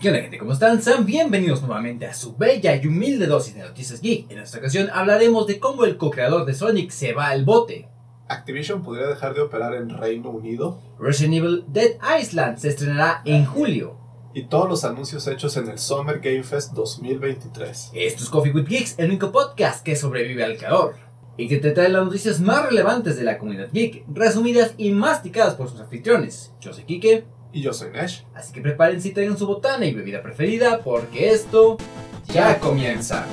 ¿Qué onda gente? ¿Cómo están? Sean bienvenidos nuevamente a su bella y humilde dosis de noticias geek. En esta ocasión hablaremos de cómo el co-creador de Sonic se va al bote. Activision podría dejar de operar en Reino Unido. Resident Evil Dead Island se estrenará en julio. Y todos los anuncios hechos en el Summer Game Fest 2023. Esto es Coffee with Geeks, el único podcast que sobrevive al calor. Y que te trae las noticias más relevantes de la comunidad geek, resumidas y masticadas por sus anfitriones. Yo soy Kike. Y yo soy Nash. Así que prepárense y traigan su botana y bebida preferida porque esto ya comienza.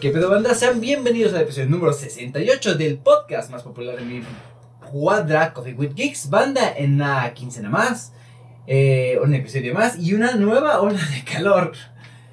¿Qué pedo banda? Sean bienvenidos al episodio número 68 del podcast más popular de mi cuadra Coffee with Geeks. Banda en una quincena más, eh, un episodio más y una nueva ola de calor.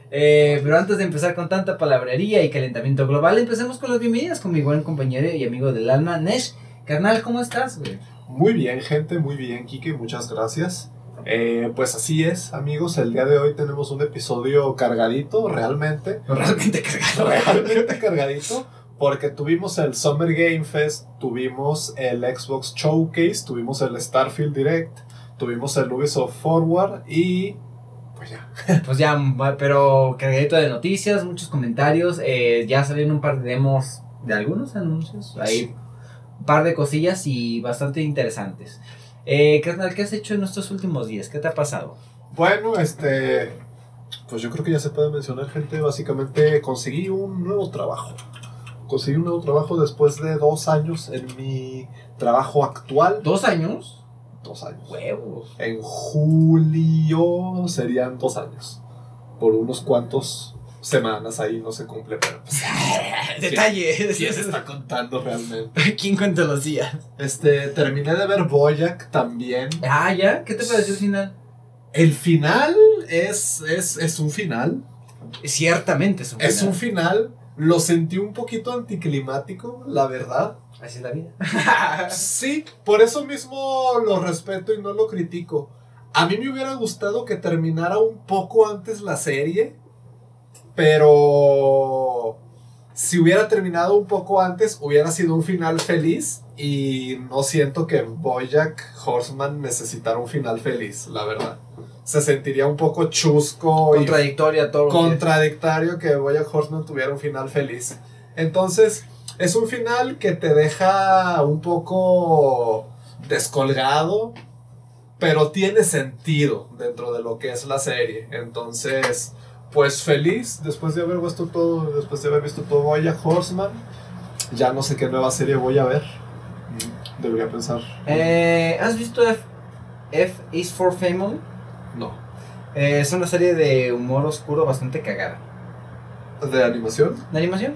Eh, pero antes de empezar con tanta palabrería y calentamiento global, empecemos con las bienvenidas con mi buen compañero y amigo del alma, Nesh. Carnal, ¿cómo estás, güey? Muy bien, gente, muy bien, Kike, muchas gracias. Eh, pues así es, amigos, el día de hoy tenemos un episodio cargadito, realmente. Realmente cargado. Realmente cargadito. Porque tuvimos el Summer Game Fest, tuvimos el Xbox Showcase, tuvimos el Starfield Direct, tuvimos el Ubisoft Forward y pues ya. Pues ya, pero cargadito de noticias, muchos comentarios. eh, ya salieron un par de demos de algunos anuncios. Hay un par de cosillas y bastante interesantes. Eh, carnal, ¿qué has hecho en estos últimos días? ¿Qué te ha pasado? Bueno, este. Pues yo creo que ya se puede mencionar, gente. Básicamente conseguí un nuevo trabajo. Conseguí un nuevo trabajo después de dos años en mi trabajo actual. ¿Dos años? Dos años. Huevos. En julio serían dos años. Por unos cuantos semanas ahí no se cumple, pero pues, Detalle. se está contando realmente. ¿Quién cuenta los días? Este, terminé de ver Boyack también. Ah, ¿ya? ¿Qué te pareció el final? El final es, es, es un final. Ciertamente es un Es un final. Lo sentí un poquito anticlimático, la verdad. Así es la vida. Sí, por eso mismo lo respeto y no lo critico. A mí me hubiera gustado que terminara un poco antes la serie, pero si hubiera terminado un poco antes, hubiera sido un final feliz y no siento que Bojack Horseman necesitara un final feliz, la verdad. Se sentiría un poco chusco y Contradictoria todo. lo que- contradictorio que Bojack Horseman tuviera un final feliz. Entonces, es un final que te deja un poco descolgado, pero tiene sentido dentro de lo que es la serie. Entonces, pues feliz después de haber visto todo, después de haber visto todo Bojack Horseman. Ya no sé qué nueva serie voy a ver. Mm, Debería pensar. Eh, ¿Has visto F, F is for Family? No. Eh, es una serie de humor oscuro bastante cagada. ¿De animación? ¿De animación?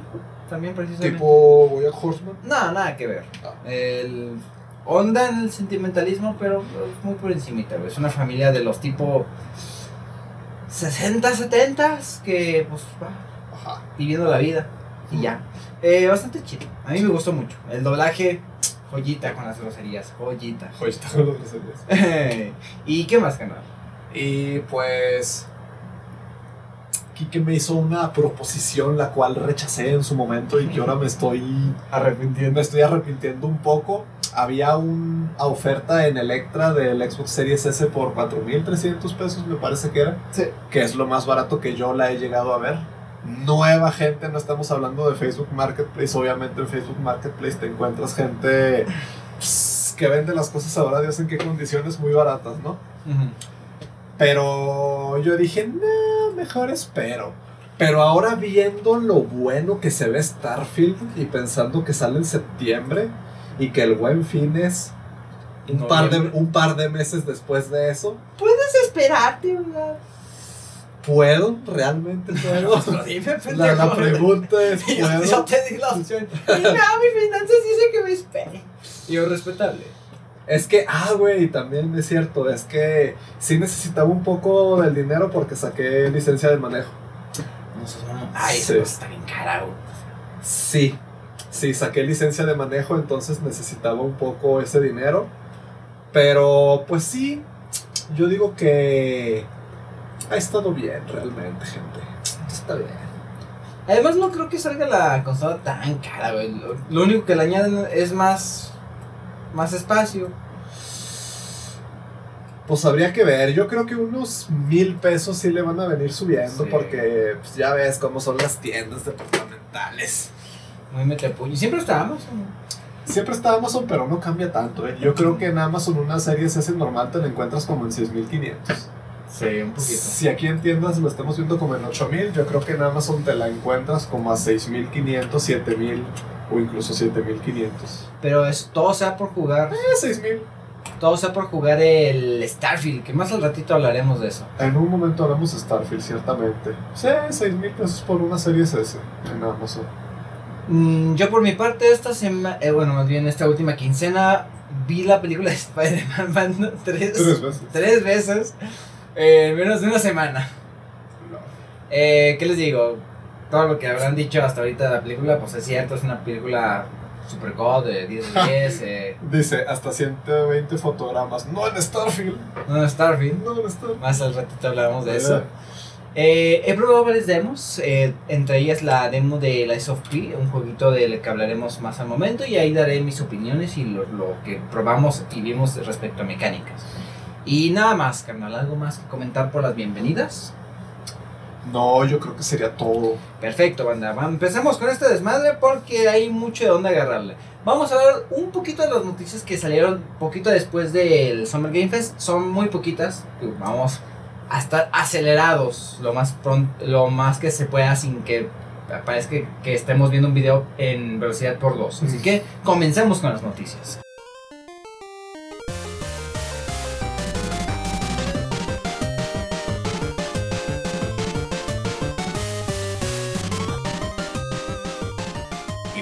También precisamente. Tipo Horseman. No, nada que ver. Ah. El onda en el sentimentalismo, pero es muy por encimita, güey. Es una familia de los tipo 60, 70 que pues va Ajá. viviendo la vida y ya. Eh, bastante chido. A mí me gustó mucho. El doblaje, joyita con las groserías, joyita. Está con los groserías. ¿Y qué más, canal? Y pues. Kike me hizo una proposición la cual rechacé en su momento y que ahora me estoy Arrepintiendo. me estoy arrepintiendo un poco. Había una oferta en Electra del Xbox Series S por 4.300 pesos, me parece que era. Sí. Que es lo más barato que yo la he llegado a ver. Nueva gente, no estamos hablando de Facebook Marketplace. Obviamente en Facebook Marketplace te encuentras gente pues, que vende las cosas ahora, Dios en qué condiciones muy baratas, ¿no? Pero yo dije, no, mejor espero. Pero ahora viendo lo bueno que se ve Starfield y pensando que sale en septiembre y que el buen fin es un par, de, un par de meses después de eso, Puedes esperarte, ¿verdad? ¿puedo? ¿Realmente puedo? Dime, la, la pregunta es, Yo, yo ¿puedo? te di la opción. Y no, mi finanzas dice que me espere. Y yo respetable. Es que, ah, güey, también es cierto, es que sí necesitaba un poco del dinero porque saqué licencia de manejo. No sé, no. Ay, Sí. cosa está bien cara, güey. Sí, sí, saqué licencia de manejo, entonces necesitaba un poco ese dinero. Pero, pues sí, yo digo que ha estado bien realmente, gente. Está bien. Además, no creo que salga la consola tan cara, güey. Lo, lo único que le añaden es más. Más espacio. Pues habría que ver, yo creo que unos mil pesos sí le van a venir subiendo Sí. porque pues, ya ves cómo son las tiendas departamentales. Muy metepuño. Siempre está Amazon. Siempre está Amazon, pero no cambia tanto. ¿eh? Yo creo que en Amazon una serie S normal te la encuentras como en 6500. Sí, un poquito. Si aquí en tiendas lo estamos viendo como en 8000, yo creo que en Amazon te la encuentras como a 6500, 7000 o incluso 7500. Pero es, todo sea por jugar. Eh, 6000. Todo sea por jugar el Starfield. Que más al ratito hablaremos de eso. En un momento hablamos de Starfield, ciertamente. Sí, 6000 pesos por una serie S en Amazon. Mm, yo por mi parte esta semana, bueno, más bien esta última quincena, vi la película de Spider-Man tres, Tres veces. tres veces eh, en menos de una semana. Eh, ¿Qué les digo? Todo lo que habrán dicho hasta ahorita de la película, pues es cierto, es una película super god de 10 de 10, eh, Dice, hasta 120 fotogramas. No en Starfield. no Starfield. No en Starfield. Más al ratito hablaremos de eso. Eh, he probado varias demos, eh, entre ellas la demo de Lies of P, un jueguito del que hablaremos más al momento, y ahí daré mis opiniones y lo, lo que probamos y vimos respecto a mecánicas. Y nada más, carnal, algo más que comentar por las bienvenidas. No, yo creo que sería todo. Perfecto, banda. Empezamos con este desmadre porque hay mucho de dónde agarrarle. Vamos a ver un poquito de las noticias que salieron poquito después del Summer Game Fest. Son muy poquitas. Vamos a estar acelerados lo más pronto, lo más que se pueda sin que parezca que, que estemos viendo un video en velocidad por dos. Así que comencemos con las noticias.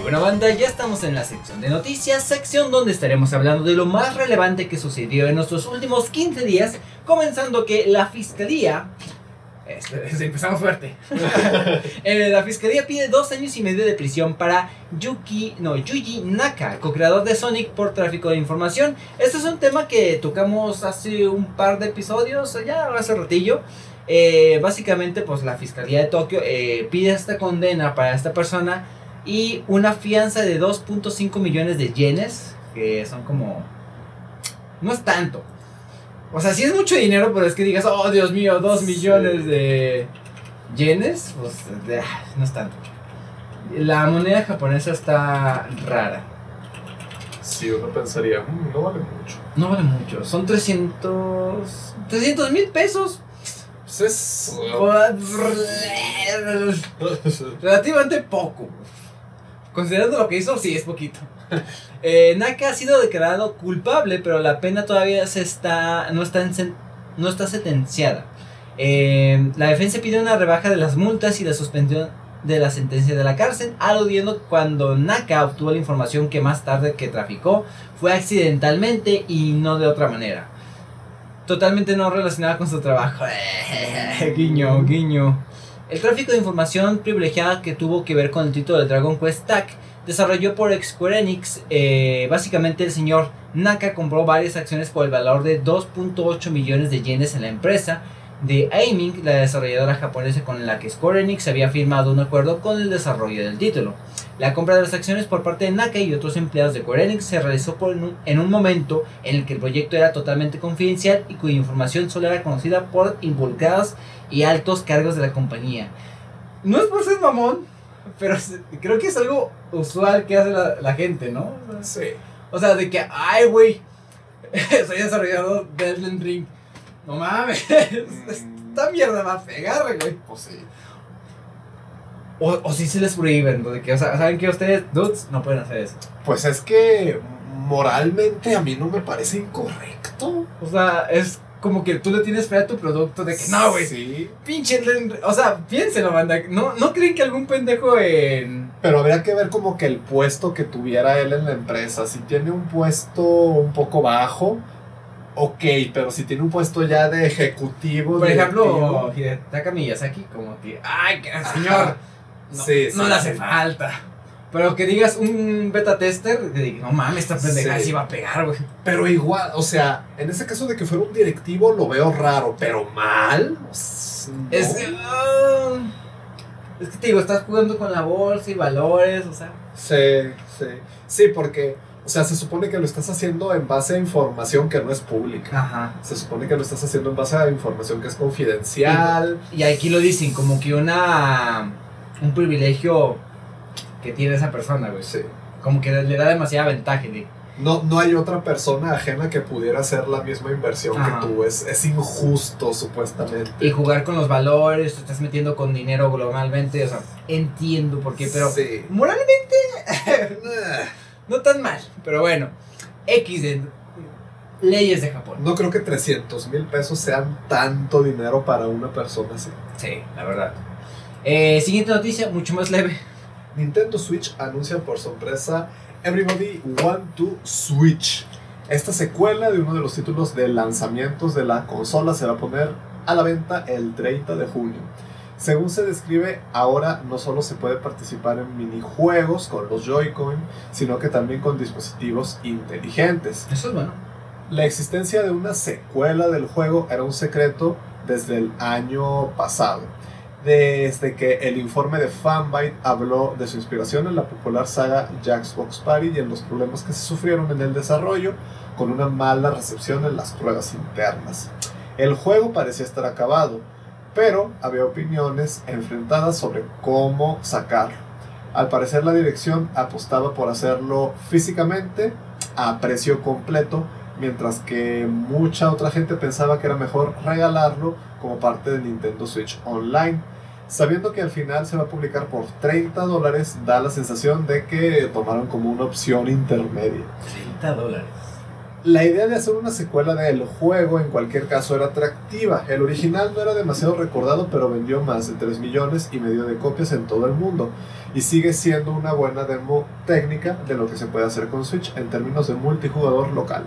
Bueno banda, ya estamos en la sección de noticias, sección donde estaremos hablando de lo más relevante que sucedió en nuestros últimos 15 días, comenzando que la fiscalía... Espera, empezamos fuerte. Eh, la fiscalía pide dos años y medio de prisión para Yuki, no, Yuji Naka, co-creador de Sonic por tráfico de información. Este es un tema que tocamos hace un par de episodios, ya hace ratillo. Eh, básicamente, pues la fiscalía de Tokio eh, pide esta condena para esta persona y una fianza de 2.5 millones de yenes, que son como... No es tanto. O sea, sí es mucho dinero, pero es que digas, oh Dios mío, 2 Sí. millones de yenes, pues ah, no es tanto. La moneda japonesa está rara. Sí, uno pensaría, "Mm, no vale mucho. No vale mucho, son 300... 300 mil pesos. Pues es. Relativamente poco. Considerando lo que hizo, sí, es poquito. Eh, Naka ha sido declarado culpable, pero la pena todavía se está, no, está en no está sentenciada. Eh, la defensa pide una rebaja de las multas y la suspensión de la sentencia de la cárcel, aludiendo cuando Naka obtuvo la información que más tarde que traficó fue accidentalmente y no de otra manera. Totalmente no relacionada con su trabajo. guiño, guiño. El tráfico de información privilegiada que tuvo que ver con el título de Dragon Quest Tag, desarrolló por Square Enix, eh, básicamente el señor Naka compró varias acciones por el valor de 2.8 millones de yenes en la empresa de Aiming, la desarrolladora japonesa con la que Square Enix había firmado un acuerdo con el desarrollo del título. La compra de las acciones por parte de Naka y otros empleados de Square Enix se realizó por en, un, en un momento en el que el proyecto era totalmente confidencial y cuya información solo era conocida por involucrados y altos cargos de la compañía. No es por ser mamón, pero creo que es algo usual que hace la, la gente, ¿no? Sí. O sea, de que, ay, güey, soy desarrollador de Elden Ring. No mames, esta mierda va a pegar, güey. Pues sí. O, o si se les prohíben, ¿no? de que, o sea, saben que ustedes, dudes, no pueden hacer eso. Pues es que moralmente a mí no me parece incorrecto. O sea, es como que tú le tienes fe a tu producto de que, no, güey, Sí. pinche. O sea, piénselo, banda. ¿No, ¿No creen que algún pendejo en Pero habría que ver como que el puesto que tuviera él en la empresa. Si tiene un puesto un poco bajo, ok, pero si tiene un puesto ya de ejecutivo. Por directivo, ejemplo, Hidetaka Miyazaki, como que, ay, señor, no, Sí, no sí, le hace falta. Pero que digas un beta tester, que diga, no mames, esta pendeja Sí. va a pegar, güey. Pero igual, o sea, en ese caso de que fuera un directivo lo veo raro, pero mal. pues, no. Es, ah, Es que te digo, estás jugando con la bolsa y valores, o sea. Sí, sí. Sí, porque, o sea, se supone que lo estás haciendo en base a información que no es pública. Ajá. Se supone que lo estás haciendo en base a información que es confidencial. Y aquí lo dicen, como que una. Un privilegio que tiene esa persona, güey. Sí. Como que le da demasiada ventaja. De, No, no hay otra persona ajena que pudiera hacer la misma inversión Ajá. que tú. Es, es injusto, supuestamente. y jugar con los valores, te estás metiendo con dinero globalmente, o sea, entiendo por qué, pero Sí. moralmente no tan mal, pero bueno, X de leyes de Japón. No creo que 300 mil pesos sean tanto dinero para una persona así. Sí, la verdad. Eh, siguiente noticia, mucho más leve. Nintendo Switch anuncia por sorpresa Everybody Want to Switch. Esta secuela de uno de los títulos de lanzamientos de la consola se va a poner a la venta el 30 de junio. Según se describe, ahora no solo se puede participar en minijuegos con los Joy-Con, sino que también con dispositivos inteligentes. Eso es bueno. La existencia de una secuela del juego era un secreto desde el año pasado, desde que el informe de Fanbyte habló de su inspiración en la popular saga Jackbox Party y en los problemas que se sufrieron en el desarrollo con una mala recepción en las pruebas internas. El juego parecía estar acabado, pero había opiniones enfrentadas sobre cómo sacarlo. Al parecer la dirección apostaba por hacerlo físicamente a precio completo mientras que mucha otra gente pensaba que era mejor regalarlo como parte de Nintendo Switch Online. Sabiendo que al final se va a publicar por 30 dólares, da la sensación de que tomaron como una opción intermedia. 30 dólares. La idea de hacer una secuela del juego en cualquier caso era atractiva. El original no era demasiado recordado, pero vendió más de 3 millones y medio de copias en todo el mundo. Y sigue siendo una buena demo técnica de lo que se puede hacer con Switch en términos de multijugador local.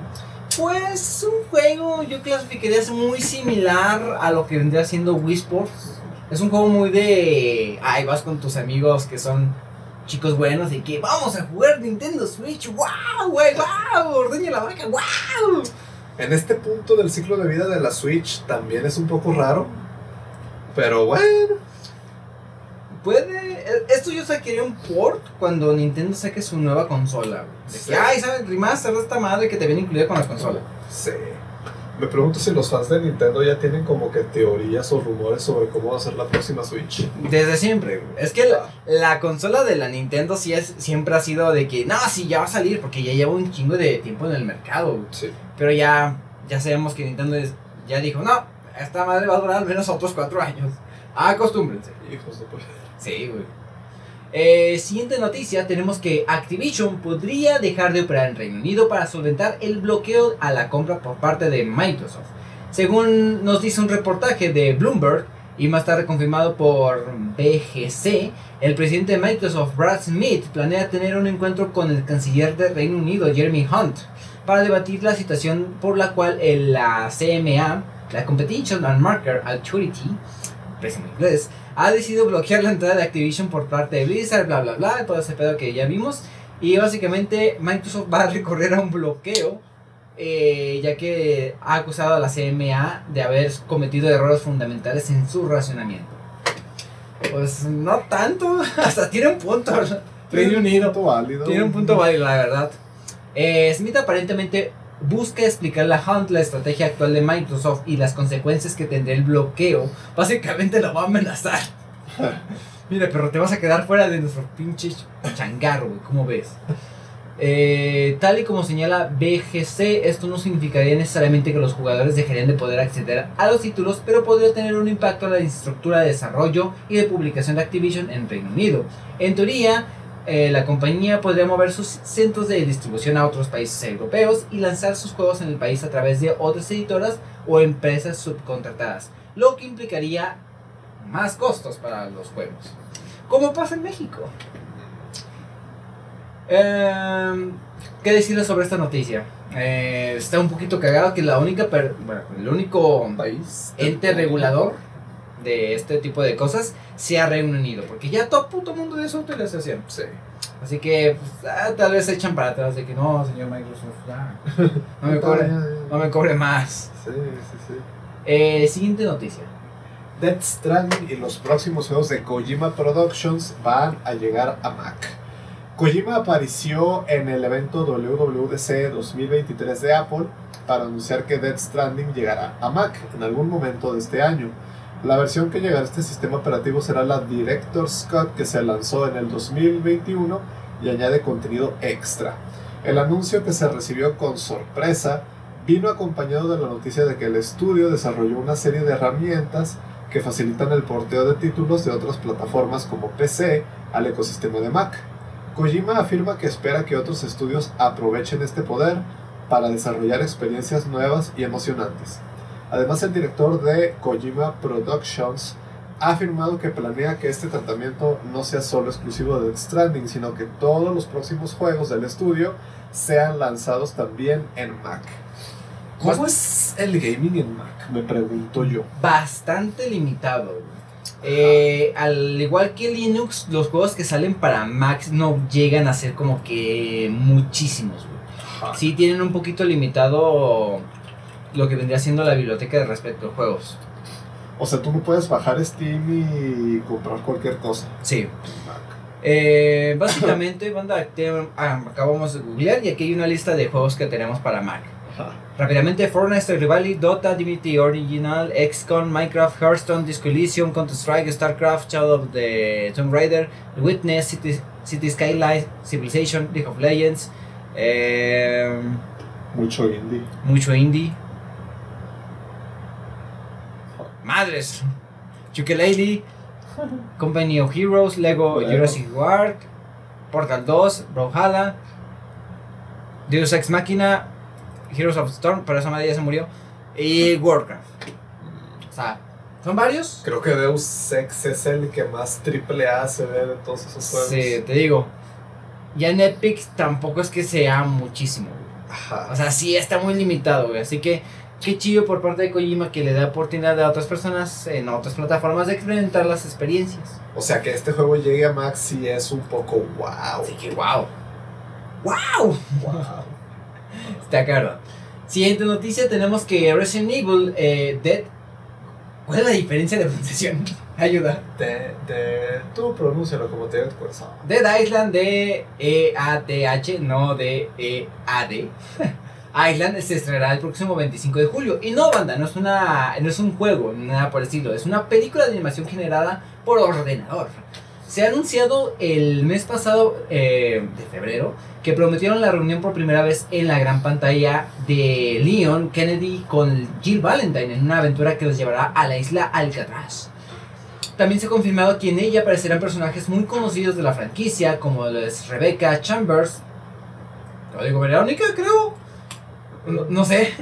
Pues un juego yo clasificaría es muy similar a lo que vendría siendo Wii Sports. Es un juego muy de... Ay, vas con tus amigos que son chicos buenos y que vamos a jugar Nintendo Switch. ¡Wow, güey! ¡Wow! ¡Ordeña la vaca! ¡Wow! En este punto del ciclo de vida de la Switch también es un poco raro. Pero bueno, Puede... eh, Esto yo saquaría un port cuando Nintendo saque su nueva consola. De Sí. que, ay, ¿sabes? Remaster de esta madre que te viene incluida con la consola. sí. Me pregunto si los fans de Nintendo ya tienen como que teorías o rumores sobre cómo va a ser la próxima Switch. Desde siempre. Es que la, la consola de la Nintendo sí es, siempre ha sido de que, no, sí, ya va a salir, porque ya lleva un chingo de tiempo en el mercado. Sí. Pero ya, ya sabemos que Nintendo es- ya dijo, no, esta madre va a durar al menos otros cuatro años. Acostúmbrense. Hijos de. Sí, güey. Eh, siguiente noticia, tenemos que Activision podría dejar de operar en Reino Unido para solventar el bloqueo a la compra por parte de Microsoft. Según nos dice un reportaje de Bloomberg y más tarde confirmado por BGC, el presidente de Microsoft, Brad Smith, planea tener un encuentro con el canciller de Reino Unido, Jeremy Hunt, para debatir la situación por la cual la CMA, la Competition and Market Authority, pésimo inglés, ha decidido bloquear la entrada de Activision por parte de Blizzard, bla bla bla, todo ese pedo que ya vimos. Y básicamente Microsoft va a recorrer a un bloqueo, eh, ya que ha acusado a la CMA de haber cometido errores fundamentales en su racionamiento. Pues no tanto, hasta tiene un punto. Reino Unido. Punto válido. Tiene un punto válido, la verdad. Eh, Smith aparentemente busca explicarle a Hunt la estrategia actual de Microsoft y las consecuencias que tendrá el bloqueo. Básicamente lo va a amenazar. Mira, pero te vas a quedar fuera de nuestro pinche changarro, güey. ¿Cómo ves? Eh, tal y como señala BGC, esto no significaría necesariamente que los jugadores dejarían de poder acceder a los títulos, pero podría tener un impacto en la estructura de desarrollo y de publicación de Activision en Reino Unido. En teoría, eh, la compañía podría mover sus centros de distribución a otros países europeos y lanzar sus juegos en el país a través de otras editoras o empresas subcontratadas, lo que implicaría más costos para los juegos, como pasa en México. Em, ¿Qué decirles sobre esta noticia? Eh, está un poquito cagado que la única, per- bueno, el único país. ente regulador de este tipo de cosas sea Reino Unido, porque ya todo puto mundo de su utilización. Sí. Así que pues, ah, tal vez se echan para atrás de que no, señor Microsoft, no me cobre, no me cobre más. Sí, sí, sí. Eh, siguiente noticia. Death Stranding y los próximos juegos de Kojima Productions van a llegar a Mac. Kojima apareció en el evento WWDC 2023 de Apple para anunciar que Death Stranding llegará a Mac en algún momento de este año. La versión que llegará a este sistema operativo será la Director's Cut que se lanzó en el 2021 y añade contenido extra. El anuncio que se recibió con sorpresa vino acompañado de la noticia de que el estudio desarrolló una serie de herramientas que facilitan el porteo de títulos de otras plataformas como PC al ecosistema de Mac. Kojima afirma que espera que otros estudios aprovechen este poder para desarrollar experiencias nuevas y emocionantes. Además, el director de Kojima Productions ha afirmado que planea que este tratamiento no sea solo exclusivo de Death Stranding, sino que todos los próximos juegos del estudio sean lanzados también en Mac. ¿Cómo es el gaming en Mac? Me pregunto yo. Bastante limitado. Eh, al igual que Linux, los juegos que salen para Mac no llegan a ser como que muchísimos. güey. Sí tienen un poquito limitado lo que vendría siendo la biblioteca de respecto a juegos. O sea, tú no puedes bajar Steam y comprar cualquier cosa Sí. Eh, básicamente, banda, te- ah, acabamos de googlear y aquí hay una lista de juegos que tenemos para Mac. Rápidamente, Fortnite, Stardew Valley, Dota, Divinity Original, XCOM, Minecraft, Hearthstone, Disco Elysium, Counter-Strike, StarCraft, Shadow of the Tomb Raider, Witness, City, City Skyline, Civilization, League of Legends, eh, Mucho indie. mucho indie. Madres. Lady, Company of Heroes, Lego. Jurassic World, Portal 2, Brawlhalla, Deus Ex Machina, Heroes of Storm, pero esa madre ya se murió, y Warcraft. O sea, son varios. Creo que Deus Ex es el que más triple A se ve de todos esos juegos. Sí, te digo. Ya en Epic tampoco es que sea muchísimo. güey. Ajá. O sea, sí está muy limitado, güey. Así que qué chido por parte de Kojima que le da oportunidad a otras personas en otras plataformas de experimentar las experiencias. O sea, que este juego llegue a Max sí es un poco wow. Así que, wow. ¡Wow! wow. Está caro. Siguiente noticia, tenemos que Resident Evil eh, Dead. ¿Cuál es la diferencia de pronunciación? Ayuda. De, de, tú pronúncialo como te corazón. Dead Island de E-A-T-H, no de E-A-D. Island se estrenará el próximo 25 de julio. Y no, banda, no es, una, no es un juego, nada por el estilo. Es una película de animación generada por ordenador. Se ha anunciado el mes pasado, eh, de febrero, que prometieron la reunión por primera vez en la gran pantalla de Leon Kennedy con Jill Valentine en una aventura que los llevará a la isla Alcatraz. También se ha confirmado que en ella aparecerán personajes muy conocidos de la franquicia, como lo es Rebecca Chambers, Código Verónica, creo. No, sé.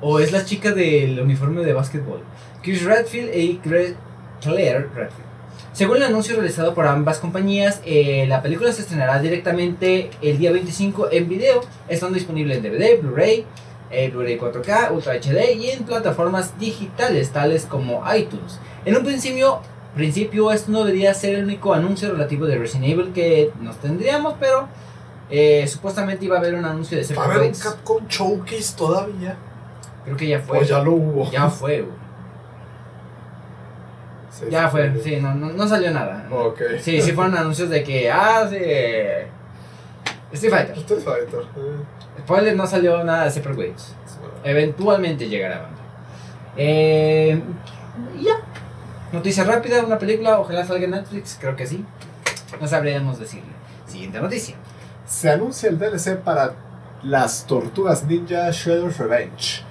O es la chica del uniforme de básquetbol. Chris Redfield y Claire Redfield. Según el anuncio realizado por ambas compañías, eh, la película se estrenará directamente el día 25 en video, estando disponible en DVD, Blu-ray, eh, Blu-ray 4K, Ultra HD y en plataformas digitales tales como iTunes. En un principio, principio esto no debería ser el único anuncio relativo de Resident Evil que nos tendríamos, pero eh, supuestamente iba a haber un anuncio de ¿Va a haber un. Capcom Showcase todavía? Creo que ya fue. Pues ya lo hubo. Ya fue, güey. Sí, Ya sí, fue, sí. no, no, no salió nada. Ok. Sí, sí fueron anuncios de que, ah, sí. Street Fighter. Street Fighter. eh, Spoiler, no salió nada de Separate bueno. Eventualmente llegará, banda. Eh, ya. Noticia rápida, una película, ojalá salga en Netflix, creo que sí. No sabríamos decirle. Siguiente noticia. Se anuncia el DLC para las Tortugas Ninja Shredder's Revenge.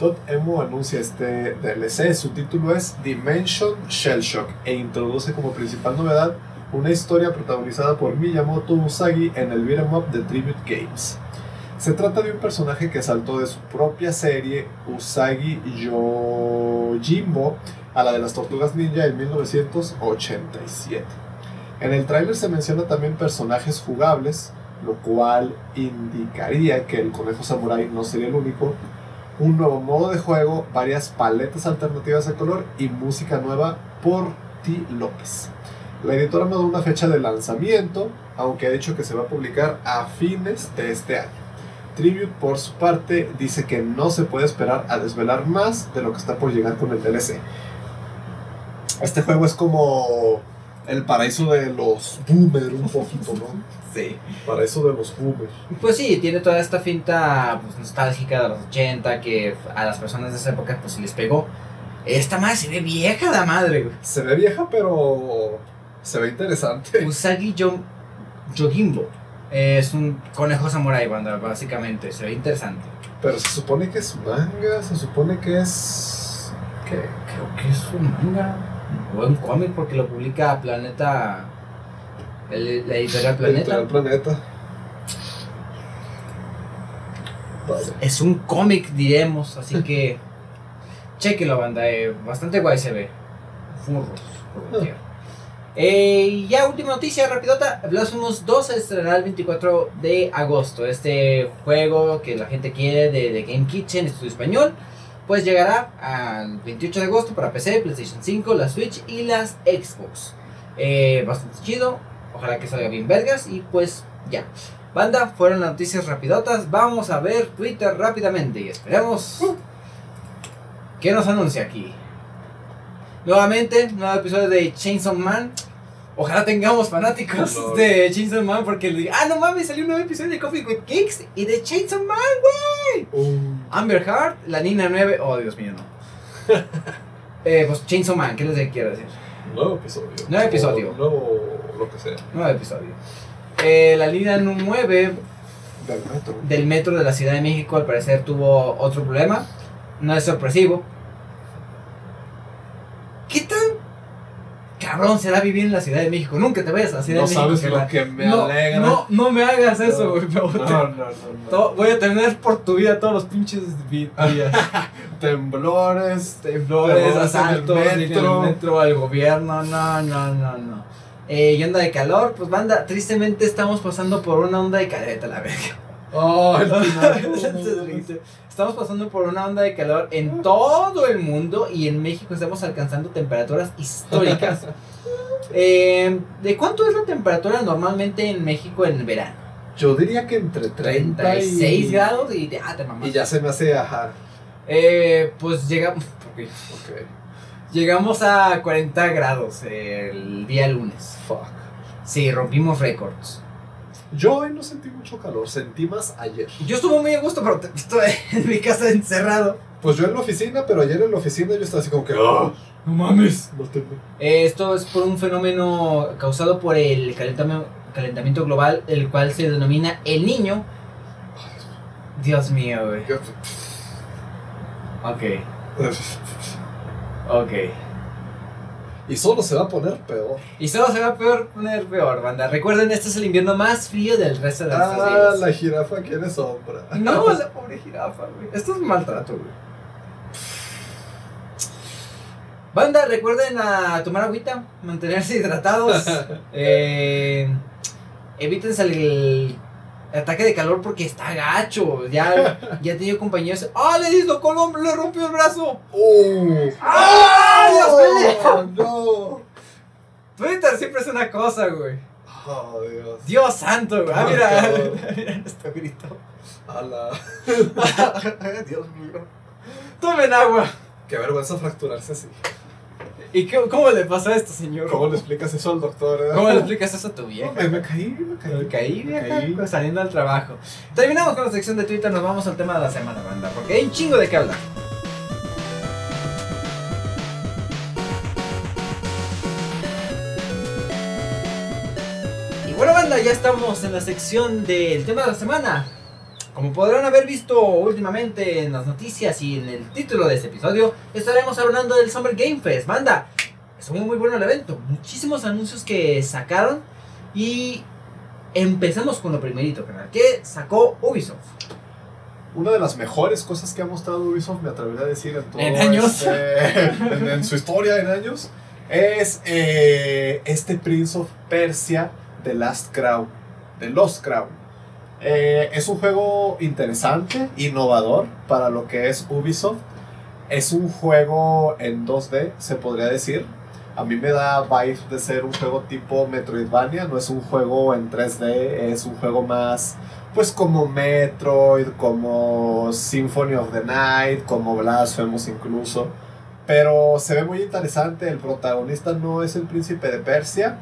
Dotemu anuncia este DLC, su título es Dimension Shell Shock e introduce como principal novedad una historia protagonizada por Miyamoto Usagi en el beat'em up de Tribute Games. Se trata de un personaje que saltó de su propia serie Usagi Yojimbo a la de las Tortugas Ninja en 1987. En el tráiler se menciona también personajes jugables, lo cual indicaría que el conejo samurai no sería el único, un nuevo modo de juego, varias paletas alternativas de color y música nueva por T. López. La editora no da una fecha de lanzamiento, aunque ha dicho que se va a publicar a fines de este año. Tribute, por su parte, dice que no se puede esperar a desvelar más de lo que está por llegar con el DLC. Este juego es como el paraíso de los boomers, un poquito, ¿no? Sí. Paraíso de los boomers. Pues sí, tiene toda esta finta pues, nostálgica de los 80 que a las personas de esa época pues sí les pegó. Esta madre se ve vieja la madre, güey. Se ve vieja, pero se ve interesante. Usagi Yo- Yojimbo. Es un conejo samurai, banda, básicamente. Se ve interesante. Pero se supone que es manga, se supone que es... ¿Qué? Creo que es un manga. O un cómic porque lo publica Planeta. el- la editorial Planeta. Editorial Planeta. Vale. Es un cómic, diremos. Así que. Chequenlo, banda. eh, bastante guay se ve. Furros, por doquier. Eh, y ya última noticia, rapidota. Blasphemous 2 se estrenará el 24 de agosto. Este juego que la gente quiere de, de Game Kitchen, estudio español, pues llegará al 28 de agosto para PC, PlayStation 5, la Switch y las Xbox. Eh, bastante chido. Ojalá que salga bien vergas y pues ya. Banda, fueron las noticias rapidotas. Vamos a ver Twitter rápidamente y esperemos que nos anuncia aquí. Nuevamente, nuevo episodio de Chainsaw Man. Ojalá tengamos fanáticos de Chainsaw Man porque le ah, no mames, salió un nuevo episodio de Coffee with Kicks y de Chainsaw Man. Un- Amber Heart, la Nina 9. Oh, Dios mío, no. eh, pues Chainsaw Man, ¿qué les quiero decir? nuevo episodio. Nuevo episodio. O nuevo lo que sea. Nuevo episodio. Eh, la línea 9 Del metro. del metro de la Ciudad de México al parecer tuvo otro problema. No es sorpresivo. ¿Qué tan cabrón será vivir en la Ciudad de México? Nunca te vayas a la Ciudad No de México. sabes lo que me no, alegra. No, no me hagas eso, No. güey. no, no, no, no. Voy a tener por tu vida todos los pinches días. Temblores, Temblores, asaltos, metro. metro, al gobierno. No, no, no, no. Eh, y onda de calor, pues banda, tristemente estamos pasando por una onda de calor. Vete a la verga. Oh, el final. Estamos pasando por una onda de calor en todo el mundo y en México estamos alcanzando temperaturas históricas. Eh, ¿De cuánto es la temperatura normalmente en México en verano? Yo diría que entre 30 36 y... grados y ah, te mamaste. Y ya se me hace, ajá. Eh, pues llegamos, ok. Ok. llegamos a 40 grados el día lunes. Fuck. Sí, rompimos récords. Yo hoy no sentí mucho calor, sentí más ayer. Yo estuve muy a gusto, pero estoy en mi casa encerrado. Pues yo en la oficina, pero ayer en la oficina yo estaba así como que. "Ah, No mames. no tengo. Eh, esto es por un fenómeno causado por el calentami- calentamiento global, el cual se denomina el niño. Dios mío, güey. Ok, ok. Y solo se va a poner peor. Y solo se va a peor poner peor, banda. Recuerden, este es el invierno más frío del resto de nuestras Ah, vidas. la jirafa quiere sombra. No, la pobre jirafa, güey. Esto es maltrato, güey. Banda, recuerden a tomar agüita, mantenerse hidratados. eh, evítense el ataque de calor porque está gacho. Ya, ya he tenido compañeros. ¡Ah, le dislocó el hombro! ¡Le rompió el brazo! ¡Oh! ¡Ah, Dios mío! ¡No! Twitter siempre es una cosa, güey. ¡Oh, Dios! Dios santo, güey. Ah, mira, mira nuestro grito. ¡Hala! Dios mío. Tomen agua. Qué vergüenza fracturarse así. ¿Y qué- cómo le pasó a este señor? ¿Cómo le explicas eso al doctor? eh? ¿Cómo le explicas eso a tu vieja? Me, me caí, me caí. Me caí, Me vieja, caí. saliendo al trabajo. Terminamos con la sección de Twitter, nos vamos al tema de la semana, banda, porque hay un chingo de qué hablar. Bueno, ya estamos en la sección del tema de la semana. Como podrán haber visto últimamente en las noticias y en el título de este episodio, estaremos hablando del Summer Game Fest. Banda, estuvo muy bueno el evento. Muchísimos anuncios que sacaron y empezamos con lo primerito, canal. ¿Qué sacó Ubisoft? Una de las mejores cosas que ha mostrado Ubisoft, me atrevería a decir en todo En años. este- en, en su historia en años, es eh, este Prince of Persia The Last Crown, The Lost Crown. Eh, es un juego interesante, innovador para lo que es Ubisoft. Es un juego en 2D, se podría decir. A mí me da vibe de ser un juego tipo Metroidvania, no es un juego en 3D, es un juego más pues como Metroid, como Symphony of the Night, como Blasphemous incluso. Pero se ve muy interesante, el protagonista no es el príncipe de Persia.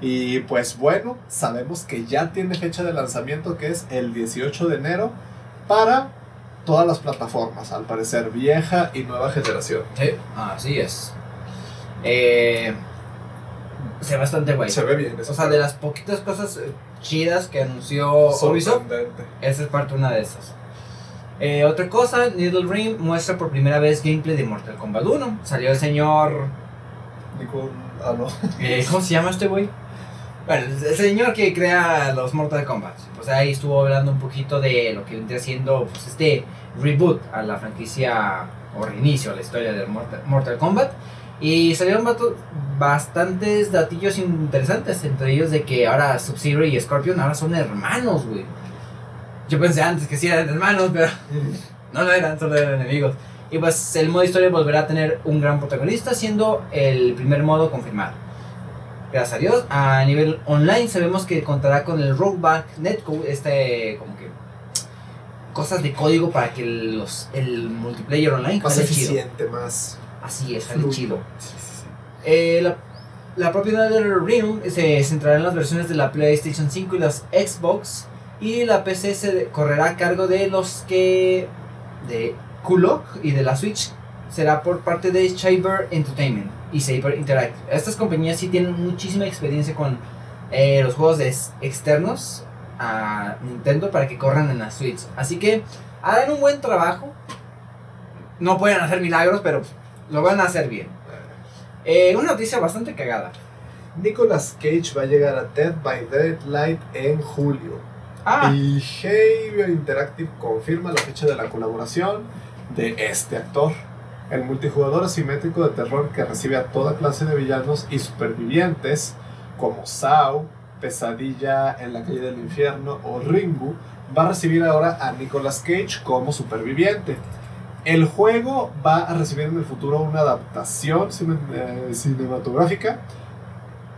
Y pues bueno, sabemos que ya tiene fecha de lanzamiento que es el 18 de enero para todas las plataformas, al parecer vieja y nueva generación. Sí, así es. Eh, se ve bastante guay. Se ve bien. O sea, de las poquitas cosas eh, chidas que anunció Ubisoft, esa es parte una de esas. Eh, otra cosa, Needle Ring muestra por primera vez gameplay de Mortal Kombat 1. Salió el señor. Ningún- ah, no. eh, ¿Cómo se llama este güey? Bueno, el señor que crea los Mortal Kombat. Pues ahí estuvo hablando un poquito de lo que vendría siendo pues, este reboot a la franquicia o reinicio a la historia de Mortal, Mortal Kombat. Y salieron bastantes datillos interesantes, entre ellos de que ahora Sub-Zero y Scorpion ahora son hermanos, güey. Yo pensé antes que sí eran hermanos, pero no lo eran, solo eran enemigos. Y pues el modo historia volverá a tener un gran protagonista, siendo el primer modo confirmado. Gracias a Dios. A nivel online sabemos que contará con el Rollback Netcode, este como que cosas de código para que los, el multiplayer online Más chido. eficiente, más. Así es, fluido. chido. Sí, sí, sí. Eh, la, la propiedad del Realm se centrará en las versiones de la PlayStation 5 y las Xbox. Y la PC se correrá a cargo de los que. de Kulok y de la Switch. Será por parte de Cyber Entertainment y Saber Interactive. Estas compañías sí tienen muchísima experiencia con eh, los juegos de ex- externos a Nintendo para que corran en la Switch. Así que harán un buen trabajo. No pueden hacer milagros, pero lo van a hacer bien. Eh, una noticia bastante cagada. Nicolas Cage va a llegar a Dead by Daylight en julio. Ah, Y Behavior Interactive confirma la fecha de la colaboración de este actor. El multijugador asimétrico de terror que recibe a toda clase de villanos y supervivientes como Sao, Pesadilla en la calle del infierno o Ringu va a recibir ahora a Nicolas Cage como superviviente. El juego va a recibir en el futuro una adaptación eh, cinematográfica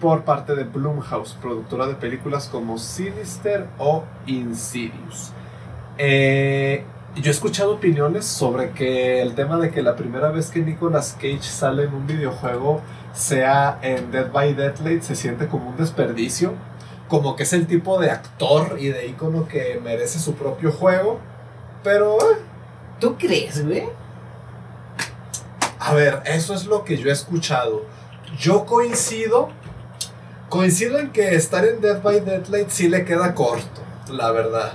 por parte de Blumhouse, productora de películas como Sinister o Insidious. Eh, yo he escuchado opiniones sobre que el tema de que la primera vez que Nicolas Cage sale en un videojuego sea en Dead by Daylight se siente como un desperdicio, como que es el tipo de actor y de ícono que merece su propio juego, pero eh, ¿tú crees, güey? a ver, eso es lo que yo he escuchado. Yo coincido. Coincido en que estar en Dead by Daylight sí le queda corto, la verdad.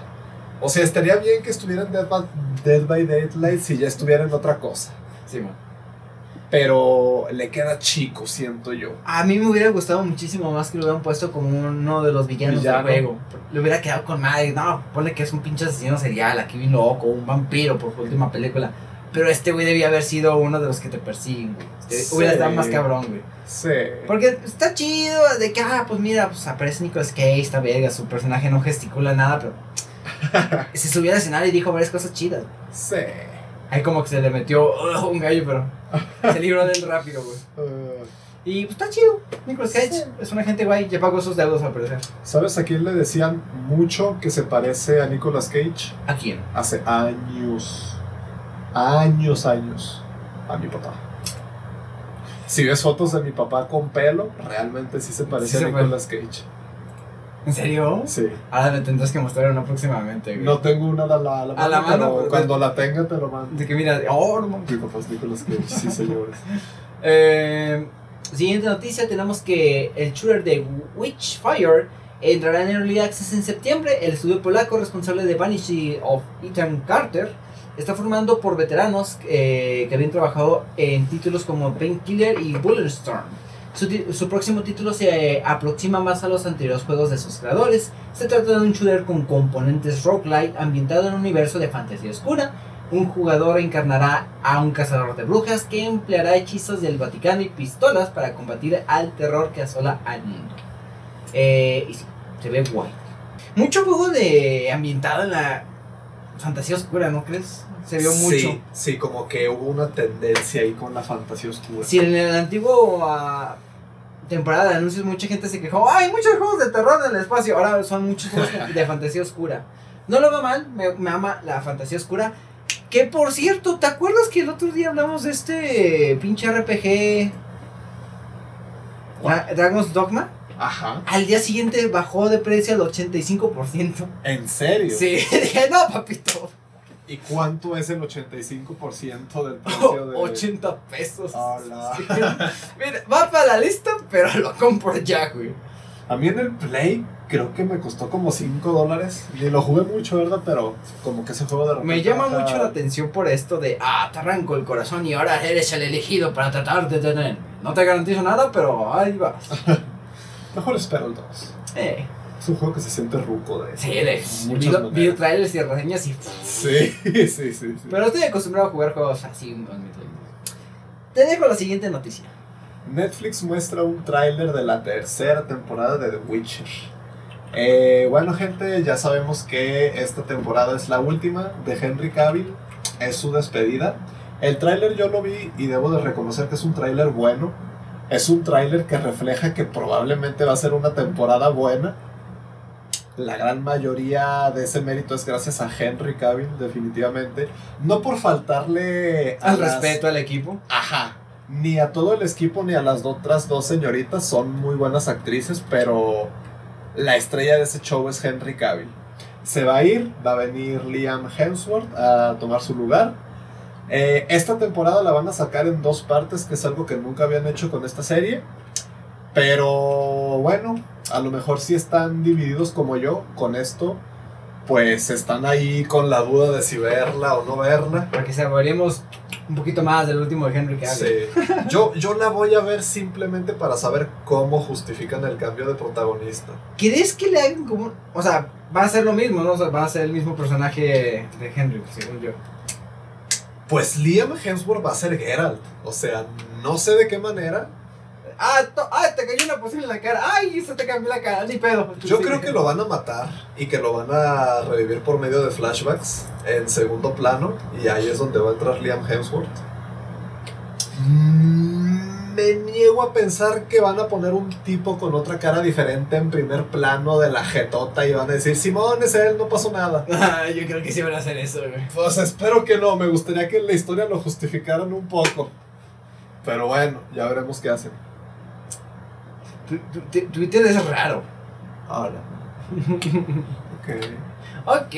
O sea, estaría bien que estuviera en Dead by, Dead by Daylight si ya estuviera en otra cosa. Sí, man. Pero le queda chico, siento yo. A mí me hubiera gustado muchísimo más que lo hubieran puesto como uno de los villanos Villano. del juego. Le hubiera quedado con madre. No, ponle que es un pinche asesino serial, aquí bien loco, un vampiro por su última película. Pero este güey debía haber sido uno de los que te persiguen, güey. Sí. Hubiera estado más cabrón, güey. Sí. Porque está chido de que, ah, pues mira, pues aparece Nicolas Cage, está verga, su personaje no gesticula nada, pero se subió al escenario y dijo varias cosas chidas. Sí. Ahí como que se le metió "Ugh", un gallo, pero se libró del rápido, güey. Uh, Y pues está chido, Nicolas Cage Sí. es una gente guay, ya pagó sus deudos al parecer. ¿Sabes a quién le decían mucho que se parece a Nicolas Cage? ¿A quién? Hace años. Años, años. A mi papá. Si ves fotos de mi papá con pelo, realmente sí se parece Sí a Nicolas Cage. ¿En serio? Sí. Ahora me tendrás que mostrar una próximamente, güey. No tengo una a la, la A la mano, mano, pero pero- cuando la tenga te lo mando. De que mira, oh, no mames. Mi papá es Nicolas Cage, sí señores. Eh, siguiente noticia, tenemos que el shooter de Witchfire entrará en Early Access en septiembre. El estudio polaco responsable de Vanity of Ethan Carter está formando por veteranos eh, que habían trabajado en títulos como Painkiller y Bulletstorm. Su, próximo título se aproxima más a los anteriores juegos de sus creadores. Se trata de un shooter con componentes roguelite ambientado en un universo de fantasía oscura. Un jugador encarnará a un cazador de brujas que empleará hechizos del Vaticano y pistolas para combatir al terror que asola al mundo. Eh, y sí, se ve guay. Mucho juego de ambientado en la fantasía oscura, ¿no crees? Se vio mucho. Sí, sí, como que hubo una tendencia ahí con la fantasía oscura. Si en el antiguo ah, temporada de anuncios mucha gente se quejó, hay muchos juegos de terror en el espacio, ahora son muchos juegos de fantasía oscura. No lo veo mal, me, me ama la fantasía oscura. Que por cierto, ¿te acuerdas que el otro día hablamos de este pinche RPG Dra- Dragon's Dogma? Ajá. Al día siguiente bajó de precio al 85%. ¿En serio? Sí, dije, no, papito. ¿Y cuánto es el 85% del precio de...? 80 pesos. Hola. Sí. Mira, va para la lista, pero lo compro ya, güey. A mí en el Play creo que me costó como 5 dólares. Ni lo jugué mucho, ¿verdad? Pero como que ese juego de repente Me llama baja- mucho la atención por esto de, ah, te arranco el corazón y ahora eres el elegido para tratar de tener. No te garantizo nada, pero ahí vas. Mejor espero el 2. Eh, Es un juego que se siente ruco de... sí, de video, video trailers y reseñas y... Sí, sí, sí, sí. Pero estoy acostumbrado a jugar juegos así. mi Play. Te dejo la siguiente noticia. Netflix muestra un tráiler de la tercera temporada de The Witcher. Eh, bueno, gente, ya sabemos que esta temporada es la última de Henry Cavill. Es su despedida. El tráiler yo lo vi y debo de reconocer que es un tráiler bueno. Es un tráiler que refleja que probablemente va a ser una temporada buena. La gran mayoría de ese mérito es gracias a Henry Cavill, definitivamente. No por faltarle Al las- respeto al equipo. Ajá. Ni a todo el equipo ni a las otras dos señoritas son muy buenas actrices, pero la estrella de ese show es Henry Cavill. Se va a ir, va a venir Liam Hemsworth a tomar su lugar. Eh, esta temporada la van a sacar en dos partes, que es algo que nunca habían hecho con esta serie. Pero bueno, a lo mejor si están divididos como yo con esto, pues están ahí con la duda de si verla o no verla. Para que saboreemos un poquito más del último de Henry Cavill. Sí. Yo, yo la voy a ver simplemente para saber cómo justifican el cambio de protagonista. ¿Crees que le hagan como.? O sea, va a ser lo mismo, ¿no? O sea, va a ser el mismo personaje de Henry, según yo. Pues Liam Hemsworth va a ser Geralt. O sea, no sé de qué manera. Ah, to- ah, te cayó una poción en la cara. Ay, se te cambió la cara. Ni pedo. Yo Sí. creo que lo van a matar y que lo van a revivir por medio de flashbacks en segundo plano. Y ahí es donde va a entrar Liam Hemsworth. Mm, Me niego a pensar que van a poner un tipo con otra cara diferente en primer plano de la jetota y van a decir, Simón es él, no pasó nada. Ah, yo creo que sí van a hacer eso, güey. Pues espero que no, me gustaría que en la historia lo justificaran un poco. Pero bueno, ya veremos qué hacen. Twitter es raro. Ahora. Ok. Ok.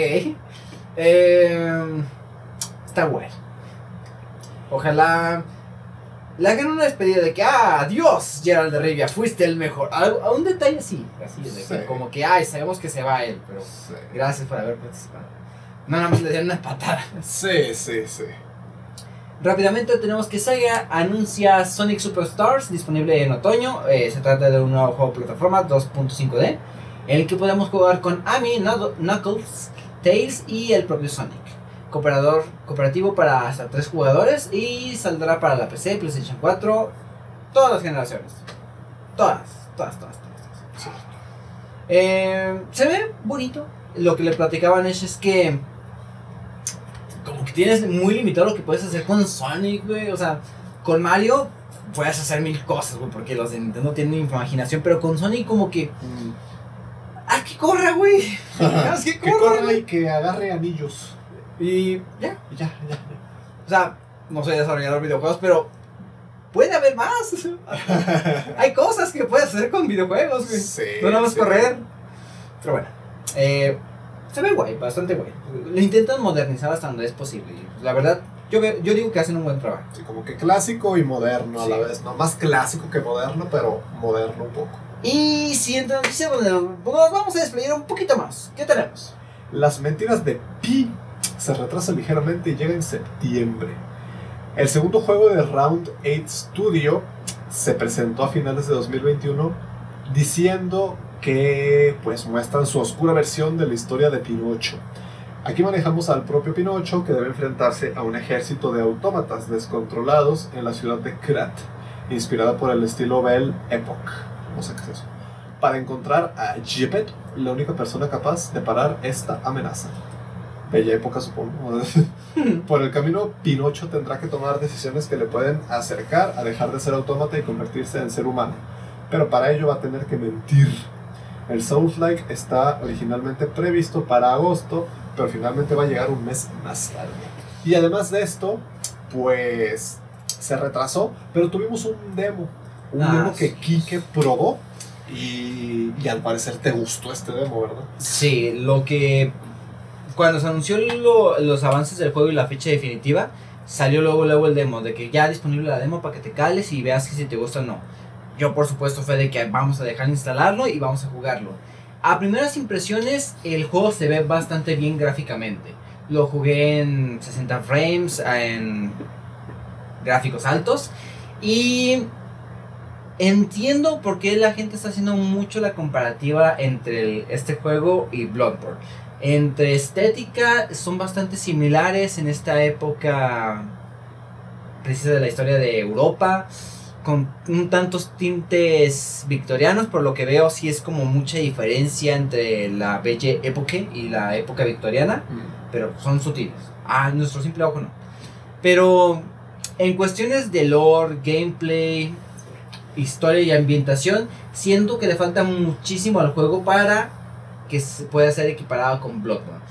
Eh, está bueno. Ojalá le hagan una despedida de que, ah, adiós, Gerald de Rivia, fuiste el mejor. A un detalle así, así, de que Sí. como que, ay, sabemos que se va él, pero gracias por haber participado. No, nada más le dieron una patada. Sí, sí, sí. Rápidamente tenemos que Sega anuncia Sonic Superstars disponible en otoño. Eh, se trata de un nuevo juego de plataforma 2.5D en el que podemos jugar con Amy, Knuckle- Knuckles, Tails y el propio Sonic. Cooperador, cooperativo para hasta 3 jugadores y saldrá para la PC, PlayStation 4, todas las generaciones. Todas, todas, todas, todas. todas. Eh, se ve bonito. Lo que le platicaban es, es que que tienes muy limitado lo que puedes hacer con Sonic, güey. O sea, con Mario puedes hacer mil cosas, güey, porque los de Nintendo tienen imaginación, pero con Sonic como que... ¡Ah, que corra, güey! ¡Ah, que Que corra! corra y que agarre anillos. Y ya, Ya, ya, o sea, no soy desarrollador de videojuegos, pero puede haber más. Hay cosas que puedes hacer con videojuegos, güey. Sí, No nada más sí. correr. Pero bueno, eh, se ve guay, bastante guay. Lo intentan modernizar hasta donde es posible. La verdad, yo, veo- yo digo que hacen un buen trabajo. Sí, como que clásico y moderno a la Sí. vez. No más clásico que moderno, pero moderno un poco. Y siguiente noticia, bueno, nos vamos a desplayar un poquito más. ¿Qué tenemos? Las mentiras de Pi se retrasa ligeramente y llega en septiembre. El segundo juego de Round 8 Studio se presentó a finales de 2021 diciendo que pues muestran su oscura versión de la historia de Pinocho. Aquí manejamos al propio Pinocho que debe enfrentarse a un ejército de autómatas descontrolados en la ciudad de Krat, inspirada por el estilo Belle Epoch. No sé qué es eso. Para encontrar a Geppetto, la única persona capaz de parar esta amenaza. Bella época, supongo. Por el camino, Pinocho tendrá que tomar decisiones que le pueden acercar a dejar de ser autómata y convertirse en ser humano. Pero para ello va a tener que mentir. El Souls-like está originalmente previsto para agosto, pero finalmente va a llegar un mes más tarde. Y además de esto, pues se retrasó, pero tuvimos un demo. Un Ah, demo que. Kike probó y, y al parecer te gustó este demo, ¿verdad? Sí, lo que. Cuando se anunció lo- los avances del juego y la fecha definitiva, salió luego, luego el demo, de que ya disponible la demo para que te cales y veas que si te gusta o no. Yo, por supuesto, fue de que vamos a dejar instalarlo y vamos a jugarlo. A primeras impresiones, el juego se ve bastante bien gráficamente. Lo jugué en 60 frames, en gráficos altos. Y entiendo por qué la gente está haciendo mucho la comparativa entre este juego y Bloodborne. Entre estética son bastante similares en esta época precisa de la historia de Europa. Con un tantos tintes victorianos, por lo que veo, sí es como mucha diferencia entre la Belle Époque y la época victoriana pero son sutiles. A nuestro simple ojo no. Pero en cuestiones de lore, gameplay, historia y ambientación, siento que le falta muchísimo al juego para que se pueda ser equiparado con Bloodborne.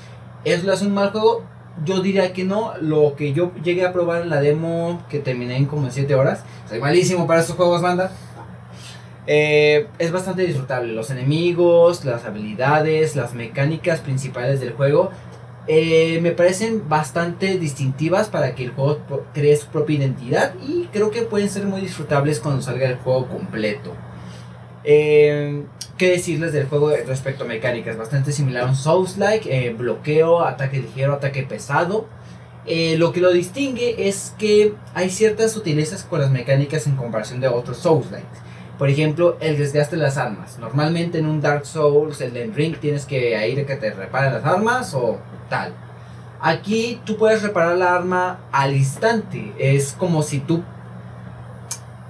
¿Es lo hace un mal juego? Yo diría que no. Lo que yo llegué a probar en la demo, que terminé en como 7 horas, soy malísimo para estos juegos, banda. Eh, es bastante disfrutable. Los enemigos, las habilidades, las mecánicas principales del juego eh, me parecen bastante distintivas para que el juego cree su propia identidad y creo que pueden ser muy disfrutables cuando salga el juego completo. Eh, ¿Qué decirles del juego respecto a mecánicas? Bastante similar a un Souls-like, eh, bloqueo, ataque ligero, ataque pesado. Eh, lo que lo distingue es que hay ciertas sutilezas con las mecánicas en comparación de otros Souls-likes. Por ejemplo, el desgaste de las armas. Normalmente en un Dark Souls, el de Ring, tienes que ir a que te reparen las armas o tal. Aquí tú puedes reparar la arma al instante. Es como si tú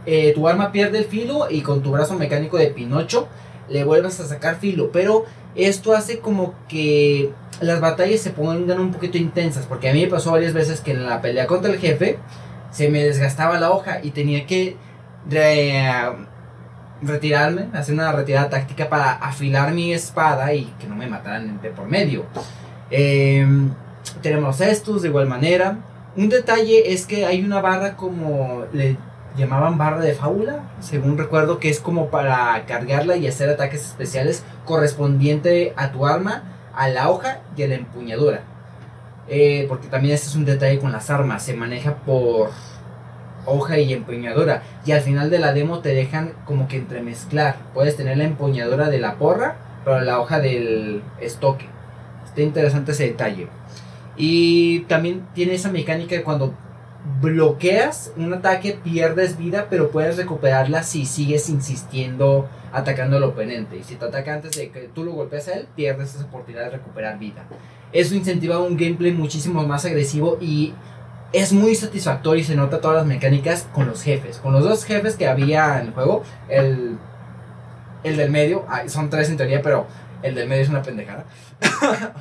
eh, tu arma pierde el filo y con tu brazo mecánico de Pinocho le vuelves a sacar filo. Pero esto hace como que las batallas se pongan un poquito intensas. Porque a mí me pasó varias veces que en la pelea contra el jefe se me desgastaba la hoja y tenía que re- retirarme, hacer una retirada táctica para afilar mi espada y que no me mataran de por medio. Em, tenemos estos de igual manera. Un detalle es que hay una barra como le llamaban barra de fábula, según recuerdo que es como para cargarla y hacer ataques especiales correspondiente a tu arma, a la hoja y a la empuñadura. Eh, porque también este es un detalle con las armas, se maneja por hoja y empuñadura. Y al final de la demo te dejan como que entremezclar. Puedes tener la empuñadura de la porra, pero la hoja del estoque. Está interesante ese detalle. Y también tiene esa mecánica de cuando bloqueas un ataque, pierdes vida, pero puedes recuperarla si sigues insistiendo atacando al oponente. Y si te ataca antes de que tú lo golpeas a él, pierdes esa oportunidad de recuperar vida. Eso incentiva un gameplay muchísimo más agresivo y es muy satisfactorio y se nota todas las mecánicas con los jefes. Con los dos jefes que había en el juego, el, el del medio, son tres en teoría, pero el del medio es una pendejada.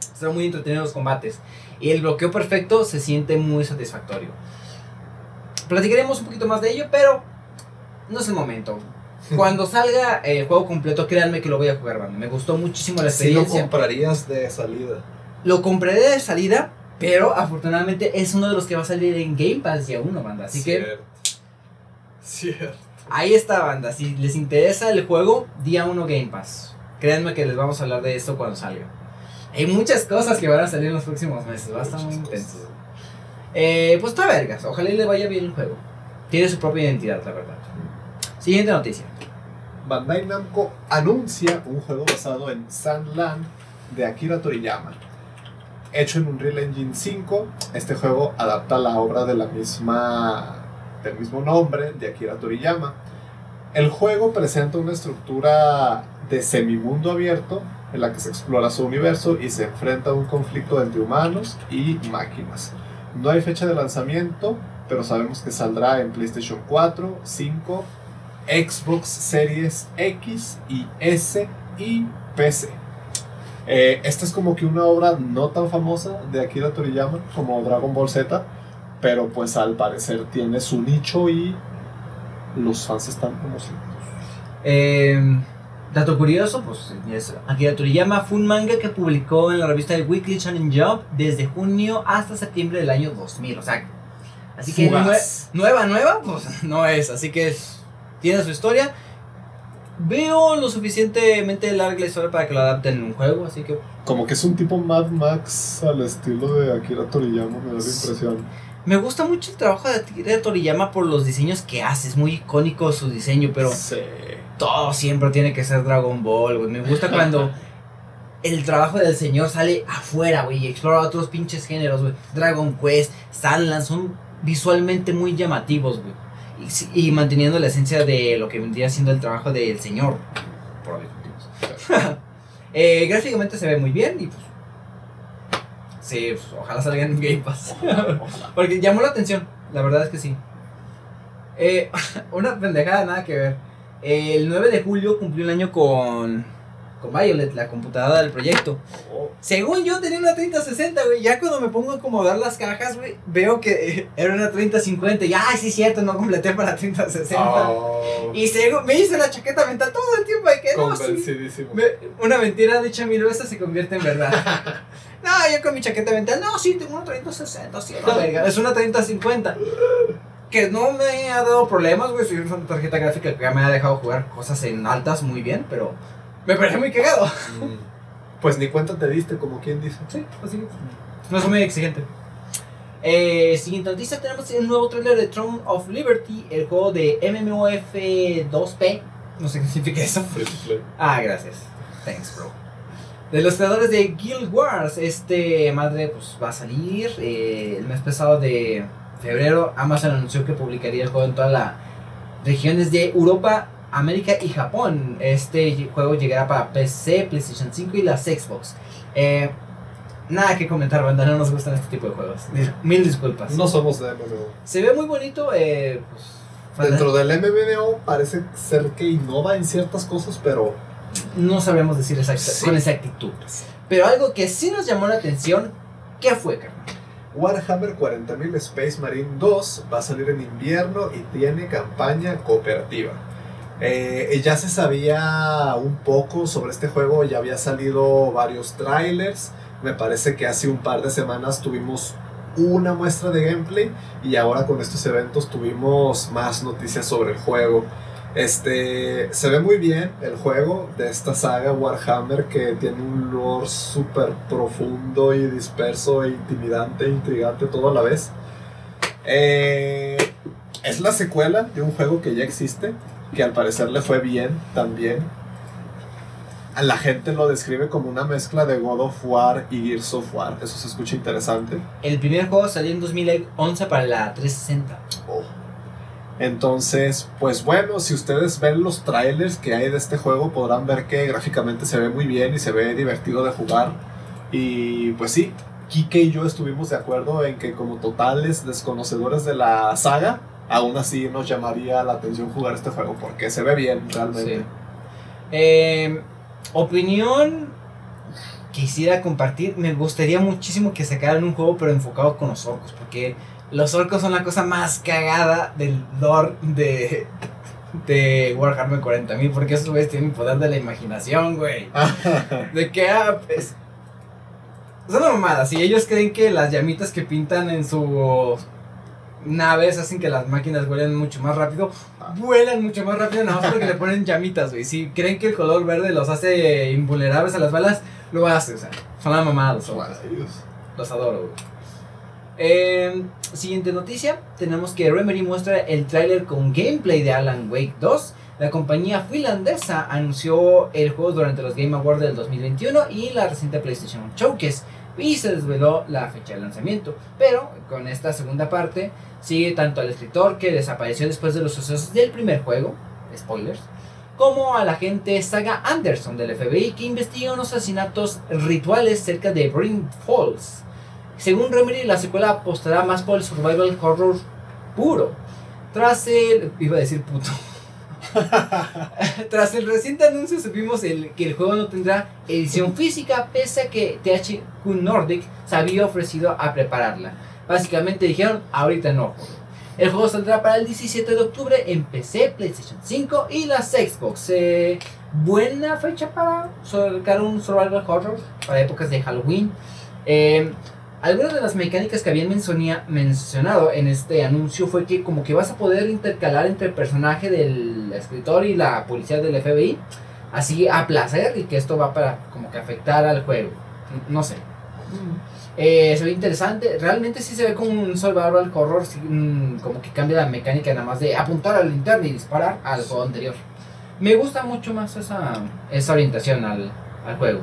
Están muy entretenidos los combates. Y el bloqueo perfecto se siente muy satisfactorio. Platicaremos un poquito más de ello, pero no es el momento. Cuando salga el juego completo, créanme que lo voy a jugar, banda. Me gustó muchísimo la Si lo experiencia. comprarías de salida. Lo compré de salida, pero afortunadamente es uno de los que va a salir en Game Pass día 1, banda. Así que Cierto. Ahí está, banda. Si les interesa el juego, día 1 Game Pass. Créanme que les vamos a hablar de esto cuando salga. Hay muchas cosas que van a salir en los próximos meses. Va a estar muy intenso. Eh, pues está vergas. Ojalá y le vaya bien el juego. Tiene su propia identidad, la verdad. Siguiente noticia. Bandai Namco anuncia un juego basado en Sandland de Akira Toriyama. Hecho en Unreal Engine 5, este juego adapta la obra de la misma, del mismo nombre de Akira Toriyama. El juego presenta una estructura de semimundo abierto en la que se explora su universo y se enfrenta a un conflicto entre humanos y máquinas. No hay fecha de lanzamiento, pero sabemos que saldrá en PlayStation 4, 5, Xbox Series X y S y PC. Eh, esta es como que una obra no tan famosa de Akira Toriyama como Dragon Ball Z, pero pues al parecer tiene su nicho y los fans están emocionados. Eh, Dato curioso, pues es, Akira Toriyama fue un manga que publicó en la revista de Weekly Shonen Jump desde junio hasta septiembre del año 2000. O sea, así que nue- nueva, nueva, pues no es. Así que es- tiene su historia. Veo lo suficientemente larga la historia para que lo adapten en un juego, así que Como que es un tipo Mad Max al estilo de Akira Toriyama, me da la impresión. Me gusta mucho el trabajo de Akira Toriyama por los diseños que hace. Es muy icónico su diseño, pero Sí. todo siempre tiene que ser Dragon Ball, güey. Me gusta cuando el trabajo del señor sale afuera, güey, y explora otros pinches géneros, güey. Dragon Quest, Sandland, son visualmente muy llamativos, güey. Y, manteniendo la esencia de lo que vendría siendo el trabajo del señor, por obvios motivos. Eh, gráficamente se ve muy bien y pues... Sí, pues, ojalá salga en Game Pass. Porque llamó la atención, la verdad es que sí. Eh, una pendejada, nada que ver. El 9 de julio cumplió un año con, con Violet, la computadora del proyecto. Oh, Según yo tenía una 3060, güey. Ya cuando me pongo a acomodar las cajas, güey, veo que era una 3050. Y ay, sí, cierto, no completé para 3060. oh, Y según, me hice la chaqueta mental todo el tiempo de que no, sí, convencidísimo. me- una mentira dicha mil veces se convierte en verdad. No, yo con mi chaqueta mental, no, sí, tengo una 3060, sí, la verga, es una 3050. Que no me ha dado problemas, güey, soy una tarjeta gráfica que ya me ha dejado jugar cosas en altas muy bien, pero me parece muy cagado. Mm. Pues ni cuenta te diste, como quien dice. Sí, así No es muy exigente. Eh, siguiente noticia, tenemos un nuevo trailer de Throne of Liberty, el juego de MMOF 2P. No sé qué significa eso. Free to play. Ah, gracias. Thanks, bro. De los creadores de Guild Wars, este madre pues va a salir eh, el mes pasado de febrero. Amazon anunció que publicaría el juego en todas las regiones de Europa, América y Japón. Este juego llegará para PC, PlayStation 5 y las Xbox. Eh, nada que comentar, banda, no nos gustan este tipo de juegos. Mil disculpas. No somos de MMO. Se ve muy bonito, eh, pues, Dentro del MMO parece ser que innova en ciertas cosas, pero no sabemos decir Sí. con exactitud. Pero algo que sí nos llamó la atención, ¿qué fue, carnal? Warhammer 40.000 Space Marine 2 va a salir en invierno y tiene campaña cooperativa. Eh, ya se sabía un poco sobre este juego, ya había salido varios trailers. Me parece que hace un par de semanas tuvimos una muestra de gameplay y ahora con estos eventos tuvimos más noticias sobre el juego. Este se ve muy bien el juego de esta saga Warhammer que tiene un lore súper profundo y disperso e intimidante, intrigante todo a la vez. Eh, es la secuela de un juego que ya existe, que al parecer le fue bien también. A La gente lo describe como una mezcla de God of War y Gears of War. Eso se escucha interesante. El primer juego salió en 2011 para la 360. Entonces, pues bueno, si ustedes ven los trailers que hay de este juego, podrán ver que gráficamente se ve muy bien y se ve divertido de jugar. Y pues sí, Kike y yo estuvimos de acuerdo en que como totales desconocedores de la saga, aún así nos llamaría la atención jugar este juego porque se ve bien realmente. Eh, opinión quisiera compartir. Me gustaría muchísimo que sacaran un juego, pero enfocado con los orcos. Porque los orcos son la cosa más cagada del lore de, de Warhammer 40.000. Porque esos güeyes tienen poder de la imaginación, güey. De que ah, es, es una mamada. Si ellos creen que las llamitas que pintan en sus naves hacen que las máquinas vuelen mucho más rápido, vuelan mucho más rápido nada más porque le ponen llamitas, güey. Si creen que el color verde los hace invulnerables a las balas, lo hace, o sea, son la mamada los orcos. Los adoro, güey. Eh, siguiente noticia, tenemos que Remedy muestra el tráiler con gameplay de Alan Wake 2. La compañía finlandesa anunció el juego durante los Game Awards del 2021 y la reciente PlayStation Showcase y se desveló la fecha de lanzamiento. Pero con esta segunda parte sigue tanto al escritor que desapareció después de los sucesos del primer juego, spoilers, como a la agente Saga Anderson del FBI que investiga unos asesinatos rituales cerca de Brim Falls. Según Remedy, la secuela apostará más por el survival horror puro. Tras el... iba a decir puto. Tras el reciente anuncio supimos el, que el juego no tendrá edición física pese a que THQ Nordic se había ofrecido a prepararla. Básicamente dijeron, ahorita no. El juego saldrá para el 17 de octubre en PC, PlayStation 5 y las Xbox. Eh, buena fecha para sacar un survival horror para épocas de Halloween. Eh, algunas de las mecánicas que habían mencionado en este anuncio fue que como que vas a poder intercalar entre el personaje del escritor y la policía del FBI, así a placer y que esto va para como que afectar al juego. No sé. Eh, se ve interesante. Realmente sí se ve como un survival horror. sí, mm, como que cambia la mecánica nada más de apuntar al linterna y disparar al juego anterior. Me gusta mucho más esa, esa orientación al, al juego.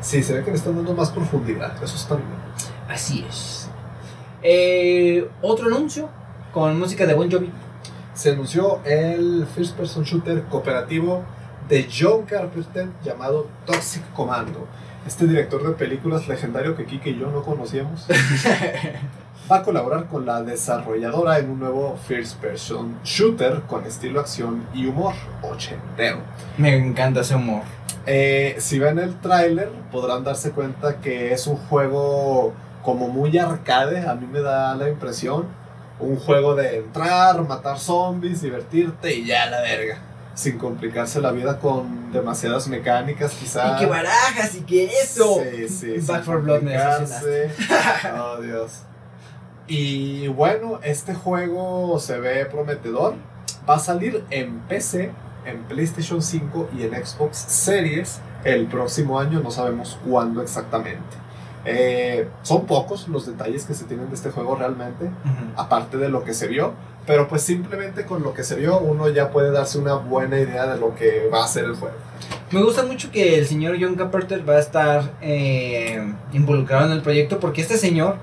Sí, se ve que le están dando más profundidad. Eso está bien. Así es. Eh, otro anuncio con música de Bon Jovi. Se anunció el first person shooter cooperativo de John Carpenter llamado Toxic Commando. Este director de películas legendario que Kike y yo no conocíamos va a colaborar con la desarrolladora en un nuevo first person shooter con estilo acción y humor ochentero. Me encanta ese humor. Eh, si ven el tráiler podrán darse cuenta que es un juego como muy arcade, a mí me da la impresión. Un juego de entrar, matar zombies, divertirte y ya la verga. Sin complicarse la vida con demasiadas mecánicas, quizás. Y que barajas y que eso. Sí, sí, Back 4 Blood me. Oh, Dios. Y bueno, este juego se ve prometedor. Va a salir en PC, en PlayStation 5 y en Xbox Series el próximo año. No sabemos cuándo exactamente. Eh, son pocos los detalles que se tienen de este juego realmente, aparte de lo que se vio. Pero pues simplemente con lo que se vio uno ya puede darse una buena idea de lo que va a ser el juego. Me gusta mucho que el señor John Carpenter va a estar eh, involucrado en el proyecto porque este señor,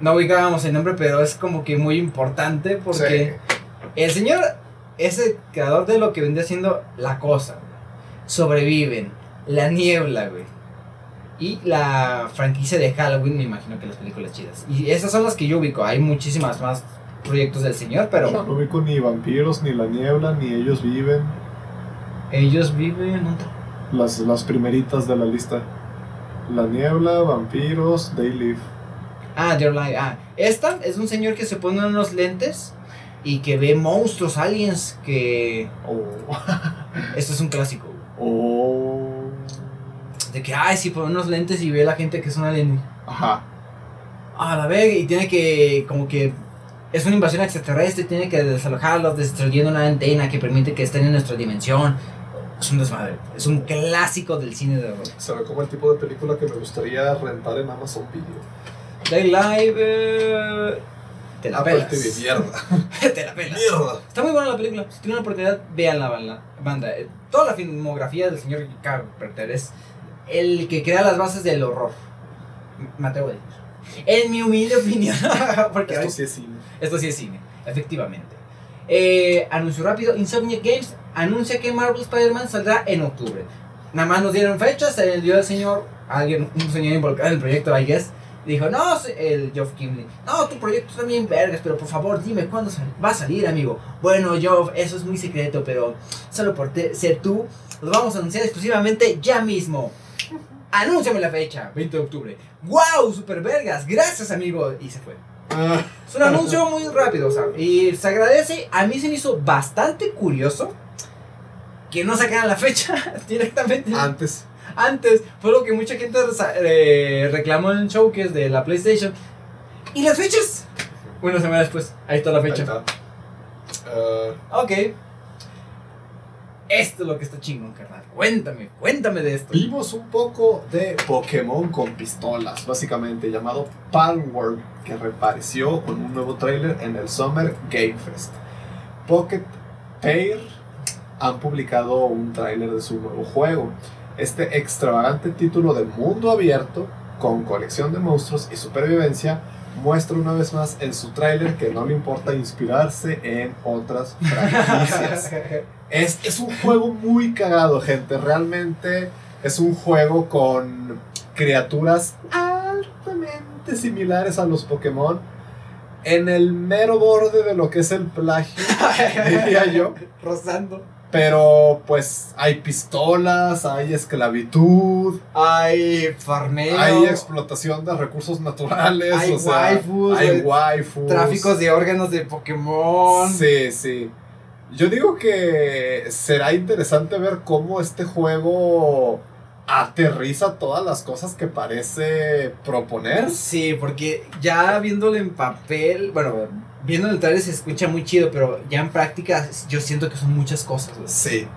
no ubicábamos el nombre, pero es como que muy importante porque el señor es el creador de lo que vendría siendo La Cosa, güey. Sobreviven, La Niebla, güey. Y la franquicia de Halloween, me imagino que las películas chidas. Y esas son las que yo ubico. Hay muchísimas más proyectos del señor, pero No ubico ni vampiros, ni la niebla, ni ellos viven. ellos viven... ¿dónde? Las, las primeritas de la lista. La niebla, vampiros, They Live. Ah, Dear Life. Ah, esta es un señor que se pone unos lentes y que ve monstruos, aliens, que... Oh. Esto es un clásico. Oh. De que, ay, sí, pone unos lentes y ve a la gente que es un alien. Ajá. Ah, la ve y tiene que, como que... Es una invasión extraterrestre, tiene que desalojarlos destruyendo una antena que permite que estén en nuestra dimensión. Es un desmadre. Es un clásico del cine de horror. Se ve como el tipo de película que me gustaría rentar en Amazon Video. Day Live... eh, Te la pelas. TV, mierda. Te la pelas. Mierda. Está muy buena la película. Si tienen la oportunidad, vean la banda. banda. Eh, Toda la filmografía del señor Carpenter es el que crea las bases del horror. Me atrevo a decir. En mi humilde opinión. Porque Esto sí es cine. esto sí es cine, efectivamente. Eh, anuncio rápido: Insomniac Games anuncia que Marvel Spider-Man saldrá en octubre. Nada más nos dieron fechas. Se le dio el señor, alguien, un señor involucrado en el proyecto, I guess. Dijo, no, el Geoff Kimley, no, tu proyecto está bien vergas, pero por favor dime cuándo va a salir, amigo. Bueno, Geoff, eso es muy secreto, pero solo por ser tú, lo vamos a anunciar exclusivamente ya mismo. Anúnciame la fecha, 20 de octubre. ¡Wow! Super vergas, gracias, amigo. Y se fue. Ah, Es un anuncio muy rápido, o sea, y se agradece. A mí se me hizo bastante curioso que no sacaran la fecha directamente antes. Antes. Fue lo que mucha gente eh, reclamó en el showcase de la PlayStation. ¿Y las fechas? Una semana después, ahí está la Ahí fecha. está. Ah, Ok. Esto es lo que está chingón, carnal. Cuéntame, cuéntame de esto. Vimos un poco de Pokémon con pistolas, básicamente llamado Palworld, que reapareció con un nuevo tráiler en el Summer Game Fest. Pocket Pair han publicado un tráiler de su nuevo juego. Este extravagante título de mundo abierto, con colección de monstruos y supervivencia, muestra una vez más en su tráiler que no le importa inspirarse en otras franquicias. Es, es un juego muy cagado, gente. Realmente es un juego con criaturas altamente similares a los Pokémon. En el mero borde de lo que es el plagio, diría yo. Rozando. Pero pues hay pistolas, hay esclavitud, Hay farmeo. hay explotación de recursos naturales, Hay o waifus, hay hay waifus. Tráficos de órganos de Pokémon. Sí, sí. Yo digo que será interesante ver cómo este juego aterriza todas las cosas que parece proponer. Sí, porque ya viéndolo en papel, bueno, viendo el trailer se escucha muy chido, pero ya en práctica yo siento que son muchas cosas. güey. Sí,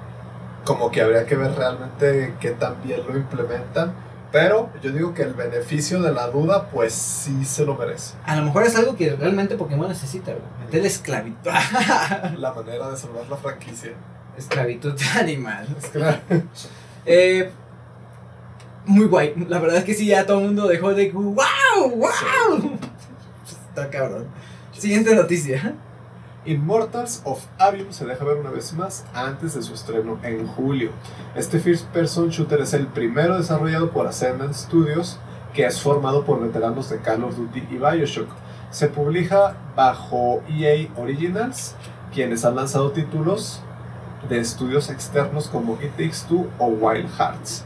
como que habría que ver realmente qué tan bien lo implementan. Pero yo digo que el beneficio de la duda, pues sí se lo merece. A lo mejor es algo que realmente Pokémon necesita, güey. Meterle esclavitud. La manera de salvar la franquicia. esclavitud animal. Es que- Eh, muy guay. La verdad es que sí, ya todo el mundo dejó de. ¡Wow! ¡Wow! Está cabrón. Siguiente noticia. Immortals of Avium se deja ver una vez más antes de su estreno en julio. Este first person shooter es el primero desarrollado por Ascendant Studios, que es formado por veteranos de Call of Duty y Bioshock. Se publica bajo EA Originals, quienes han lanzado títulos de estudios externos como It Takes Two o Wild Hearts.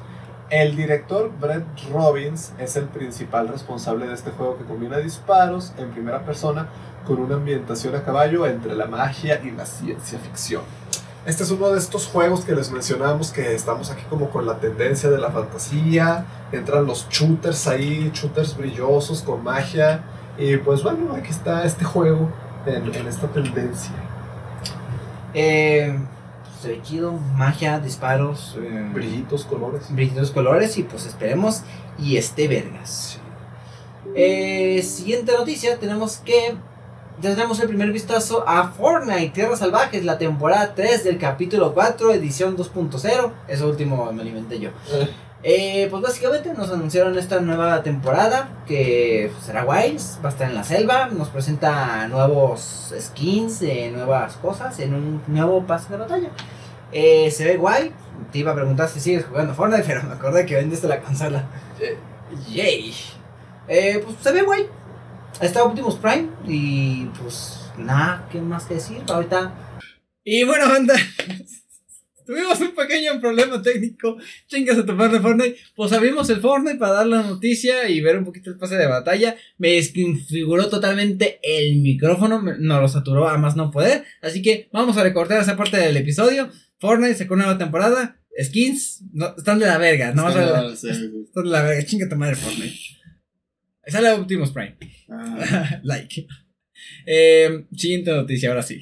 El director Brett Robbins es el principal responsable de este juego que combina disparos en primera persona con una ambientación a caballo entre la magia y la ciencia ficción. Este es uno de estos juegos que les mencionamos que estamos aquí como con la tendencia de la fantasía, entran los shooters ahí, shooters brillosos con magia, y pues bueno, aquí está este juego en, en esta tendencia. Eh, se ve chido. Magia, disparos. Eh, Brillitos, colores. brillitos colores. Y pues esperemos. Y esté vergas. Eh, siguiente noticia. Tenemos que. Ya tenemos el primer vistazo a Fortnite Tierras Salvajes, la temporada 3 del capítulo 4, edición 2.0. Eso último me lo inventé yo. Eh, pues básicamente nos anunciaron esta nueva temporada que será Wilds, va a estar en la selva, nos presenta nuevos skins, eh, nuevas cosas en un nuevo pase de batalla. Eh, se ve guay, te iba a preguntar si sigues jugando Fortnite, pero me acordé que vendiste la consola. Eh, Yay. Eh, pues se ve guay. Está Optimus Prime y pues nada, ¿qué más que decir? Ahorita... Y bueno, banda, Tuvimos un pequeño problema técnico. Chingas a tomar de Fortnite. Pues abrimos el Fortnite para dar la noticia y ver un poquito el pase de batalla. Me desconfiguró totalmente el micrófono. No lo saturó a más no poder. Así que vamos a recortar esa parte del episodio. Fortnite sacó nueva temporada. Skins no, están de la verga. No, Ah, sí, sí. están de la verga. Chinga tu madre Fortnite. Sale Optimus Prime. Ah. like. Eh, siguiente noticia, ahora sí.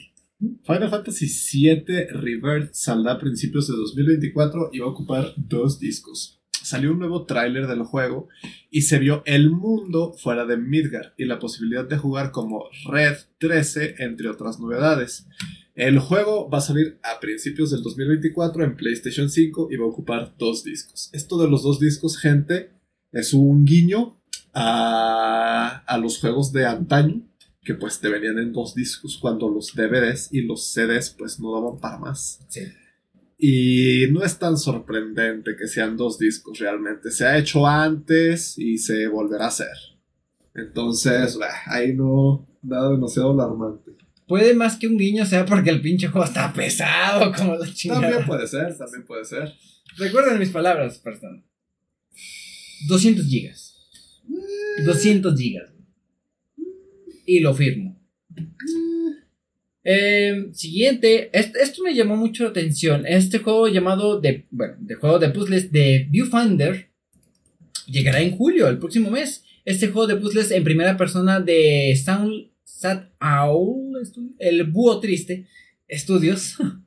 Final Fantasy VII Rebirth saldrá a principios de 2024 y va a ocupar dos discos. Salió un nuevo tráiler del juego y se vio el mundo fuera de Midgar y la posibilidad de jugar como Red 13, entre otras novedades. El juego va a salir a principios del 2024 en PlayStation 5 y va a ocupar dos discos. Esto de los dos discos, gente, es un guiño a, a los juegos de antaño que pues te venían en dos discos cuando los DVDs y los CDs pues no daban para más. Sí. Y no es tan sorprendente que sean dos discos realmente. Se ha hecho antes y se volverá a hacer. Entonces, bah, ahí no, nada demasiado alarmante. Puede más que un guiño sea porque el pinche juego está pesado como la chingada. También puede ser, también puede ser. Recuerden mis palabras, persona. 200 gigas. 200 gigas. Y lo firmo. Eh, siguiente, esto me llamó mucho la atención. Este juego llamado de, bueno, de juego de puzzles de Viewfinder llegará en julio, el próximo mes. Este juego de puzzles en primera persona de Sound Sat Owl, el búho triste, Studios,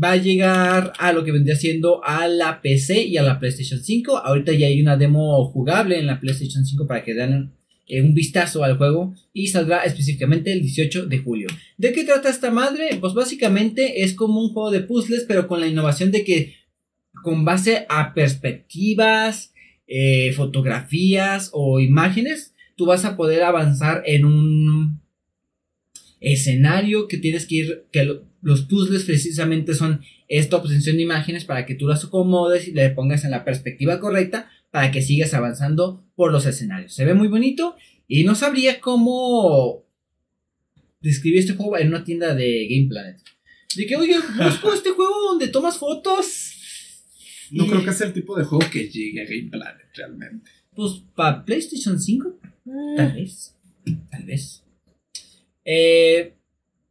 va a llegar a lo que vendría siendo a la PC y a la PlayStation 5. Ahorita ya hay una demo jugable en la PlayStation 5 para que den eh, un vistazo al juego y saldrá específicamente el 18 de julio. ¿De qué trata esta madre? Pues básicamente es como un juego de puzzles, pero con la innovación de que con base a perspectivas, eh, fotografías o imágenes, tú vas a poder avanzar en un escenario que tienes que ir, que los puzzles precisamente son esta obtención de imágenes para que tú las acomodes y le pongas en la perspectiva correcta para que sigas avanzando por los escenarios. Se ve muy bonito y no sabría cómo describir este juego en una tienda de Game Planet. De que, oye, busco este juego donde tomas fotos. No Y, creo que sea el tipo de juego que llegue a Game Planet realmente. Pues para PlayStation 5, tal vez. Tal vez. Eh,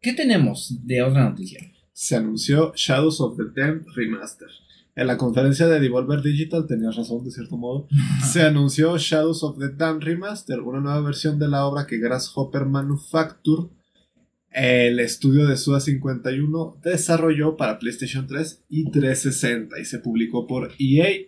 ¿Qué tenemos de otra noticia? se anunció Shadows of the Damned Remaster. En la conferencia de Devolver Digital, tenías razón de cierto modo, se anunció Shadows of the Damned Remaster, una nueva versión de la obra que Grasshopper Manufacture, el estudio de Suda 51, desarrolló para PlayStation 3 y 360 y se publicó por EA.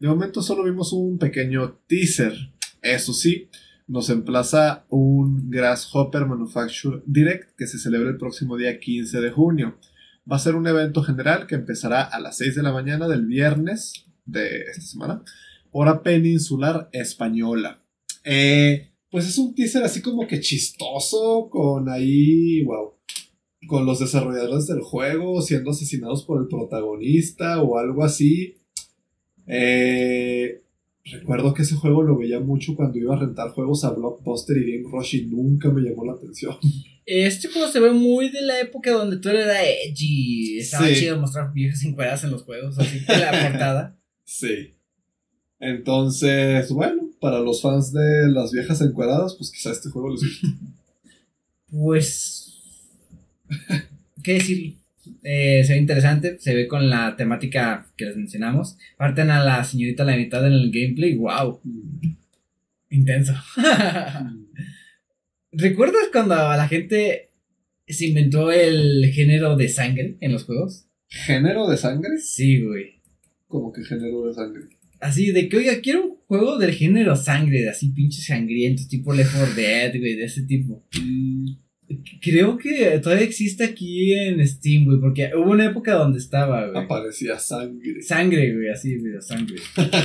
De momento solo vimos un pequeño teaser. Eso sí, nos emplaza un Grasshopper Manufacture Direct que se celebra el próximo día 15 de junio. Va a ser un evento general que empezará a las 6 de la mañana del viernes de esta semana, hora peninsular española. Eh, pues es un teaser así como que chistoso, con ahí, wow, con los desarrolladores del juego siendo asesinados por el protagonista o algo así. Eh, recuerdo que ese juego lo veía mucho cuando iba a rentar juegos a Blockbuster y Game Rush y nunca me llamó la atención. Este juego se ve muy de la época donde tú eras edgy. Estaba Sí. chido mostrar viejas encueradas en los juegos, así que la portada. Sí. Entonces, bueno, para los fans de las viejas encuadradas, pues quizá este juego les guste. Pues. ¿Qué decir? Eh, se ve interesante, se ve con la temática que les mencionamos. Parten a la señorita a la mitad en el gameplay, wow, intenso. ¿Recuerdas cuando la gente se inventó el género de sangre en los juegos? ¿Género de sangre? Sí, güey. Como que género de sangre. Así de que, oiga, quiero un juego del género sangre, de así pinches sangrientos, tipo Left 4 Dead, güey, de ese tipo. Mm, Creo que todavía existe aquí en Steam, güey, porque hubo una época donde estaba, güey. aparecía sangre. Sangre, güey, así, güey, sangre.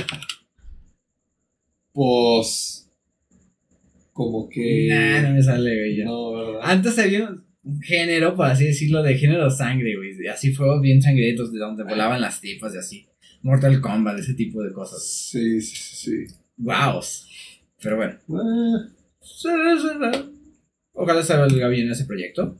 Pues. Como que. Nah, no me sale, güey, ya. No, ¿verdad? Antes había un género, por así decirlo, de género sangre, güey. Así juegos bien sangrientos, de donde volaban las tipas y así. Mortal Kombat, ese tipo de cosas. Sí, sí, sí. sí. Guaos. Pero bueno. Eh, Ojalá salga bien ese proyecto.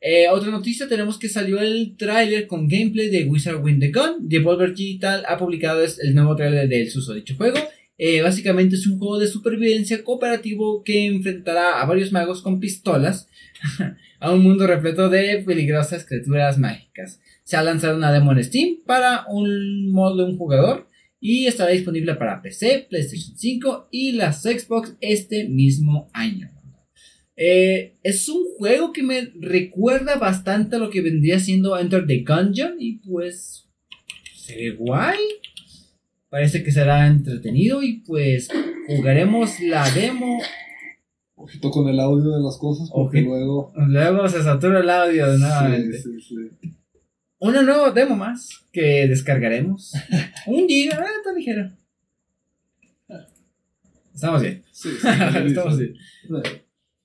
Eh, otra noticia, tenemos que salió el tráiler con gameplay de Wizard Win the Gun. Devolver Digital ha publicado el nuevo tráiler del uso de dicho juego. Eh, básicamente es un juego de supervivencia cooperativo que enfrentará a varios magos con pistolas a un mundo repleto de peligrosas criaturas mágicas. Se ha lanzado una demo en Steam para un modo de un jugador y estará disponible para PC, PlayStation 5 y las Xbox este mismo año. Eh, es un juego que me recuerda bastante a lo que vendría siendo Enter the Gungeon y pues se ve guay. Parece que será entretenido y pues jugaremos la demo. Ojito con el audio de las cosas, porque Ojito. luego. Luego se satura el audio nuevamente. Sí, sí, sí. Una nueva demo más que descargaremos. Un giga, ah, está ligero. Estamos bien. Sí, sí, Estamos bien.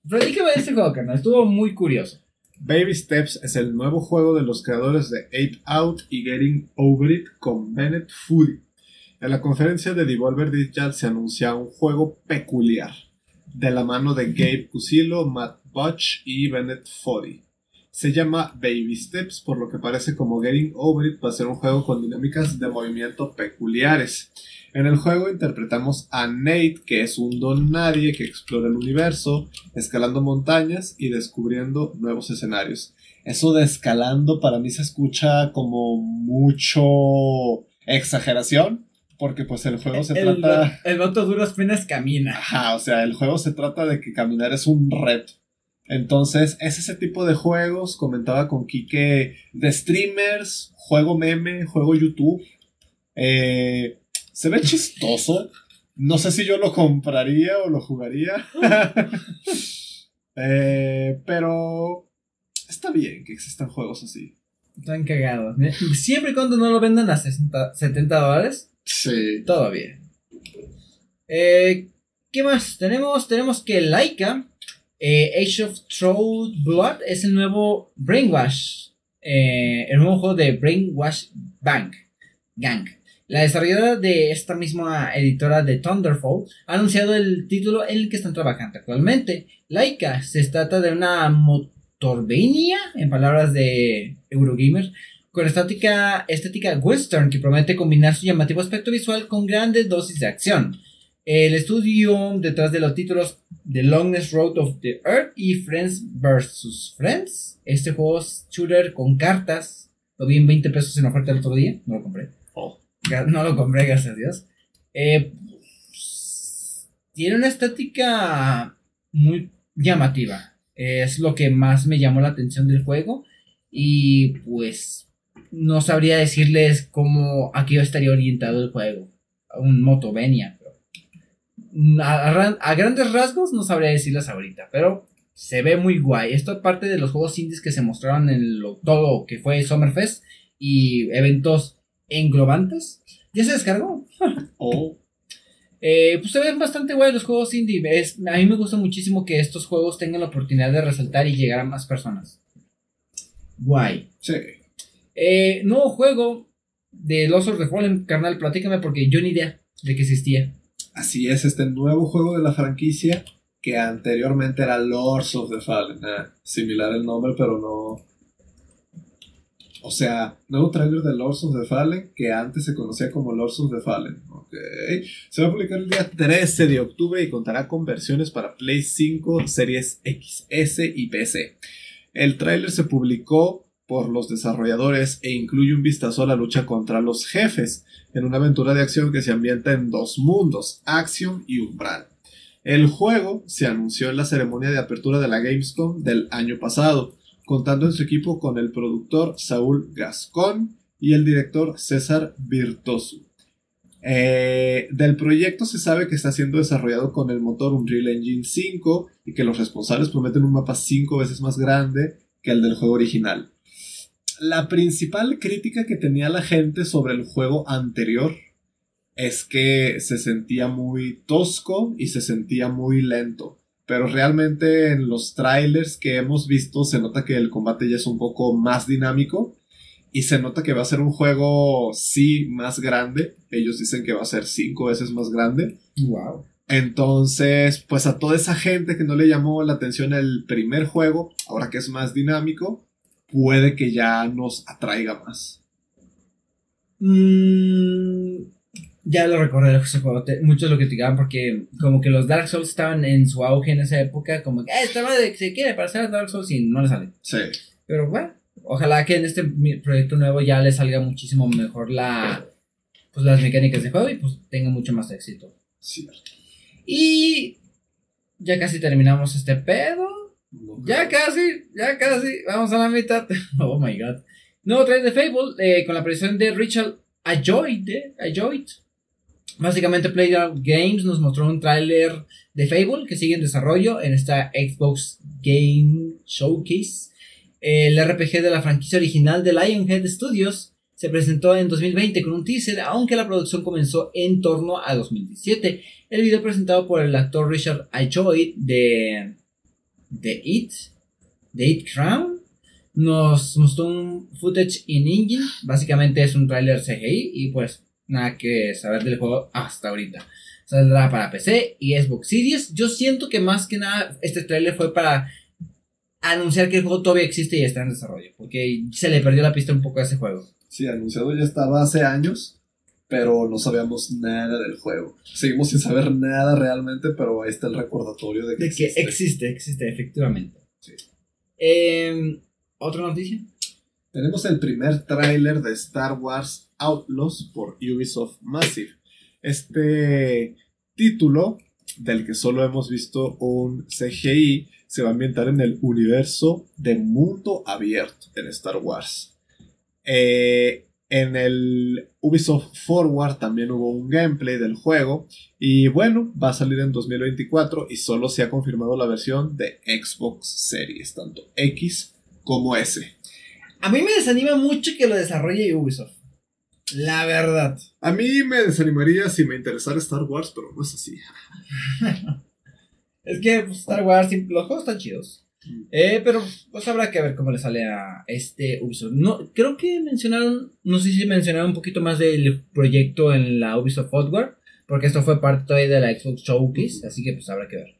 Platícame de este juego, carnal. Estuvo muy curioso. Baby Steps es el nuevo juego de los creadores de Ape Out y Getting Over It con Bennett Foodie. En la conferencia de Devolver Digital se anuncia un juego peculiar, de la mano de Gabe Cusilo, Matt Butch y Bennett Foddy. Se llama Baby Steps, por lo que parece como Getting Over It va a ser un juego con dinámicas de movimiento peculiares. En el juego interpretamos a Nate, que es un don nadie que explora el universo, escalando montañas y descubriendo nuevos escenarios. Eso de escalando para mí se escucha como mucho exageración, porque pues el juego se el, trata... el vato duras penas camina. Ajá, o sea, el juego se trata de que caminar es un reto. Entonces, es ese tipo de juegos, comentaba con Kike, de streamers, juego meme, juego YouTube. Eh, se ve chistoso. No sé si yo lo compraría o lo jugaría. Eh, pero está bien que existan juegos así. Están cagados. ¿eh? Siempre y cuando no lo vendan a 60, 70 dólares, Sí. todo bien. Eh, ¿Qué más? Tenemos, tenemos que Laika, eh, Age of Troll Blood, es el nuevo Brainwash. eh, el nuevo juego de Brainwash Bank. Gang. La desarrolladora de esta misma editora de Thunderfall ha anunciado el título en el que están trabajando actualmente. Laika se trata de una motorvania, en palabras de Eurogamer, con estética, estética western que promete combinar su llamativo aspecto visual con grandes dosis de acción. El estudio detrás de los títulos The Longest Road of the Earth y Friends vs. Friends. Este juego es shooter con cartas. Lo vi en 20 pesos en oferta el otro día. No lo compré. Oh. No lo compré, gracias a Dios. Eh, tiene una estética muy llamativa. Es lo que más me llamó la atención del juego. Y pues no sabría decirles cómo aquí estaría orientado el juego. A un Motovenia. A, a ran- a grandes rasgos no sabría decirles ahorita. Pero se ve muy guay. Esto es parte de los juegos indies que se mostraron en lo, todo que fue Summerfest. Y eventos englobantes. ¿Ya se descargó? Oh, Eh, pues se ven bastante guay los juegos indie. Es- a mí me gusta muchísimo que estos juegos tengan la oportunidad de resaltar y llegar a más personas. Guay. sí. Eh, nuevo juego de Lost of the Fallen, carnal, platícame porque yo ni idea de que existía. Así es, este nuevo juego de la franquicia que anteriormente era Lords of the Fallen. Ah, similar el nombre, pero no. O sea, nuevo trailer de Lords of the Fallen que antes se conocía como Lords of the Fallen. Ok. Se va a publicar el día 13 de octubre y contará con versiones para Play 5, Series XS y PC. El tráiler se publicó por los desarrolladores e incluye un vistazo a la lucha contra los jefes en una aventura de acción que se ambienta en dos mundos, Axiom y Umbral. El juego se anunció en la ceremonia de apertura de la Gamescom del año pasado, contando en su equipo con el productor Saúl Gascón y el director César Virtosu. Eh, del proyecto se sabe que está siendo desarrollado con el motor Unreal Engine 5 y que los responsables prometen un mapa 5 veces más grande que el del juego original. La principal crítica que tenía la gente sobre el juego anterior es que se sentía muy tosco y se sentía muy lento. Pero realmente en los trailers que hemos visto se nota que el combate ya es un poco más dinámico y se nota que va a ser un juego sí más grande. Ellos dicen que va a ser cinco veces más grande. Wow. Entonces, pues a toda esa gente que no le llamó la atención el primer juego, ahora que es más dinámico, puede que ya nos atraiga más. Mm, ya lo recordé te- muchos lo criticaban porque como que los Dark Souls estaban en su auge en esa época. Como que, eh, esta madre se quiere parecer a Dark Souls y no le sale. Sí. Pero bueno, ojalá que en este proyecto nuevo ya le salga muchísimo mejor la pues las mecánicas de juego y pues tenga mucho más éxito. Cierto. Y ya casi terminamos este pedo. Ya casi, ya casi, vamos a la mitad. Oh my god. Nuevo trailer de Fable eh, con la aparición de Richard Ayoid. eh, Ayoid. Básicamente Playground Games nos mostró un tráiler de Fable que sigue en desarrollo en esta Xbox Game Showcase. El RPG de la franquicia original de Lionhead Studios se presentó en 2020 con un teaser, aunque la producción comenzó en torno a 2017. El video presentado por el actor Richard Ayoid de The It, The It Crown, nos mostró un footage in engine. Básicamente es un tráiler CGI y pues nada que saber del juego hasta ahorita. Saldrá para PC y Xbox Series. Yo siento que más que nada este tráiler fue para anunciar que el juego todavía existe y está en desarrollo. Porque se le perdió la pista un poco a ese juego. Sí, anunciado ya estaba hace años, pero no sabíamos nada del juego. Seguimos sin saber nada realmente, pero ahí está el recordatorio de que, De que existe. existe, existe, efectivamente. Sí. Em, ¿Otra noticia? Tenemos el primer tráiler de Star Wars Outlaws por Ubisoft Massive. Este título, del que solo hemos visto un CGI, se va a ambientar en el universo de mundo abierto en Star Wars. Eh, en el Ubisoft Forward también hubo un gameplay del juego y bueno, va a salir en 2024 y solo se ha confirmado la versión de Xbox Series, tanto X como S. A mí me desanima mucho que lo desarrolle Ubisoft. La verdad. A mí me desanimaría si me interesara Star Wars, pero no es así. Es que Star Wars, los juegos están chidos. Eh, pero pues habrá que ver cómo le sale a este Ubisoft. No, creo que mencionaron, no sé si mencionaron un poquito más del proyecto en la Ubisoft Forward, porque esto fue parte todavía de la Xbox Showcase, así que pues habrá que ver.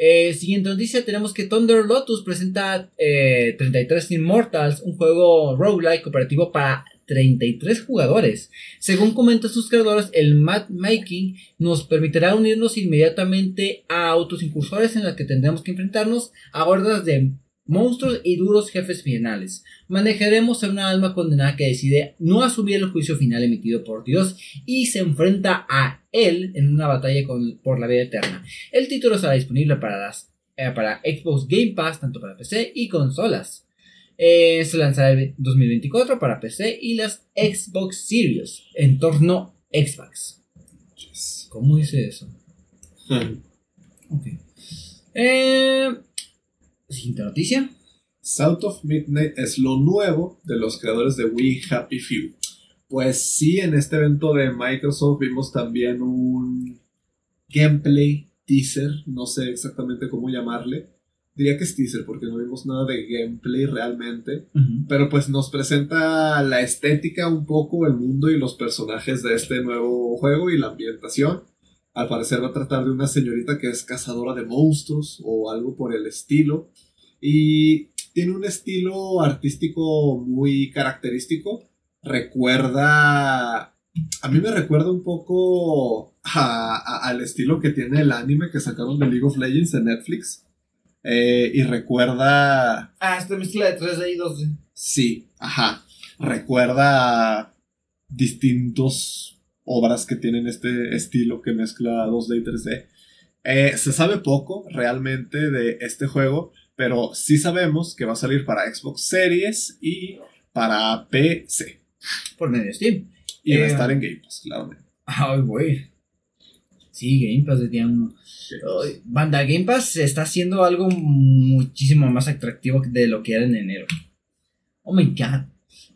Eh, siguiente noticia, tenemos que Thunder Lotus presenta eh, 33 Immortals, un juego roguelike cooperativo para 33 jugadores. Según comentan sus creadores, el matchmaking nos permitirá unirnos inmediatamente a autos incursores en los que tendremos que enfrentarnos a hordas de monstruos y duros jefes finales. Manejaremos a una alma condenada que decide no asumir el juicio final emitido por Dios y se enfrenta a él en una batalla por la vida eterna. El título estará disponible para, eh, para Xbox Game Pass, tanto para PC y consolas. Eh, se lanzará en 2024 para PC y las Xbox Series, entorno Xbox. ¿Cómo dice eso? ok. Eh, Siguiente noticia. South of Midnight es lo nuevo de los creadores de Wii Happy Few. Pues sí, en este evento de Microsoft vimos también un gameplay teaser, no sé exactamente cómo llamarle. Diría que es teaser porque no vimos nada de gameplay realmente. Pero pues nos presenta la estética un poco, el mundo y los personajes de este nuevo juego y la ambientación. Al parecer va a tratar de una señorita que es cazadora de monstruos o algo por el estilo. Y tiene un estilo artístico muy característico. Recuerda... A mí me recuerda un poco al estilo que tiene el anime que sacaron de League of Legends en Netflix. Eh, y recuerda... Ah, esta mezcla de 3D y 2D. Sí, ajá. Recuerda distintos obras que tienen este estilo que mezcla 2D y 3D. Eh, se sabe poco realmente de este juego, pero sí sabemos que va a salir para Xbox Series y para PC. Por medio de Steam. Y va a eh, estar en Game Pass, claramente. Ay, güey. Sí, Game Pass de día uno. Banda Game Pass está haciendo algo muchísimo más atractivo de lo que era en enero. Oh my god.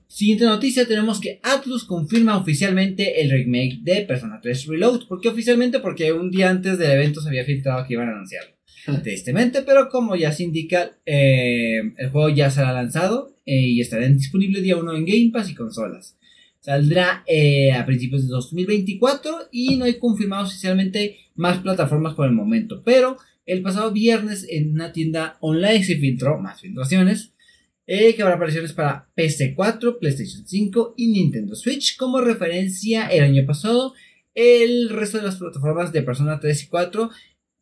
Siguiente noticia, tenemos que Atlus confirma oficialmente el remake de Persona 3 Reload. ¿Por qué oficialmente? Porque un día antes del evento se había filtrado que iban a anunciarlo. Tristemente, pero como ya se indica, eh, el juego ya será lanzado eh, y estará disponible día 1 en Game Pass y consolas. Saldrá eh, a principios de 2024 y no hay confirmado oficialmente más plataformas por el momento. Pero el pasado viernes en una tienda online se filtró más filtraciones eh, que habrá apariciones para PS4, PlayStation 5 y Nintendo Switch. Como referencia, el año pasado, el resto de las plataformas de Persona 3 y 4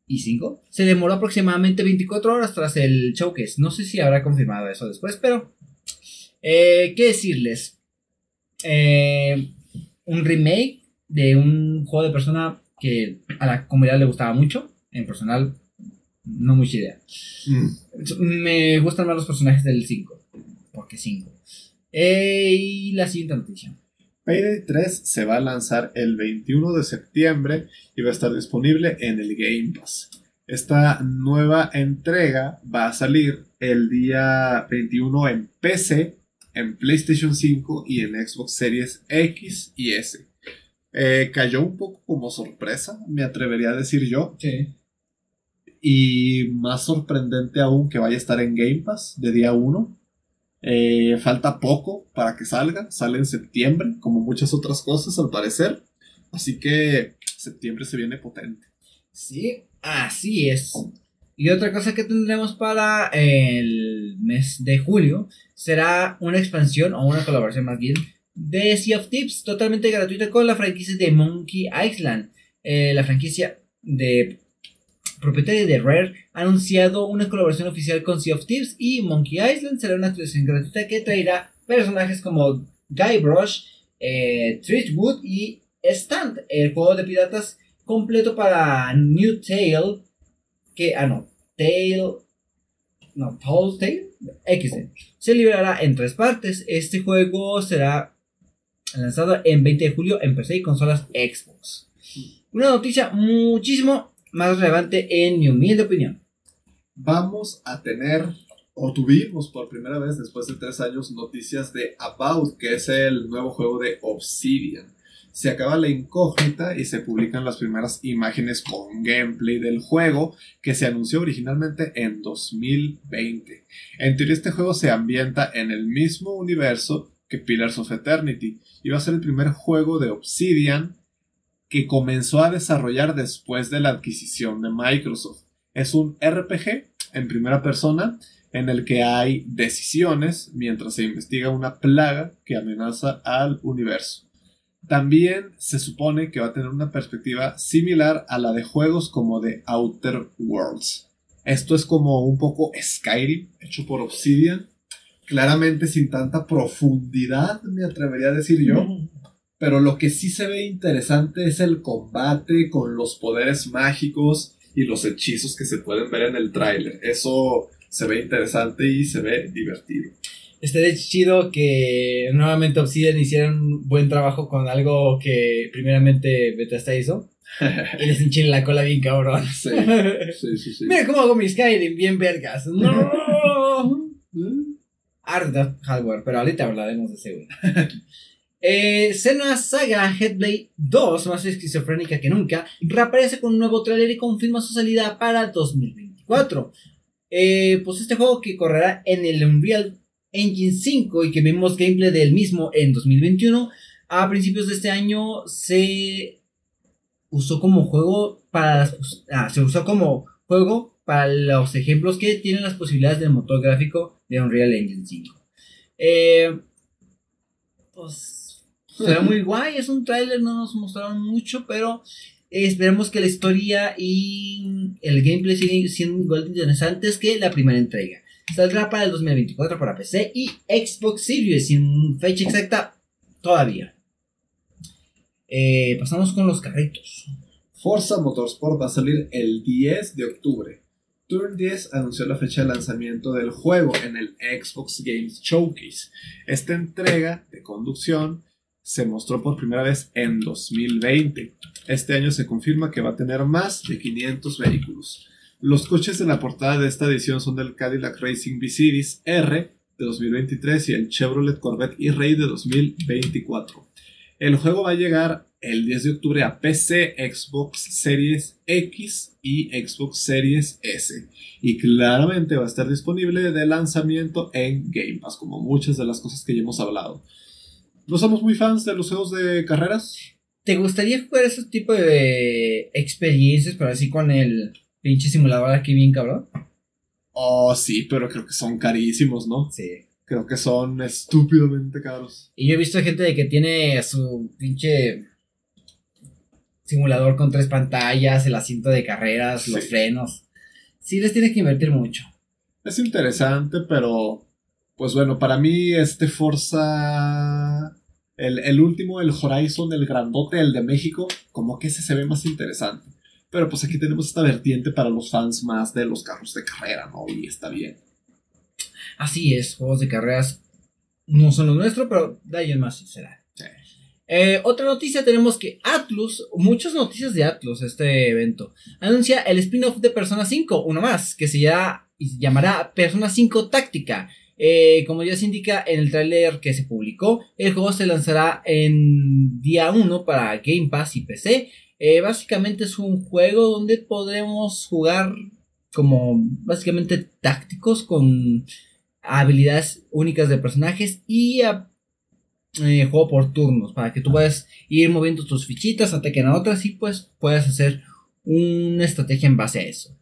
y 5 se demoró aproximadamente 24 horas tras el showcase. No sé si habrá confirmado eso después, pero eh, ¿qué decirles? Eh, un remake de un juego de Persona que a la comunidad le gustaba mucho. En personal, no mucha idea. Mm. Me gustan más los personajes del 5. Porque 5. Eh, y la siguiente noticia. Payday 3 se va a lanzar el 21 de septiembre y va a estar disponible en el Game Pass. Esta nueva entrega va a salir el día 21 en PC, en PlayStation 5 y en Xbox Series X y S. Eh, cayó un poco como sorpresa, me atrevería a decir yo. Sí. Y más sorprendente aún que vaya a estar en Game Pass de día 1. Eh, falta poco para que salga. Sale en septiembre, como muchas otras cosas al parecer. Así que septiembre se viene potente. Sí, así es. Y otra cosa que tendremos para el mes de julio será una expansión o una colaboración más bien de Sea of Tips totalmente gratuita con la franquicia de Monkey Island. Eh, la franquicia de propietaria de Rare, ha anunciado una colaboración oficial con Sea of Thieves y Monkey Island. Será una actuación gratuita que traerá personajes como Guybrush, eh, y Stand, el juego de piratas completo para New Tale. Que, ah, no, Tale. No, Tall Tale XD. Se liberará en tres partes. Este juego será lanzado en 20 de julio en PC y consolas Xbox. Una noticia muchísimo más relevante en mi humilde opinión. Vamos a tener, o tuvimos por primera vez después de tres años, noticias de About, que es el nuevo juego de Obsidian. Se acaba la incógnita y se publican las primeras imágenes con gameplay del juego que se anunció originalmente en 2020. En teoría este juego se ambienta en el mismo universo que Pillars of Eternity va a ser el primer juego de Obsidian que comenzó a desarrollar después de la adquisición de Microsoft. Es un RPG en primera persona en el que hay decisiones mientras se investiga una plaga que amenaza al universo. También se supone que va a tener una perspectiva similar a la de juegos como The Outer Worlds. Esto es como un poco Skyrim, hecho por Obsidian. Claramente sin tanta profundidad, me atrevería a decir yo. Pero lo que sí se ve interesante es el combate con los poderes mágicos y los hechizos que se pueden ver en el tráiler. Eso se ve interesante y se ve divertido. Estaría chido que nuevamente Obsidian hiciera un buen trabajo con algo que primeramente Bethesda hizo. y les enchile la cola bien cabrón. Sí, sí, sí. sí. Mira cómo hago mi Skyrim bien vergas. No. Harta hardware, pero ahorita hablaremos de güey. Eh, Senua Saga Headblade 2, más esquizofrénica que nunca, reaparece con un nuevo trailer y confirma su salida para 2024. Eh, pues este juego que correrá en el Unreal Engine 5 y que vimos gameplay del mismo en 2021, a principios de este año se usó como juego para ah, se usó como juego para los ejemplos que tienen las posibilidades del motor gráfico de Unreal Engine 5. Eh, pues será muy guay, es un tráiler, no nos mostraron mucho, pero esperemos que la historia y el gameplay sigan siendo igual de interesantes que la primera entrega. Saldrá para el 2024 para PC y Xbox Series sin fecha exacta todavía. Eh, pasamos con los carritos. Forza Motorsport va a salir el 10 de octubre. Turn 10 anunció la fecha de lanzamiento del juego en el Xbox Games Showcase. Esta entrega de conducción se mostró por primera vez en 2020. Este año se confirma que va a tener más de 500 vehículos. Los coches de la portada de esta edición son del Cadillac Racing V-Series R de 2023 y el Chevrolet Corvette E-Ray de 2024. El juego va a llegar el 10 de octubre a PC, Xbox Series X y Xbox Series S. Y claramente va a estar disponible de lanzamiento en Game Pass, como muchas de las cosas que ya hemos hablado. ¿No somos muy fans de los juegos de carreras? ¿Te gustaría jugar ese tipo de experiencias, pero así con el pinche simulador aquí bien cabrón? Oh, sí, pero creo que son carísimos, ¿no? Sí. Creo que son estúpidamente caros. Y yo he visto gente de que tiene su pinche simulador con tres pantallas, el asiento de carreras, los frenos. Sí les tiene que invertir mucho. Es interesante, pero pues bueno, para mí este Forza el, el, último, el Horizon, el grandote, el de México, como que ese se ve más interesante. Pero pues aquí tenemos esta vertiente para los fans más de los carros de carrera, ¿no? Y está bien. Así es, juegos de carreras no son los nuestros, pero de ahí en más será. Eh, otra noticia tenemos que Atlus, muchas noticias de Atlus este evento, anuncia el spin-off de Persona 5, uno más, que se llamará Persona 5 Táctica. Eh, como ya se indica en el trailer que se publicó, el juego se lanzará en día 1 para Game Pass y PC. Eh, básicamente es un juego donde podremos jugar como básicamente tácticos con habilidades únicas de personajes y eh, juego por turnos para que tú puedas ir moviendo tus fichitas, ataquen a otras y pues puedas hacer una estrategia en base a eso.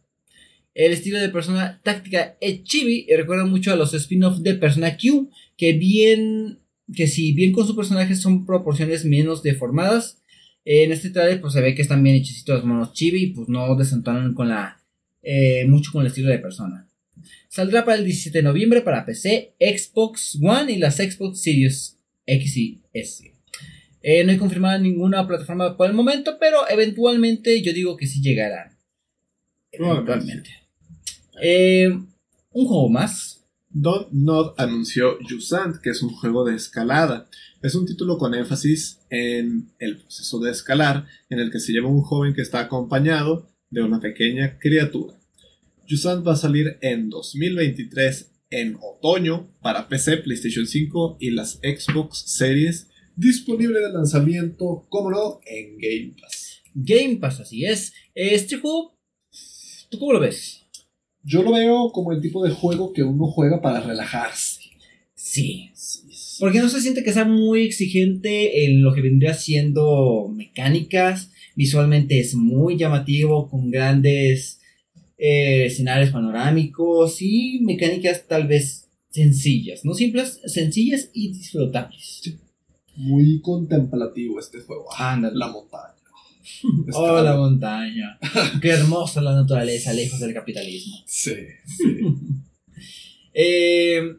El estilo de persona táctica es chibi y recuerda mucho a los spin-offs de Persona Q, que bien, que si bien con su personaje son proporciones menos deformadas, en este trailer pues se ve que están bien hechecitos los monos chibi y pues no desentonan con la, eh, mucho con el estilo de persona. Saldrá para el 17 de noviembre para PC, Xbox One y las Xbox Series X y S. Eh, no he confirmado ninguna plataforma por el momento, pero eventualmente yo digo que sí llegará. Eventualmente. Eh, un juego más. Don Nod anunció Jusant, que es un juego de escalada. Es un título con énfasis en el proceso de escalar, en el que se lleva un joven que está acompañado de una pequeña criatura. Jusant va a salir en 2023 en otoño para PC, PlayStation 5 y las Xbox Series, disponible de lanzamiento, como no, en Game Pass. Game Pass, así es. Este juego, ¿tú cómo lo ves? Yo lo veo como el tipo de juego que uno juega para relajarse. Sí. Porque no se siente que sea muy exigente en lo que vendría siendo mecánicas. Visualmente es muy llamativo, con grandes eh, escenarios panorámicos y mecánicas tal vez sencillas, no simples, sencillas y disfrutables. Muy contemplativo este juego. Ah, Ándale. La montaña. Oh, la montaña. Qué hermosa la naturaleza, lejos del capitalismo. Sí, sí. Eh,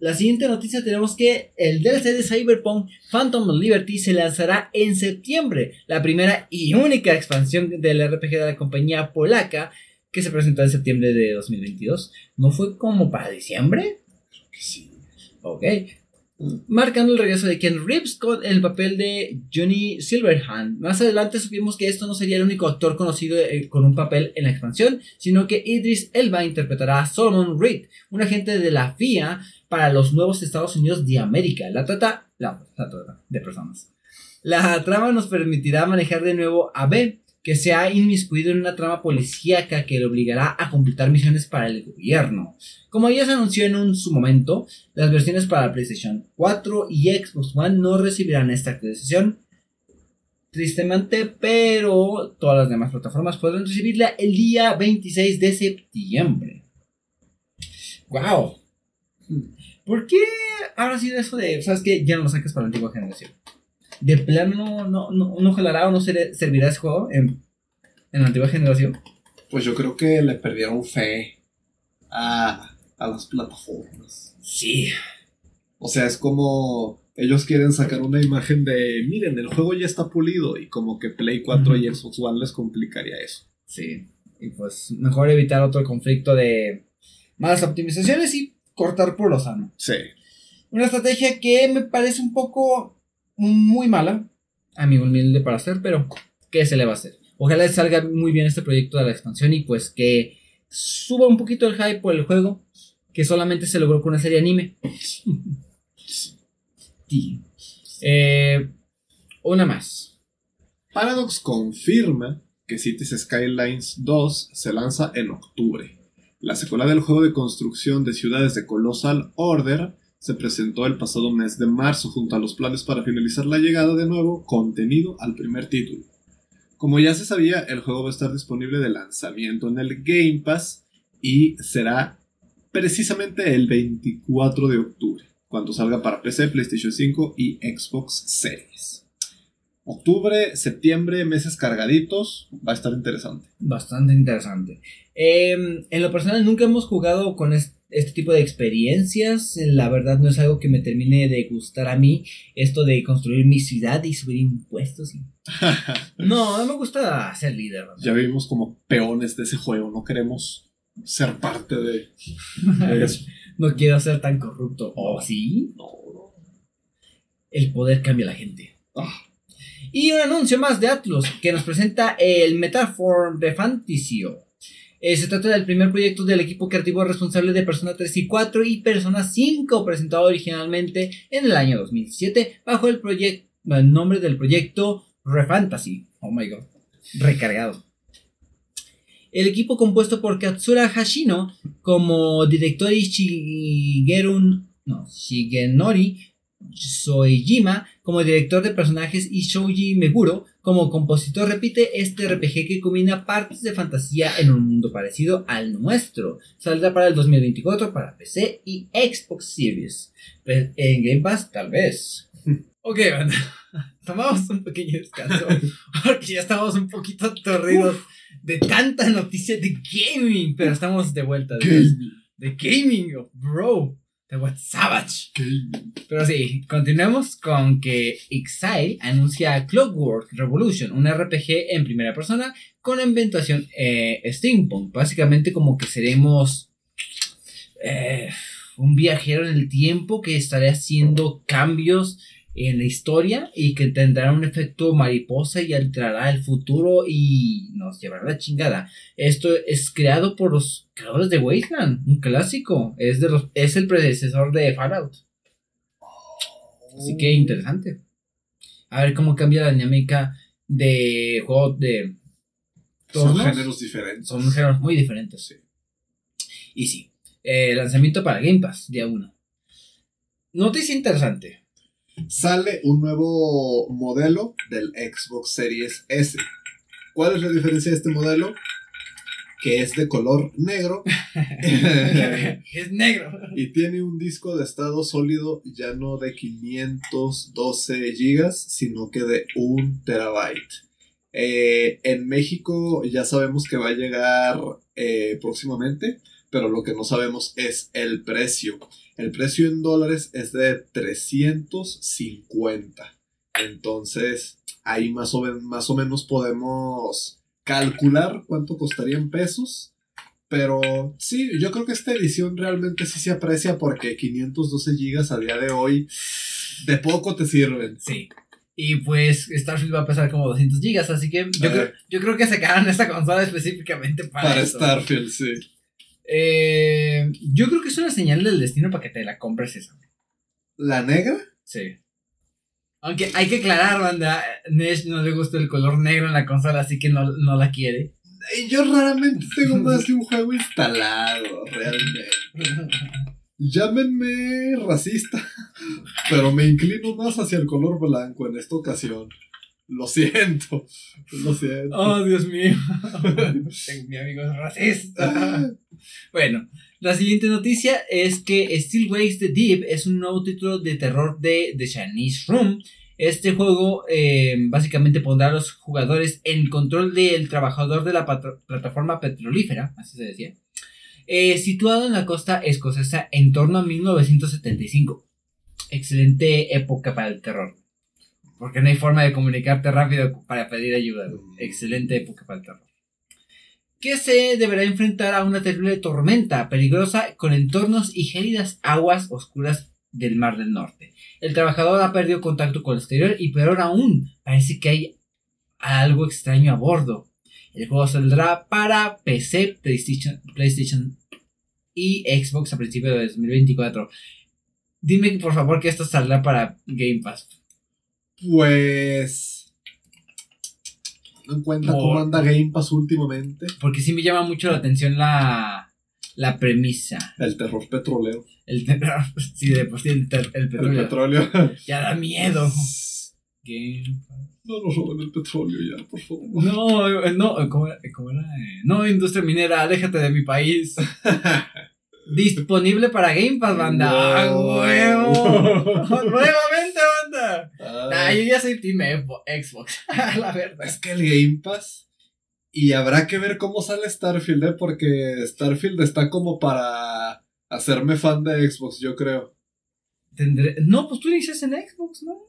la siguiente noticia tenemos que el DLC de Cyberpunk Phantom Liberty se lanzará en septiembre, la primera y única expansión del RPG de la compañía polaca que se presentó en septiembre de 2022. ¿No fue como para diciembre? sí. Ok. Marcando el regreso de Ken Reeves con el papel de Johnny Silverhand. Más adelante supimos que esto no sería el único actor conocido eh, con un papel en la expansión, sino que Idris Elba interpretará a Solomon Reed, un agente de la FIA para los nuevos Estados Unidos de América. La trata, la, la trata de personas. La trama nos permitirá manejar de nuevo a B, que se ha inmiscuido en una trama policíaca que le obligará a completar misiones para el gobierno. Como ya se anunció en un, su momento, las versiones para PlayStation 4 y Xbox One no recibirán esta actualización. Tristemente, pero todas las demás plataformas podrán recibirla el día 26 de septiembre. ¡Wow! ¿Por qué ahora sí eso de, sabes que ya no lo saques para la antigua generación? ¿De plano no, no, no jalará o no ser- servirá ese juego en, en la antigua generación? Pues yo creo que le perdieron fe a, a las plataformas. Sí. O sea, es como ellos quieren sacar una imagen de, miren, el juego ya está pulido y como que Play 4 y Xbox One les complicaría eso. Sí. Y pues mejor evitar otro conflicto de malas optimizaciones y cortar por lo sano. Sí. Una estrategia que me parece un poco muy mala, a mi humilde para hacer, pero ¿qué se le va a hacer? Ojalá le salga muy bien este proyecto de la expansión y pues que suba un poquito el hype por el juego, que solamente se logró con una serie anime. Sí. Eh, una más. Paradox confirma que Cities Skylines 2 se lanza en octubre. La secuela del juego de construcción de ciudades de Colossal Order se presentó el pasado mes de marzo junto a los planes para finalizar la llegada de nuevo contenido al primer título. Como ya se sabía, el juego va a estar disponible de lanzamiento en el Game Pass y será precisamente el 24 de octubre, cuando salga para PC, PlayStation 5 y Xbox Series. Octubre, septiembre, meses cargaditos, va a estar interesante. Bastante interesante. Eh, en lo personal nunca hemos jugado con es- este tipo de experiencias. La verdad no es algo que me termine de gustar a mí. Esto de construir mi ciudad y subir impuestos. y- No, no me gusta ser líder. ¿no? ya vivimos como peones de ese juego, no queremos ser parte de, de eso. No quiero ser tan corrupto. ¿Oh, sí? No, no. El poder cambia a la gente. Ah, Y un anuncio más de Atlus que nos presenta el Metaform de Fantasio. Eh, se trata del primer proyecto del equipo creativo responsable de Persona 3 y 4 y Persona 5, presentado originalmente en el año 2007 bajo el, nombre del proyecto Refantasy. Oh my god, recargado. El equipo compuesto por Katsura Hashino como director y Shigeru no, Shigenori Soejima como director de personajes y Shoji Meguro como compositor repite este RPG que combina partes de fantasía en un mundo parecido al nuestro. Saldrá para el 2024 para PC y Xbox Series. En Game Pass tal vez. Ok, banda. Tomamos un pequeño descanso porque ya estamos un poquito atorridos de tanta noticia de gaming, pero estamos de vuelta. De, de gaming, bro. De What Savage. Pero sí, continuemos con que Exile anuncia Clockwork Revolution, un RPG en primera persona con ambientación eh, steampunk. Básicamente como que seremos eh, un viajero en el tiempo que estará haciendo cambios en la historia y que tendrá un efecto mariposa y alterará el futuro y nos llevará a la chingada. Esto es creado por los creadores de Wasteland, un clásico. Es, de los, es el predecesor de Fallout. Así que interesante. A ver cómo cambia la dinámica de juego de. Son turnos. géneros diferentes. Son géneros muy diferentes. Sí. Y sí. eh, lanzamiento para Game Pass, día 1. Noticia interesante. Sale un nuevo modelo del Xbox Series S. ¿Cuál es la diferencia de este modelo? que es de color negro. es negro. Y tiene un disco de estado sólido ya no de 512 gigas, sino que de un terabyte. Eh, en México ya sabemos que va a llegar eh, próximamente, pero lo que no sabemos es el precio. El precio en dólares es de 350. Entonces, ahí más o, más o menos podemos calcular cuánto costaría en pesos. Pero sí, yo creo que esta edición realmente sí se aprecia porque 512 gigas a día de hoy de poco te sirven. Sí. Y pues Starfield va a pesar como 200 gigas, así que yo, creo, yo creo que sacaron esta consola específicamente para, para Starfield, sí. Eh, yo creo que es una señal del destino para que te la compres esa. ¿La negra? Sí. Aunque hay que aclarar, banda, Nesh no le gusta el color negro en la consola, así que no, no la quiere. Yo raramente tengo más de un juego instalado, realmente. Llámenme racista, pero me inclino más hacia el color blanco en esta ocasión. Lo siento, lo siento. Oh, Dios mío. Mi amigo es racista. bueno, la siguiente noticia es que Still Waves the Deep es un nuevo título de terror de The Chinese Room. Este juego eh, básicamente pondrá a los jugadores en control del trabajador de la plataforma petrolífera, así se decía, eh, situado en la costa escocesa en torno a 1975. Excelente época para el terror. Porque no hay forma de comunicarte rápido para pedir ayuda. Excelente época para el terror. Que se deberá enfrentar a una terrible tormenta peligrosa con entornos y gélidas aguas oscuras del Mar del Norte. El trabajador ha perdido contacto con el exterior y peor aún, parece que hay algo extraño a bordo. El juego saldrá para PC, PlayStation, PlayStation y Xbox a principios de 2024. Dime por favor que esto saldrá para Game Pass. Pues. No encuentra cómo anda Game Pass últimamente. Porque sí me llama mucho la atención la, la premisa. El terror petrolero. El terror. Sí, de por sí el, petróleo. El petróleo. Ya da miedo. Game Pass. No nos roben el petróleo ya, por favor. No, no, ¿cómo era? ¿Cómo era? No, industria minera, aléjate de mi país. Disponible para Game Pass, banda. No. huevo! ¡Nuevamente, banda! Ah, yo ya soy Team Xbox. la verdad. Es que el Game Pass. Y habrá que ver cómo sale Starfield, ¿eh? Porque Starfield está como para hacerme fan de Xbox, yo creo. Tendré... No, pues tú dices en Xbox, ¿no?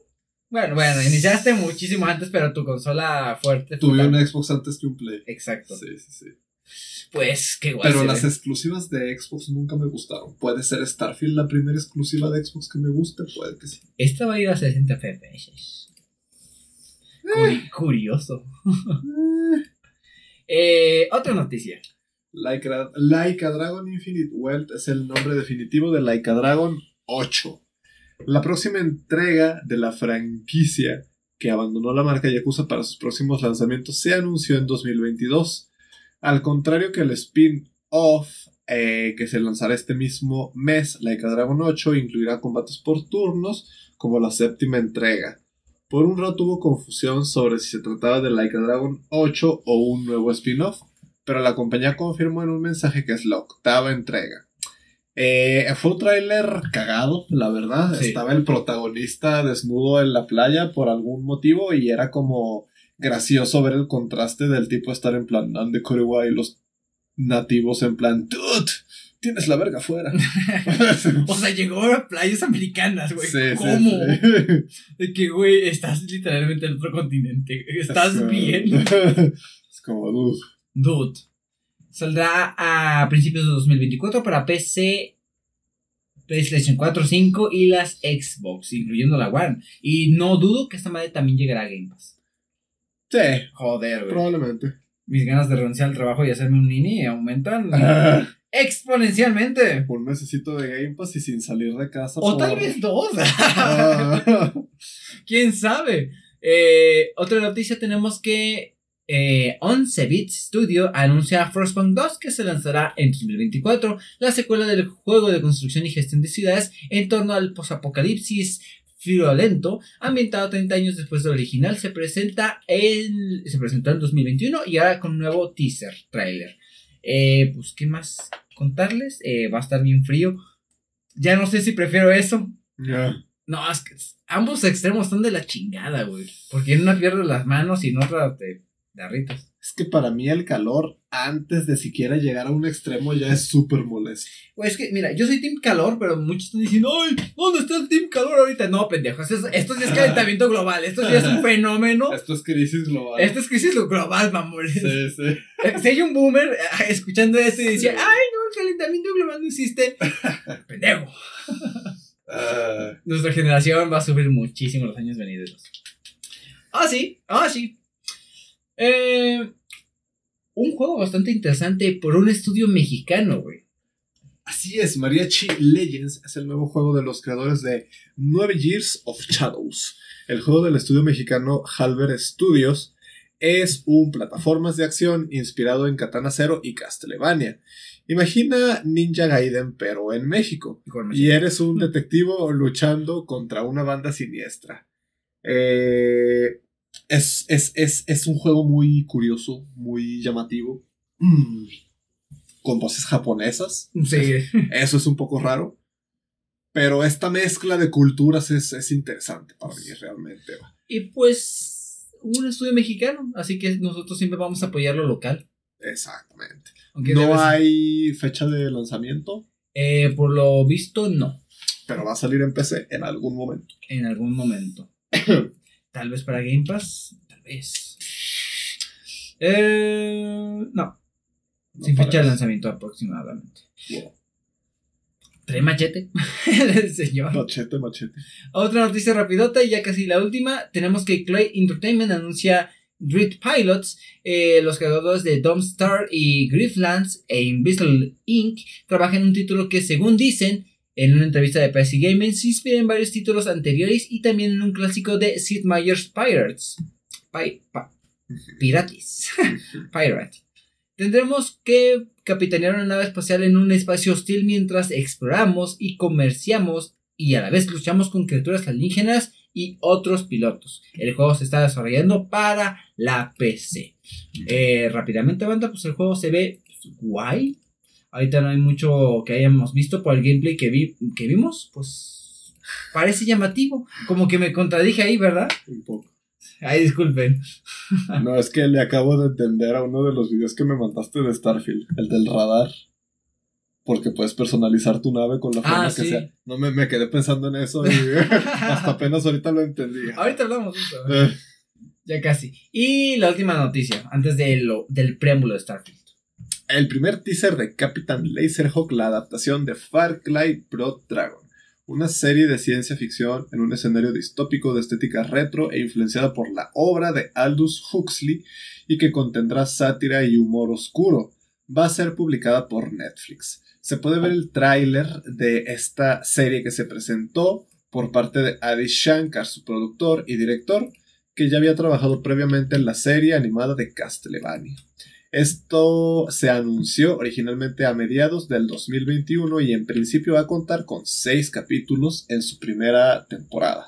Bueno, bueno, iniciaste muchísimo antes, pero tu consola fuerte. Tuve un Xbox antes que un Play. Exacto. Sí, sí, sí. Pues qué guay. Pero las exclusivas de Xbox nunca me gustaron. Puede ser Starfield la primera exclusiva de Xbox que me guste, puede que sí. Esta va a ir a 60 FPS. Eh. curioso. eh, otra noticia. Like a, Dragon Infinite Wealth es el nombre definitivo de Like a Dragon 8. La próxima entrega de la franquicia que abandonó la marca Yakuza para sus próximos lanzamientos se anunció en 2022. Al contrario que el spin-off eh, que se lanzará este mismo mes, Like a Dragon 8 incluirá combates por turnos como la séptima entrega. Por un rato hubo confusión sobre si se trataba de Like a Dragon 8 o un nuevo spin-off, pero la compañía confirmó en un mensaje que es la octava entrega. Eh, fue un tráiler cagado, la verdad. Estaba el protagonista desnudo en la playa por algún motivo y era como gracioso ver el contraste del tipo estar en plan de Korewa y los nativos en plan, dude, tienes la verga afuera. o sea, llegó a playas americanas, güey. ¿Cómo? De que, güey, estás literalmente en otro continente. ¿Estás bien? es como, dude. Dude. Saldrá a principios de 2024 para PC, PlayStation 4, 5 y las Xbox, incluyendo la One. Y no dudo que esta madre también llegará a Game Pass. Sí. Joder, güey. Probablemente. Mis ganas de renunciar al trabajo y hacerme un nini aumentan exponencialmente. Un necesito de Game Pass y sin salir de casa. O tal vez dos. Ah. ¿Quién sabe? Eh, otra noticia tenemos que eh, 11-Bit Studio anuncia Frostpunk 2 que se lanzará en 2024, la secuela del juego de construcción y gestión de ciudades en torno al posapocalipsis violento, ambientado 30 años después del original, se presenta en, se presentó en 2021 y ahora con un nuevo teaser trailer. Eh, pues, ¿qué más contarles? Eh, va a estar bien frío. Ya no sé si prefiero eso. No, es que ambos extremos están de la chingada, güey. Porque en una pierdes las manos y en otra te, te arritas. Es que para mí el calor, antes de siquiera llegar a un extremo, ya es súper molesto. Güey, es que, mira, yo soy Team Calor, pero muchos están diciendo, ay, ¿dónde está el Team Calor ahorita? No, pendejo, esto, es, esto sí es calentamiento global, esto sí es un fenómeno. Esto es crisis global. Esto es crisis global, mamón. Sí, sí. Eh, Si hay un boomer eh, escuchando esto y Sí. ay, no, el calentamiento global no existe. pendejo. Ah, Nuestra generación va a sufrir muchísimo los años venideros. Ah, sí, ah, sí. Eh, un juego bastante interesante por un estudio mexicano, güey. Así es, Mariachi Legends es el nuevo juego de los creadores de 9 Years of Shadows. El juego del estudio mexicano Halber Studios es un plataformas de acción inspirado en Katana Zero y Castlevania. Imagina Ninja Gaiden pero en México. Y eres un detectivo luchando contra una banda siniestra. Eh, es, es, es, es un juego muy curioso, muy llamativo. Mm, Con voces japonesas. Sí. Eso es un poco raro. Pero esta mezcla de culturas es, es interesante para mí realmente. Y pues, un estudio mexicano, así que nosotros siempre vamos a apoyar lo local. Exactamente. Aunque No hay fecha de lanzamiento, eh, por lo visto, no. pero va a salir en PC en algún momento. En algún momento. tal vez para Game Pass, tal vez. Eh, no, No sin fecha de lanzamiento aproximadamente. Wow. Trae machete, el señor. Machete, machete. Otra noticia rapidota y ya casi la última. Tenemos que Clay Entertainment anuncia Grid Pilots. eh, los creadores de Dome Star y Grifflands e Invisible Inc. trabajan en un título que, según dicen, en una entrevista de PC Gaming, se inspira en varios títulos anteriores y también en un clásico de Sid Meier's Pirates. Pi- pa- Pirates. Pirate. Tendremos que capitanear una nave espacial en un espacio hostil mientras exploramos y comerciamos y a la vez luchamos con criaturas alienígenas y otros pilotos. El juego se está desarrollando para la PC. Eh, rápidamente, banda, pues el juego se ve guay. Ahorita no hay mucho que hayamos visto por el gameplay que, vi, que vimos. Pues parece llamativo. Como que me contradije ahí, ¿verdad? Un poco. Ay, disculpen. No, es que le acabo de entender a uno de los videos que me mandaste de Starfield, el del radar. Porque puedes personalizar tu nave con la forma Ah, que sí. sea. No me, me quedé pensando en eso y hasta apenas ahorita lo entendí. Ahorita hablamos de eso. Eh, Ya casi. Y la última noticia, antes de lo, del preámbulo de Starfield. El primer teaser de Captain Laserhawk, la adaptación de Far Cry Blood Dragon, una serie de ciencia ficción en un escenario distópico de estética retro e influenciada por la obra de Aldous Huxley y que contendrá sátira y humor oscuro. Va a ser publicada por Netflix. Se puede ver el tráiler de esta serie que se presentó por parte de Adi Shankar, su productor y director, que ya había trabajado previamente en la serie animada de Castlevania. Esto se anunció originalmente a mediados del 2021 y en principio va a contar con seis capítulos en su primera temporada.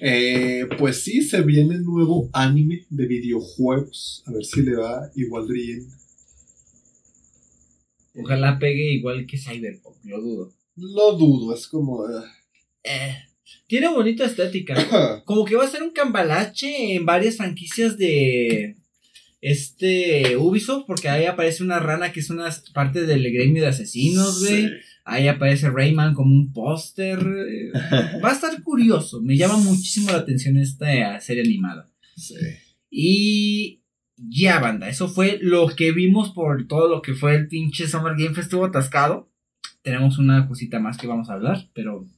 Eh, pues sí, se viene nuevo anime de videojuegos. A ver si le va igual de bien. Ojalá pegue igual que Cyberpunk, lo dudo. Lo dudo, es como... eh, Eh, tiene bonita estética. Como que va a ser un cambalache en varias franquicias de este Ubisoft, porque ahí aparece una rana que es una parte del gremio de asesinos, güey. sí. Ahí aparece Rayman como un póster. Va a estar curioso. Me llama muchísimo la atención esta serie animada. Sí. Y ya, banda, eso fue lo que vimos por todo lo que fue el pinche Summer Game Fest. Estuvo atascado. Tenemos una cosita más que vamos a hablar, pero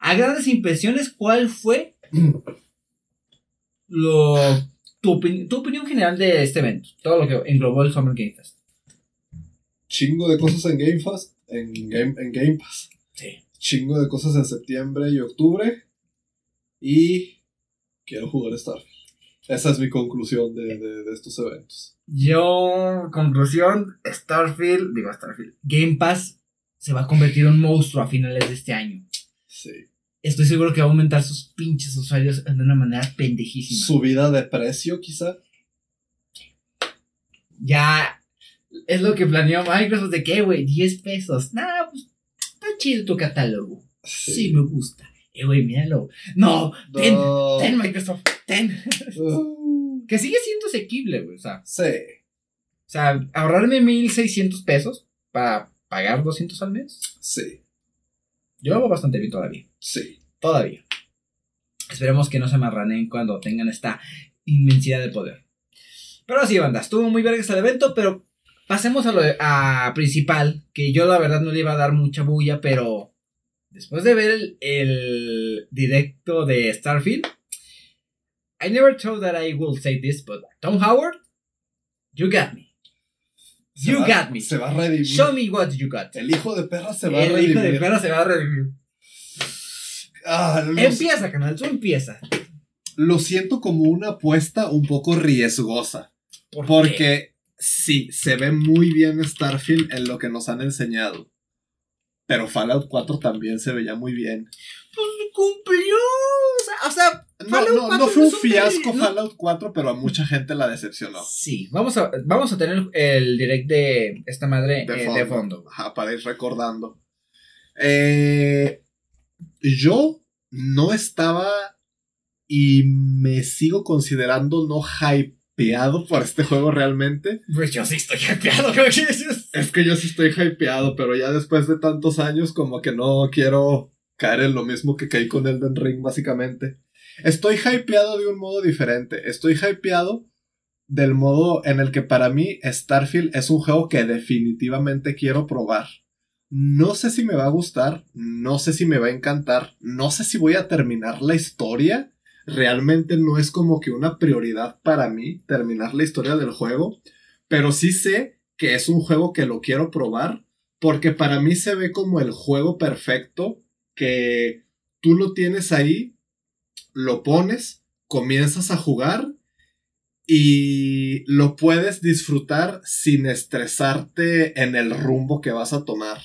a grandes impresiones, ¿cuál fue lo tu, tu opinión general de este evento? Todo lo que englobó el Summer Game Fest. Chingo de cosas en Game Pass. En Game, en Game Pass. Sí. Chingo de cosas en septiembre y octubre. Y quiero jugar Starfield. Esa es mi conclusión de, de- de estos eventos. Yo, conclusión, Starfield, digo Starfield, Game Pass se va a convertir en un monstruo a finales de este año. Sí. Estoy seguro que va a aumentar sus pinches usuarios de una manera pendejísima. Subida de precio, quizá. Ya es lo que planeó Microsoft de que, güey, 10 pesos. Nah, pues está chido tu catálogo. Sí, me gusta. Eh, güey, míralo. No, ten, ten, Microsoft, ten. Uh, que sigue siendo asequible, güey. O sea, sí. o sea, ahorrarme 1600 pesos para pagar 200 al mes. Sí. Yo lo hago bastante bien todavía. Sí. Todavía. Esperemos que no se amarraneen cuando tengan esta inmensidad de poder. Pero sí, banda, estuvo muy vergas el evento, pero pasemos a lo de- a principal, que yo la verdad no le iba a dar mucha bulla, pero después de ver el, el directo de Starfield, I never thought that I will say this, but Tom Howard, you got me. You va- got me. Se va a redimir. Show me what you got. El hijo de perra se va a El redimir. hijo de perra se va a redimir. Ah, Empieza, canal, tú empieza. lo siento como una apuesta un poco riesgosa. ¿Por qué? Porque sí, se ve muy bien Starfield en lo que nos han enseñado. Pero Fallout 4 también se veía muy bien. Pues cumplió. O sea, o sea No, no, 4 no fue un fiasco no. Fallout 4, pero a mucha gente la decepcionó. Sí, vamos a, vamos a tener el direct de esta madre De eh, fondo. de fondo. Ajá, para ir recordando. Eh, yo no estaba y me sigo considerando no hypeado por este juego realmente. Pues yo sí estoy hypeado, creo que es- Es que yo sí estoy hypeado, pero ya después de tantos años como que no quiero caer en lo mismo que caí con Elden Ring básicamente. Estoy hypeado de un modo diferente. Estoy hypeado del modo en el que para mí Starfield es un juego que definitivamente quiero probar. No sé si me va a gustar, no sé si me va a encantar, no sé si voy a terminar la historia. Realmente no es como que una prioridad para mí terminar la historia del juego, pero sí sé que es un juego que lo quiero probar porque para mí se ve como el juego perfecto que tú lo tienes ahí, lo pones, comienzas a jugar y lo puedes disfrutar sin estresarte en el rumbo que vas a tomar.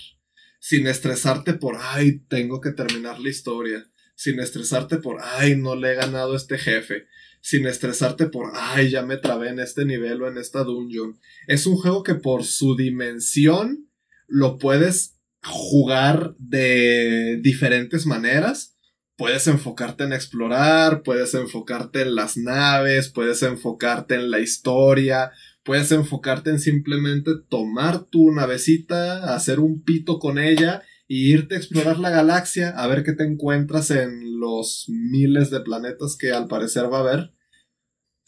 Sin estresarte por, ay, tengo que terminar la historia. Sin estresarte por, ay, no le he ganado a este jefe. Sin estresarte por, ay, ya me trabé en este nivel o en esta dungeon. Es un juego que por su dimensión lo puedes jugar de diferentes maneras. Puedes enfocarte en explorar, puedes enfocarte en las naves, puedes enfocarte en la historia, puedes enfocarte en simplemente tomar tu navecita, hacer un pito con ella y irte a explorar la galaxia a ver qué te encuentras en los miles de planetas que al parecer va a haber.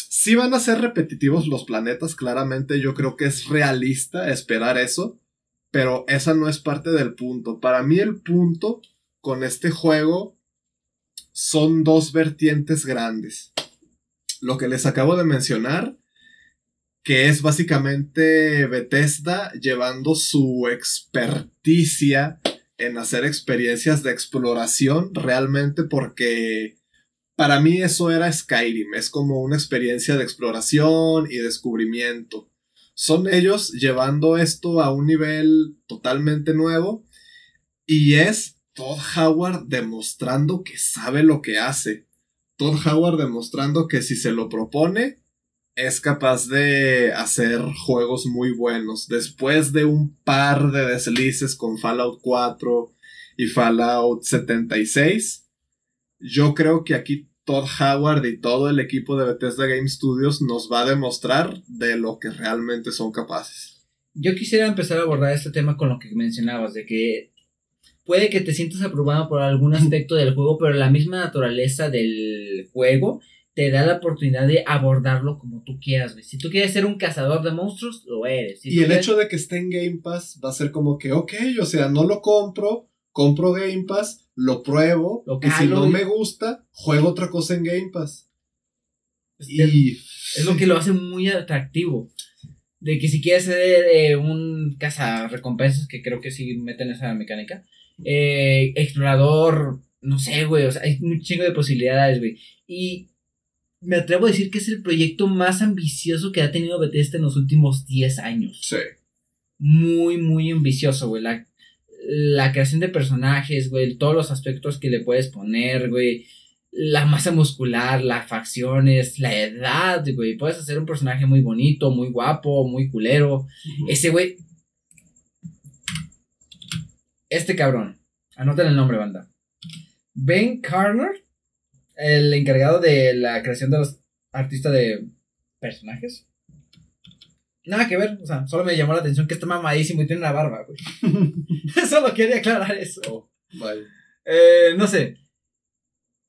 Sí van a ser repetitivos los planetas, claramente yo creo que es realista esperar eso, pero esa no es parte del punto. Para mí el punto con este juego son dos vertientes grandes. Lo que les acabo de mencionar, que es básicamente Bethesda llevando su experticia en hacer experiencias de exploración realmente porque para mí eso era Skyrim, es como una experiencia de exploración y descubrimiento. Son ellos llevando esto a un nivel totalmente nuevo y es Todd Howard demostrando que sabe lo que hace. Todd Howard demostrando que si se lo propone es capaz de hacer juegos muy buenos. Después de un par de deslices con Fallout 4 y Fallout 76, yo creo que aquí Todd Howard y todo el equipo de Bethesda Game Studios nos va a demostrar de lo que realmente son capaces. Yo quisiera empezar a abordar este tema con lo que mencionabas, de que puede que te sientas aprobado por algún aspecto del juego, pero la misma naturaleza del juego te da la oportunidad de abordarlo como tú quieras, güey. Si tú quieres ser un cazador de monstruos, lo eres. Si y el quieres- hecho de que esté en Game Pass va a ser como que, ok, o sea, no lo compro, compro Game Pass, lo pruebo, Lo y si calo, no me gusta, juego otra cosa en Game Pass. Este, Y Es lo que lo hace muy atractivo. De que si quieres ser eh, un recompensas que creo que sí meten esa mecánica. Eh, explorador, no sé, güey. O sea, hay un chingo de posibilidades, güey. Y me atrevo a decir que es el proyecto más ambicioso que ha tenido Bethesda en los últimos 10 años. sí, Muy, muy ambicioso, güey. La, la creación de personajes, güey. Todos los aspectos que le puedes poner, güey. la masa muscular, las facciones, la edad, güey. Puedes hacer un personaje muy bonito, muy guapo, muy culero. Ese güey. Este cabrón. Anoten el nombre, banda. Ben Carner, el encargado de la creación de los artistas de personajes. Nada que ver, o sea, solo me llamó la atención que está mamadísimo y tiene una barba, güey. solo quería aclarar eso. Oh, vale. Eh, no sé.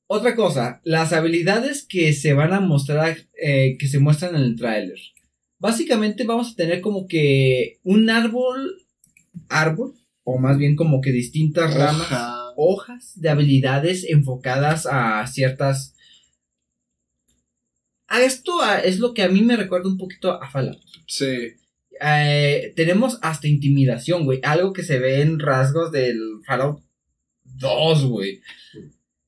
Otra cosa, las habilidades que se van a mostrar, eh, que se muestran en el tráiler. Básicamente vamos a tener como que un árbol, árbol, o más bien como que distintas ramas, Hoja. hojas de habilidades enfocadas a ciertas... A esto a- es lo que a mí me recuerda un poquito a Fallout. Sí. Eh, tenemos hasta intimidación, güey. Algo que se ve en rasgos del Fallout 2, güey.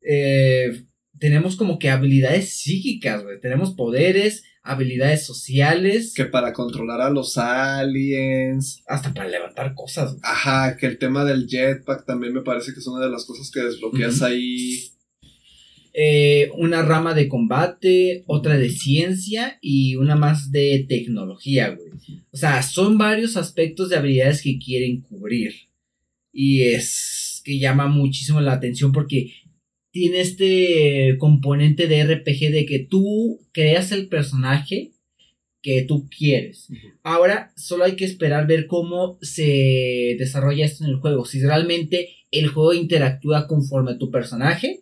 Eh, tenemos como que habilidades psíquicas, güey. Tenemos poderes, habilidades sociales, Que para controlar a los aliens. hasta para levantar cosas. Ajá, que el tema del jetpack también me parece que es una de las cosas que desbloqueas ahí. Eh, una rama de combate, otra de ciencia y una más de tecnología, güey. O sea, son varios aspectos de habilidades que quieren cubrir. Y es que llama muchísimo la atención porque tiene este componente de RPG de que tú creas el personaje que tú quieres. Ahora solo hay que esperar ver cómo se desarrolla esto en el juego. Si realmente el juego interactúa conforme a tu personaje,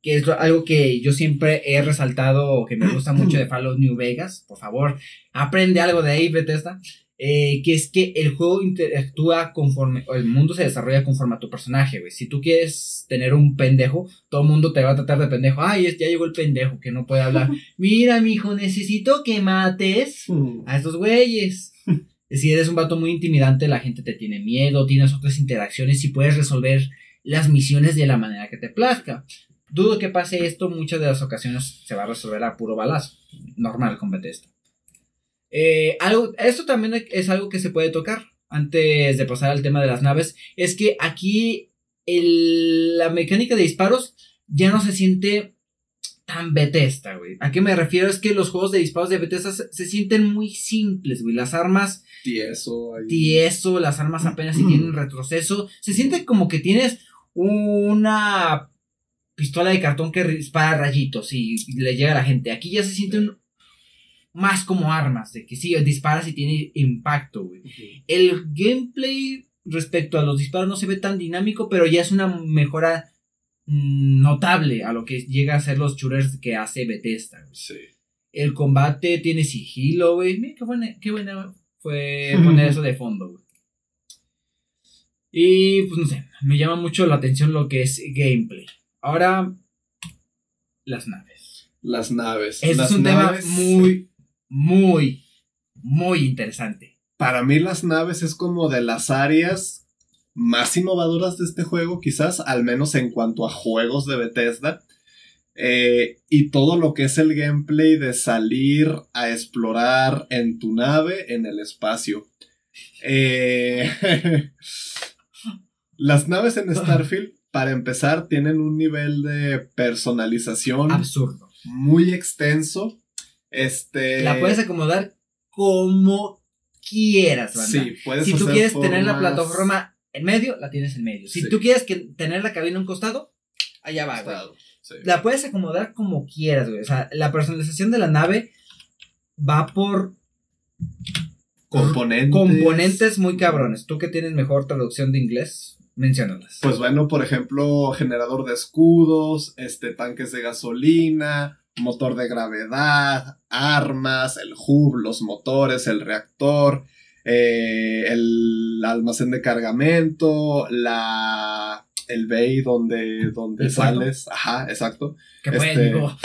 que es algo que yo siempre he resaltado, que me gusta mucho de Fallout New Vegas. Por favor, aprende algo de ahí, Bethesda. Eh, que es que el juego interactúa conforme, o el mundo se desarrolla conforme a tu personaje, güey. Si tú quieres tener un pendejo, todo el mundo te va a tratar de pendejo. Ay, ya llegó el pendejo que no puede hablar. Mira, mijo, necesito que mates a estos güeyes. Si eres un vato muy intimidante, la gente te tiene miedo, tienes otras interacciones y puedes resolver las misiones de la manera que te plazca. Dudo que pase esto, muchas de las ocasiones se va a resolver a puro balazo. Normal con Bethesda. Eh, algo, esto también es algo que se puede tocar antes de pasar al tema de las naves. Es que aquí el- la mecánica de disparos ya no se siente tan Bethesda, güey. ¿A qué me refiero? Es que los juegos de disparos de Bethesda se, se sienten muy simples, güey. Las armas Tieso ahí. tieso, las armas apenas si tienen retroceso. Se siente como que tienes una pistola de cartón que dispara rayitos y le llega a la gente. Aquí ya se sienten más como armas, de que sí, disparas y tiene impacto, güey. El gameplay respecto a los disparos no se ve tan dinámico, pero ya es una mejora mm, notable a lo que llega a ser los shooters que hace Bethesda. güey. Sí. El combate tiene sigilo, güey. Mira qué buena, qué buena fue poner eso de fondo, güey. Y pues no sé, me llama mucho la atención lo que es gameplay. Ahora, las naves. Las naves. Este Las es un naves- tema muy, muy, muy interesante. Para mí las naves es como de las áreas más innovadoras de este juego, quizás, al menos en cuanto a juegos de Bethesda. Eh, y todo lo que es el gameplay de salir a explorar en tu nave en el espacio. Eh, las naves en Starfield, para empezar, tienen un nivel de personalización Absurdo. muy extenso. Este. La puedes acomodar como quieras, banda. Sí, puedes si tú quieres tener la plataforma en medio, la tienes en medio. Si Sí. tú quieres que tener la cabina a un costado, allá va, güey. Sí. La puedes acomodar como quieras, güey. O sea, la personalización de la nave va por Componentes. componentes muy cabrones. Tú que tienes mejor traducción de inglés, menciónalas. Pues bueno, por ejemplo, generador de escudos, este, tanques de gasolina, motor de gravedad, armas, el hub, los motores, el reactor, eh, el almacén de cargamento, la el bay donde, donde sales. Ajá, exacto. que este-. No,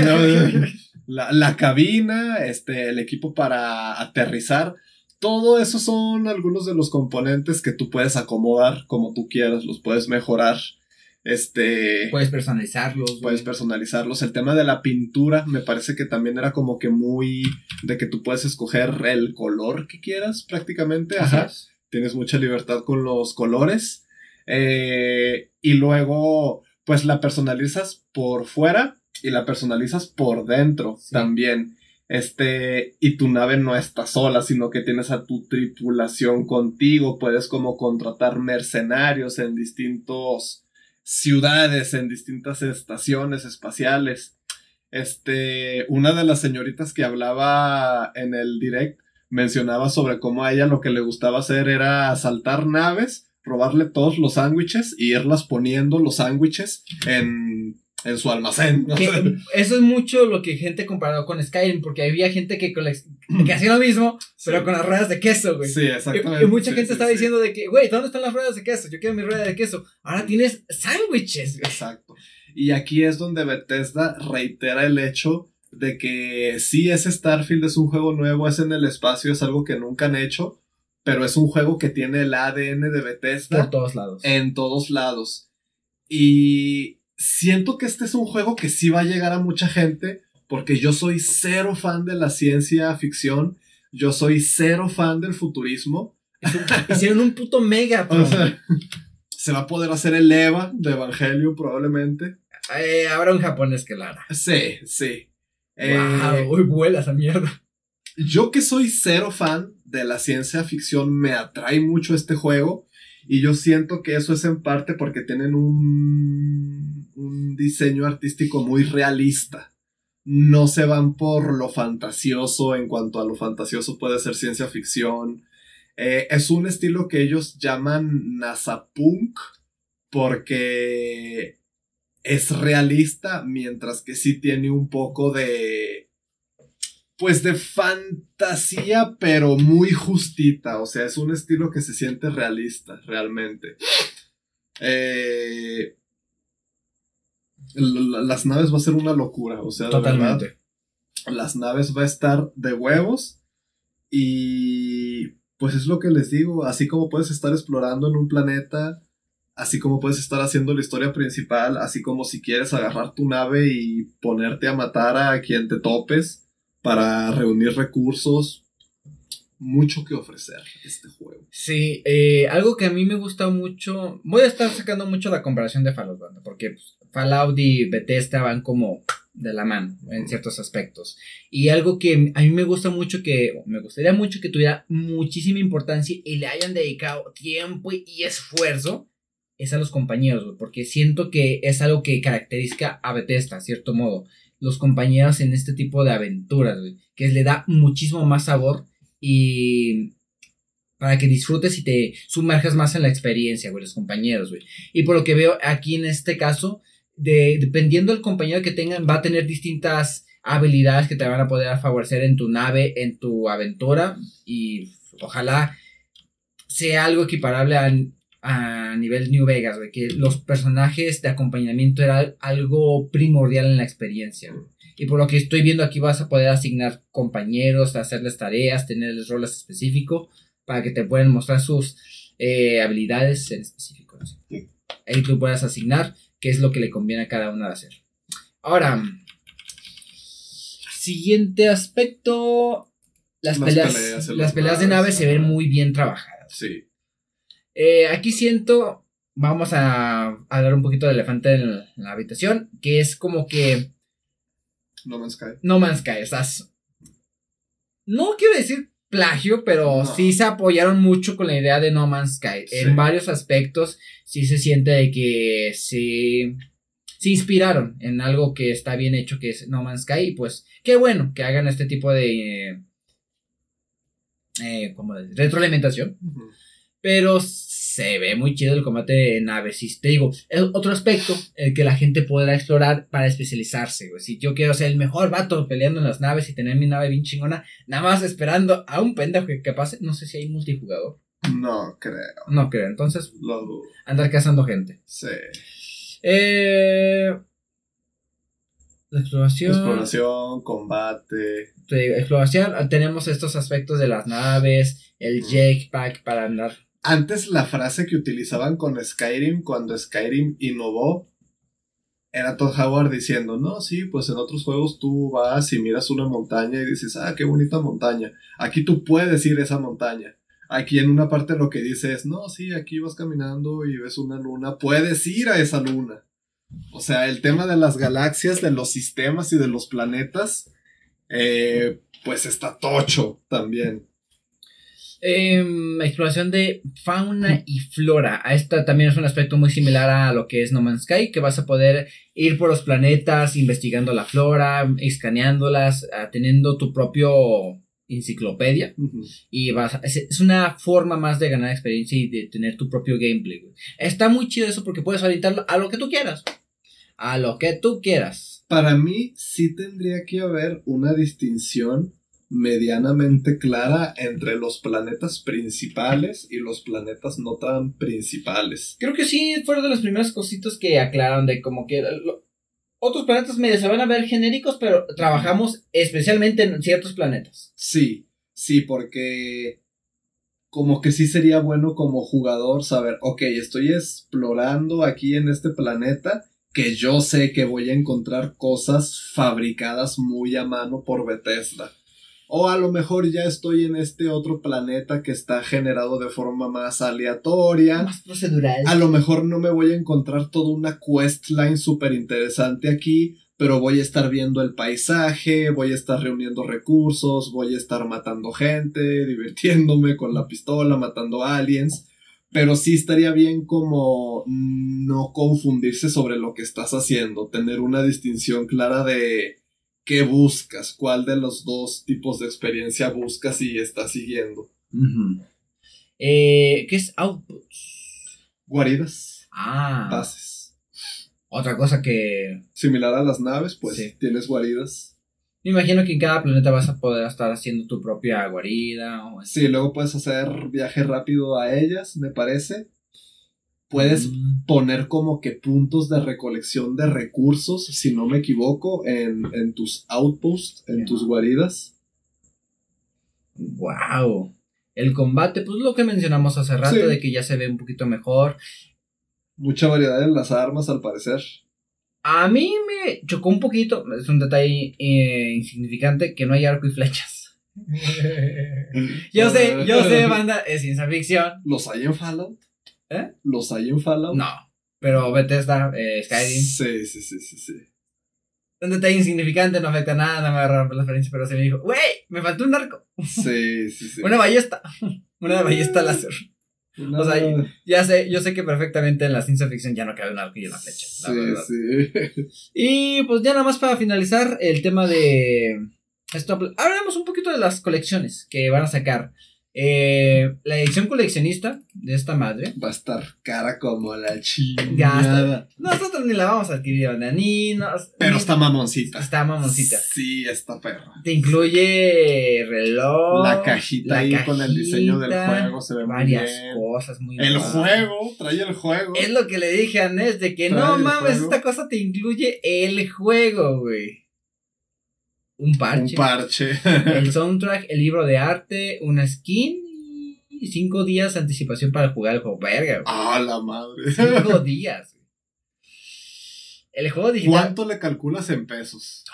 la, la cabina, este, el equipo para aterrizar. Todo eso son algunos de los componentes que tú puedes acomodar como tú quieras, los puedes mejorar. Este, Puedes personalizarlos. güey. puedes personalizarlos. El tema de la pintura me parece que también era como que muy de que tú puedes escoger el color que quieras prácticamente. Ajá es. tienes mucha libertad con los colores. Eh, y luego, pues la personalizas por fuera y la personalizas por dentro Sí. también. Este, y tu nave no está sola, sino que tienes a tu tripulación contigo. Puedes como contratar mercenarios en distintos ciudades, en distintas estaciones espaciales. Este, una de las señoritas que hablaba en el direct mencionaba sobre cómo a ella lo que le gustaba hacer era asaltar naves, robarle todos los sándwiches y irlas poniendo los sándwiches en, en su almacén. O Que sea, eso es mucho lo que gente comparado con Skyrim, porque había gente que, que hacía lo mismo, pero Sí. con las ruedas de queso, güey. Sí, Y- exactamente. Y, mucha sí, gente sí, estaba diciendo de que, güey, ¿dónde están las ruedas de queso? Yo quiero mi rueda de queso. Ahora tienes sándwiches, güey. Exacto. Y aquí es donde Bethesda reitera el hecho de que sí, ese Starfield es un juego nuevo, es en el espacio, es algo que nunca han hecho, pero es un juego que tiene el ADN de Bethesda Por todos lados. en todos lados. Y siento que este es un juego que sí va a llegar a mucha gente, porque yo soy cero fan de la ciencia ficción, yo soy cero fan del futurismo. Hicieron un puto mega. O sea, se va a poder hacer el EVA de Evangelio probablemente. Eh, habrá un japonés que lo hará. Sí, sí. Eh, wow, uy, vuela esa mierda. yo que soy cero fan de la ciencia ficción, me atrae mucho este juego. Y yo siento que eso es en parte porque tienen un, un diseño artístico muy realista. No se van por lo fantasioso en cuanto a lo fantasioso puede ser ciencia ficción. Eh, es un estilo que ellos llaman Nasapunk porque es realista, mientras que sí tiene un poco de. Pues de fantasía, pero muy justita. O sea, es un estilo que se siente realista, realmente. Eh, las naves va a ser una locura. O sea, de verdad, Totalmente. las naves va a estar de huevos. Y pues es lo que les digo, así como puedes estar explorando en un planeta, así como puedes estar haciendo la historia principal, así como si quieres agarrar tu nave y ponerte a matar a quien te topes para reunir recursos, mucho que ofrecer este juego. Sí, eh, algo que a mí me gusta mucho. Voy a estar sacando mucho la comparación de Fallout, banda, porque pues, Fallout y Bethesda van como de la mano en ciertos aspectos. Y algo que a mí me gusta mucho, que me gustaría mucho que tuviera muchísima importancia y le hayan dedicado tiempo y esfuerzo, es a los compañeros, porque siento que es algo que caracteriza a Bethesda, a cierto modo. Los compañeros en este tipo de aventuras, güey, que le da muchísimo más sabor y para que disfrutes y te sumerjas más en la experiencia, güey, los compañeros, güey. Y por lo que veo aquí en este caso, de, dependiendo del compañero que tengan, va a tener distintas habilidades que te van a poder favorecer en tu nave, en tu aventura y ojalá sea algo equiparable a, a nivel New Vegas, güey, que los personajes de acompañamiento era algo primordial en la experiencia, güey. Y por lo que estoy viendo aquí vas a poder asignar compañeros, hacerles tareas, tenerles roles específicos para que te puedan mostrar sus eh, habilidades en específico. Ahí tú puedas asignar qué es lo que le conviene a cada uno de hacer. Ahora, siguiente aspecto. Las, Las peleas, las de naves, se ven muy bien trabajadas. Sí. Eh, aquí siento, vamos a hablar un poquito del elefante en la, en la habitación, que es como que No Man's Sky. No Man's Sky, estás... No quiero decir plagio, pero No. sí se apoyaron mucho con la idea de No Man's Sky. Sí. En varios aspectos sí se siente de que se, se inspiraron en algo que está bien hecho, que es No Man's Sky. Y pues qué bueno que hagan este tipo de... eh, eh, como de retroalimentación. Pero se ve muy chido el combate de naves. Y te digo, es otro aspecto el que la gente podrá explorar para especializarse. güey. Si yo quiero ser el mejor vato peleando en las naves y tener mi nave bien chingona, nada más esperando a un pendejo que, que pase. No sé si hay multijugador. No creo. No creo. Entonces, Lo dudo. andar cazando gente. Sí. Eh, la exploración. Exploración, combate. te digo, exploración. Tenemos estos aspectos de las naves. El jetpack para andar. Antes la frase que utilizaban con Skyrim cuando Skyrim innovó era Todd Howard diciendo, no, sí, pues en otros juegos tú vas y miras una montaña y dices, ah, qué bonita montaña. Aquí tú puedes ir a esa montaña. Aquí en una parte lo que dice es, no, sí, aquí vas caminando y ves una luna, puedes ir a esa luna. O sea, el tema de las galaxias, de los sistemas y de los planetas, eh, pues está tocho también. Em, exploración de fauna y flora. A esta también es un aspecto muy similar a lo que es No Man's Sky, que vas a poder ir por los planetas, investigando la flora, escaneándolas, ah, teniendo tu propio enciclopedia. Y vas a- es, es una forma más de ganar experiencia y de tener tu propio gameplay. güey. Está muy chido eso porque puedes orientarlo a lo que tú quieras. A lo que tú quieras. Para mí sí tendría que haber una distinción medianamente clara entre los planetas principales y los planetas no tan principales. Creo que sí, fueron de las primeras cositas que aclararon de como que lo- otros planetas medio se van a ver genéricos, pero trabajamos especialmente en ciertos planetas. Sí, sí, porque como que sí sería bueno como jugador saber, ok, estoy explorando aquí en este planeta que yo sé que voy a encontrar cosas fabricadas muy a mano por Bethesda. O a lo mejor ya estoy en este otro planeta que está generado de forma más aleatoria. Más procedural. A lo mejor no me voy a encontrar toda una questline súper interesante aquí, pero voy a estar viendo el paisaje, voy a estar reuniendo recursos, voy a estar matando gente, divirtiéndome con la pistola, matando aliens. Pero sí estaría bien como no confundirse sobre lo que estás haciendo, tener una distinción clara de qué buscas, cuál de los dos tipos de experiencia buscas y estás siguiendo. Eh, ¿Qué es outputs? Guaridas, Ah, bases. otra cosa que Similar a las naves, pues Sí. tienes guaridas. me imagino que en cada planeta vas a poder estar haciendo tu propia guarida o así. Sí, luego puedes hacer viaje rápido a ellas, me parece. Puedes Mm, poner como que puntos de recolección de recursos, si no me equivoco, en, en tus outposts, en tus guaridas. Wow. El combate, pues lo que mencionamos hace rato, Sí. de que ya se ve un poquito mejor. Mucha variedad en las armas, al parecer. A mí me chocó un poquito, es un detalle eh, insignificante, que no hay arco y flechas. Yo sé, yo sé, banda, es ciencia ficción. ¿Los hay en Fallout? ¿Eh? ¿Los hay en Fallout? No, pero Bethesda, eh, Skyrim. Sí, sí, sí, sí, sí. Un detalle insignificante, no afecta nada, no me agarraron por la referencia, pero se me dijo, wey, me faltó un arco. Sí, sí, sí. Una ballesta. Una ballesta láser. O sea, Ya sé, yo sé que perfectamente en la ciencia ficción ya no cabe un arco y una flecha. la sí, verdad. sí. Y pues ya nada más para finalizar el tema de esto, hablamos un poquito de las colecciones que van a sacar. Eh, la edición coleccionista de esta madre. Va a estar cara como la Ya chingada. Nosotros ni la vamos a adquirir, banda, ni nos- Pero ni- está mamoncita. está mamoncita. Sí, está perra. Te incluye reloj. La cajita la ahí con el diseño del juego se ve muy Varias bien. cosas muy El juego, trae el juego. Es lo que le dije a Nes, de que Trae no mames, esta cosa te incluye el juego, güey. Un parche. Un parche. el soundtrack, el libro de arte, una skin y cinco días de anticipación para jugar el juego. Verga. Ah, la madre. Cinco días. El juego digital. ¿Cuánto le calculas en pesos?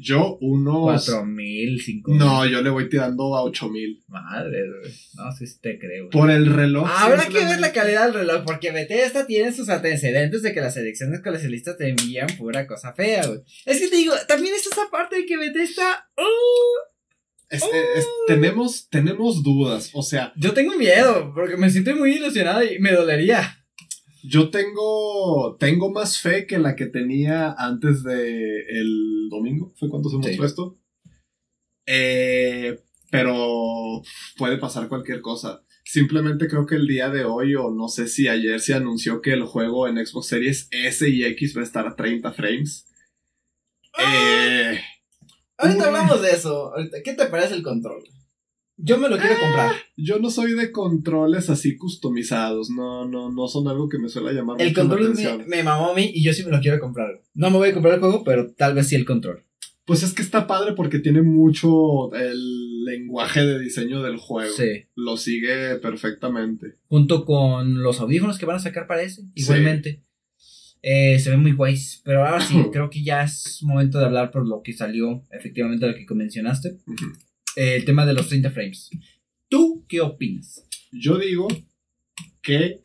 Yo unos... Cuatro mil, cinco mil. No, yo le voy tirando a ocho mil. Madre, güey. No sé si te creo. güey. Por el reloj. Habrá que ver la calidad del reloj, porque Bethesda tiene sus antecedentes de que las ediciones coleccionistas te envían pura cosa fea, güey. Es que te digo, también es esa parte de que Bethesda. ¡uh! Es- es- tenemos, tenemos dudas. O sea, yo tengo miedo, porque me siento muy ilusionado y me dolería. Yo tengo, tengo más fe que la que tenía antes de el domingo. ¿Fue cuando se Sí. mostró esto? Eh, pero puede pasar cualquier cosa. Simplemente creo que el día de hoy, o no sé si ayer se anunció que el juego en Xbox Series S y X va a estar a 30 frames. Eh, Ahorita Uy. hablamos de eso. ¿Qué te parece el control? Yo me lo quiero comprar. yo no soy de controles así customizados. No, no, no son algo que me suele llamar El mucho la control me, atención. me mamó a mí y yo sí me lo quiero comprar. No me voy a comprar el juego, pero tal vez sí el control. Pues es que está padre porque tiene mucho el lenguaje de diseño del juego. Sí. Lo sigue perfectamente. Junto con los audífonos que van a sacar para ese, igualmente. Eh, se ven muy guays. Pero ahora sí, creo que ya es momento de hablar por lo que salió, efectivamente, lo que mencionaste. Eh, el tema de los 30 frames. ¿Tú qué opinas? Yo digo que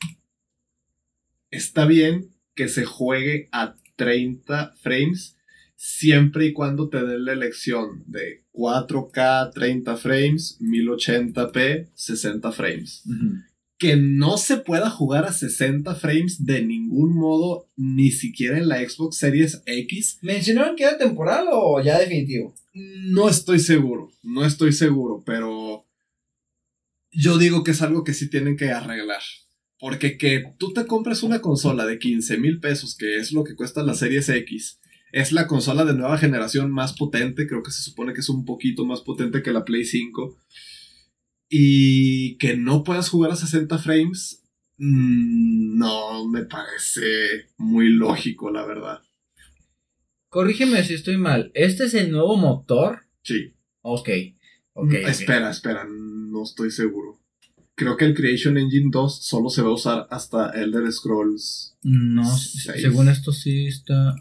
está bien que se juegue a 30 frames siempre y cuando te den la elección de 4K 30 frames, 1080p 60 frames. Que no se pueda jugar a 60 frames de ningún modo, ni siquiera en la Xbox Series X. ¿Mencionaron que era temporal o ya definitivo? No estoy seguro, no estoy seguro, pero yo digo que es algo que sí tienen que arreglar. Porque que tú te compres una consola de 15 mil pesos, que es lo que cuesta la Series X, es la consola de nueva generación más potente, creo que se supone que es un poquito más potente que la Play 5. Y que no puedas jugar a 60 frames, mm, no me parece muy lógico, la verdad. Corrígeme si estoy mal. ¿Este es el nuevo motor? Sí. Ok. Mm, ok. Espera, espera, no estoy seguro. Creo que el Creation Engine 2 solo se va a usar hasta Elder Scrolls. No, según esto sí está.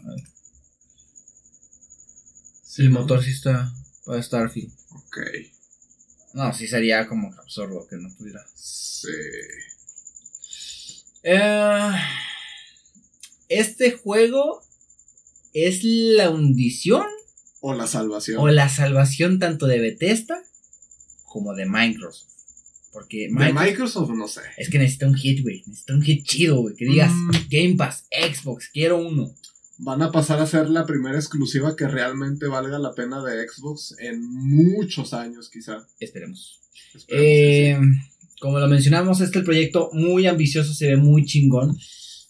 Sí, el ¿no? motor sí está para Starfield. Ok. No, sí sería como absurdo que no tuviera. Sí. Eh, este juego es la hundición O la salvación. o la salvación tanto de Bethesda como de Microsoft. Porque De Microsoft Microsoft, no sé. es que necesita un hit, güey. Necesita un hit chido, güey. Que digas Mm. Game Pass, Xbox, quiero uno. Van a pasar a ser la primera exclusiva que realmente valga la pena de Xbox en muchos años, quizá. Esperemos. Esperemos Eh, como lo mencionamos, este proyecto muy ambicioso, se ve muy chingón.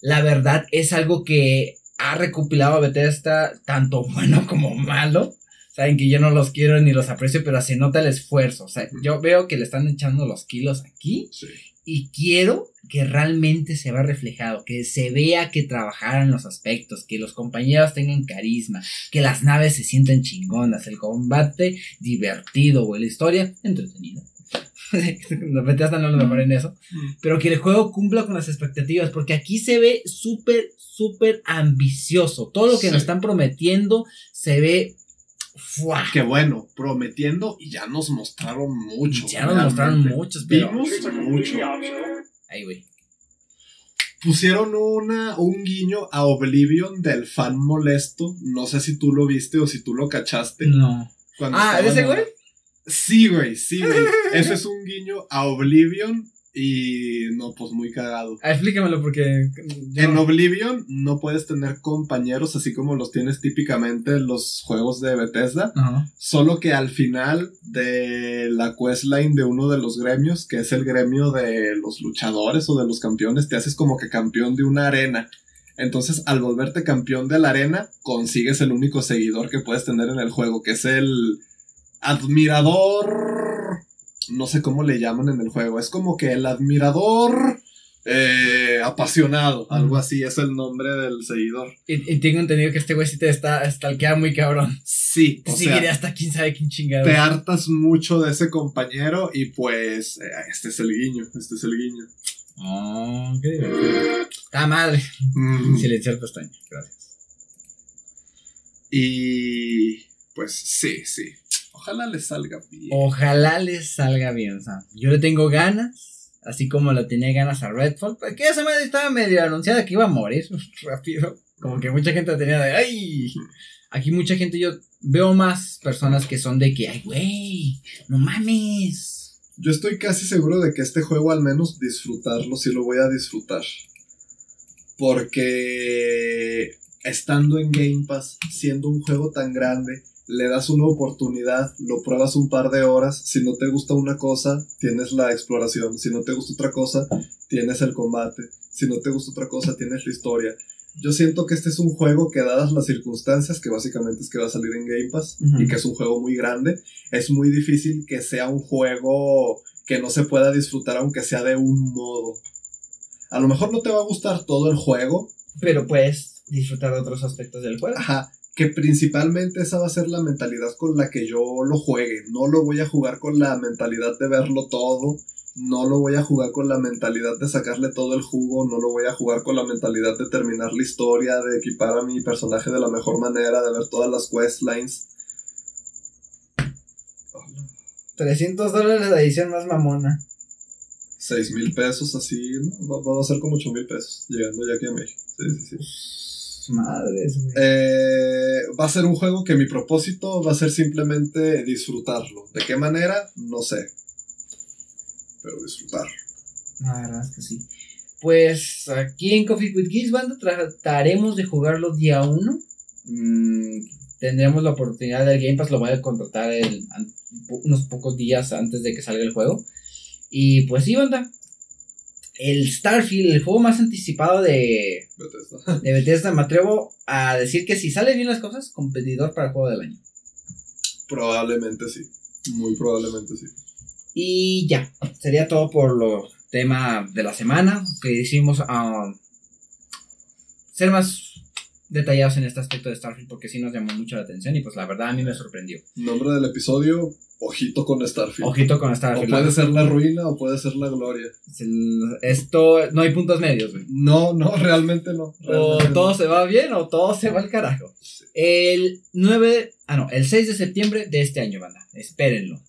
La verdad es algo que ha recopilado Bethesda, tanto bueno como malo. Saben que yo no los quiero ni los aprecio, pero se nota el esfuerzo. O sea, yo veo que le están echando los kilos aquí sí. Y quiero que realmente se vea reflejado, que se vea que trabajaran los aspectos, que los compañeros tengan carisma, que las naves se sientan chingonas, el combate divertido o la historia entretenida. Los Bethesda no lo mejor en eso, pero que el juego cumpla con las expectativas, porque aquí se ve súper, súper ambicioso. Todo lo que Sí. nos están prometiendo se ve. ¡Fua! Que bueno, prometiendo y ya nos mostraron mucho. Ya nos mostraron muchos, pero. Vimos mucho. Ay, güey. Pusieron una, un guiño a Oblivion del fan molesto. No sé si tú lo viste o si tú lo cachaste. No. cuando Ah, ¿ese güey? Sí, güey, sí, güey. Eso es un guiño a Oblivion y no, pues muy cagado. Ah, explícamelo porque. yo- En Oblivion no puedes tener compañeros así como los tienes típicamente en los juegos de Bethesda. Solo que al final de la questline de uno de los gremios, que es el gremio de los luchadores o de los campeones, te haces como que campeón de una arena. Entonces, al volverte campeón de la arena, consigues el único seguidor que puedes tener en el juego, que es el admirador. No sé cómo le llaman en el juego. Es como que el admirador eh, apasionado. Algo así es el nombre del seguidor. Y, y tengo entendido que este güey sí te está stalkea muy cabrón. Sí, Te o seguiré sea, hasta quién sabe quién chingado. te hartas mucho de ese compañero y pues eh, este es el guiño, este es el guiño. Oh, qué divertido. Ah, madre. Mm, Silenciar pestaña. Gracias. Y pues sí, sí. Ojalá le salga bien. Ojalá les salga bien. O sea, yo le tengo ganas. Así como le tenía ganas a Redfall. Porque esa madre estaba medio anunciada que iba a morir rápido. Como que mucha gente tenía de. ¡Ay! Aquí mucha gente yo veo más personas que son de que, ay, güey, no mames. Yo estoy casi seguro de que este juego al menos disfrutarlo sí lo voy a disfrutar. Porque estando en Game Pass, siendo un juego tan grande, le das una oportunidad, lo pruebas un par de horas, si no te gusta una cosa, tienes la exploración, si no te gusta otra cosa, tienes el combate, si no te gusta otra cosa, tienes la historia. Yo siento que este es un juego que dadas las circunstancias, que básicamente es que va a salir en Game Pass y que es un juego muy grande, es muy difícil que sea un juego que no se pueda disfrutar aunque sea de un modo. A lo mejor no te va a gustar todo el juego, Pero puedes disfrutar de otros aspectos del juego. ajá, que principalmente esa va a ser la mentalidad con la que yo lo juegue. No lo voy a jugar con la mentalidad de verlo todo, no lo voy a jugar con la mentalidad de sacarle todo el jugo, no lo voy a jugar con la mentalidad de terminar la historia, de equipar a mi personaje de la mejor manera, de ver todas las questlines. 300 dólares la edición más mamona. 6 mil pesos así, ¿no? Va, va a ser como 8 mil pesos llegando ya aquí a México. Sí, sí, sí. Madres, güey. Eh, va a ser un juego que mi propósito va a ser simplemente disfrutarlo. ¿De qué manera? No sé. Pero disfrutarlo. La verdad es que sí. Pues aquí en Coffee with Geeks Banda trataremos de jugarlo día 1. tendremos la oportunidad del Game Pass, lo voy a contratar el- unos pocos días antes de que salga el juego. Y pues sí, banda. El Starfield, el juego más anticipado de, Bethesda. de Bethesda, me atrevo a decir que si sale bien las cosas, competidor para el juego del año. Probablemente sí. Muy probablemente sí. Y ya, sería todo por los temas de la semana que hicimos a ser más detallados en este aspecto de Starfield porque sí nos llamó mucho la atención y pues la verdad a mí me sorprendió. Nombre del episodio: Ojito con Starfield. Ojito con O Starfield. puede ser la ruina o puede ser la gloria. Esto no hay puntos medios, güey. No, no, realmente no. O no. todo se va bien o todo se va al carajo. El 9, ah no, el 6 de septiembre de este año, banda. Espérenlo.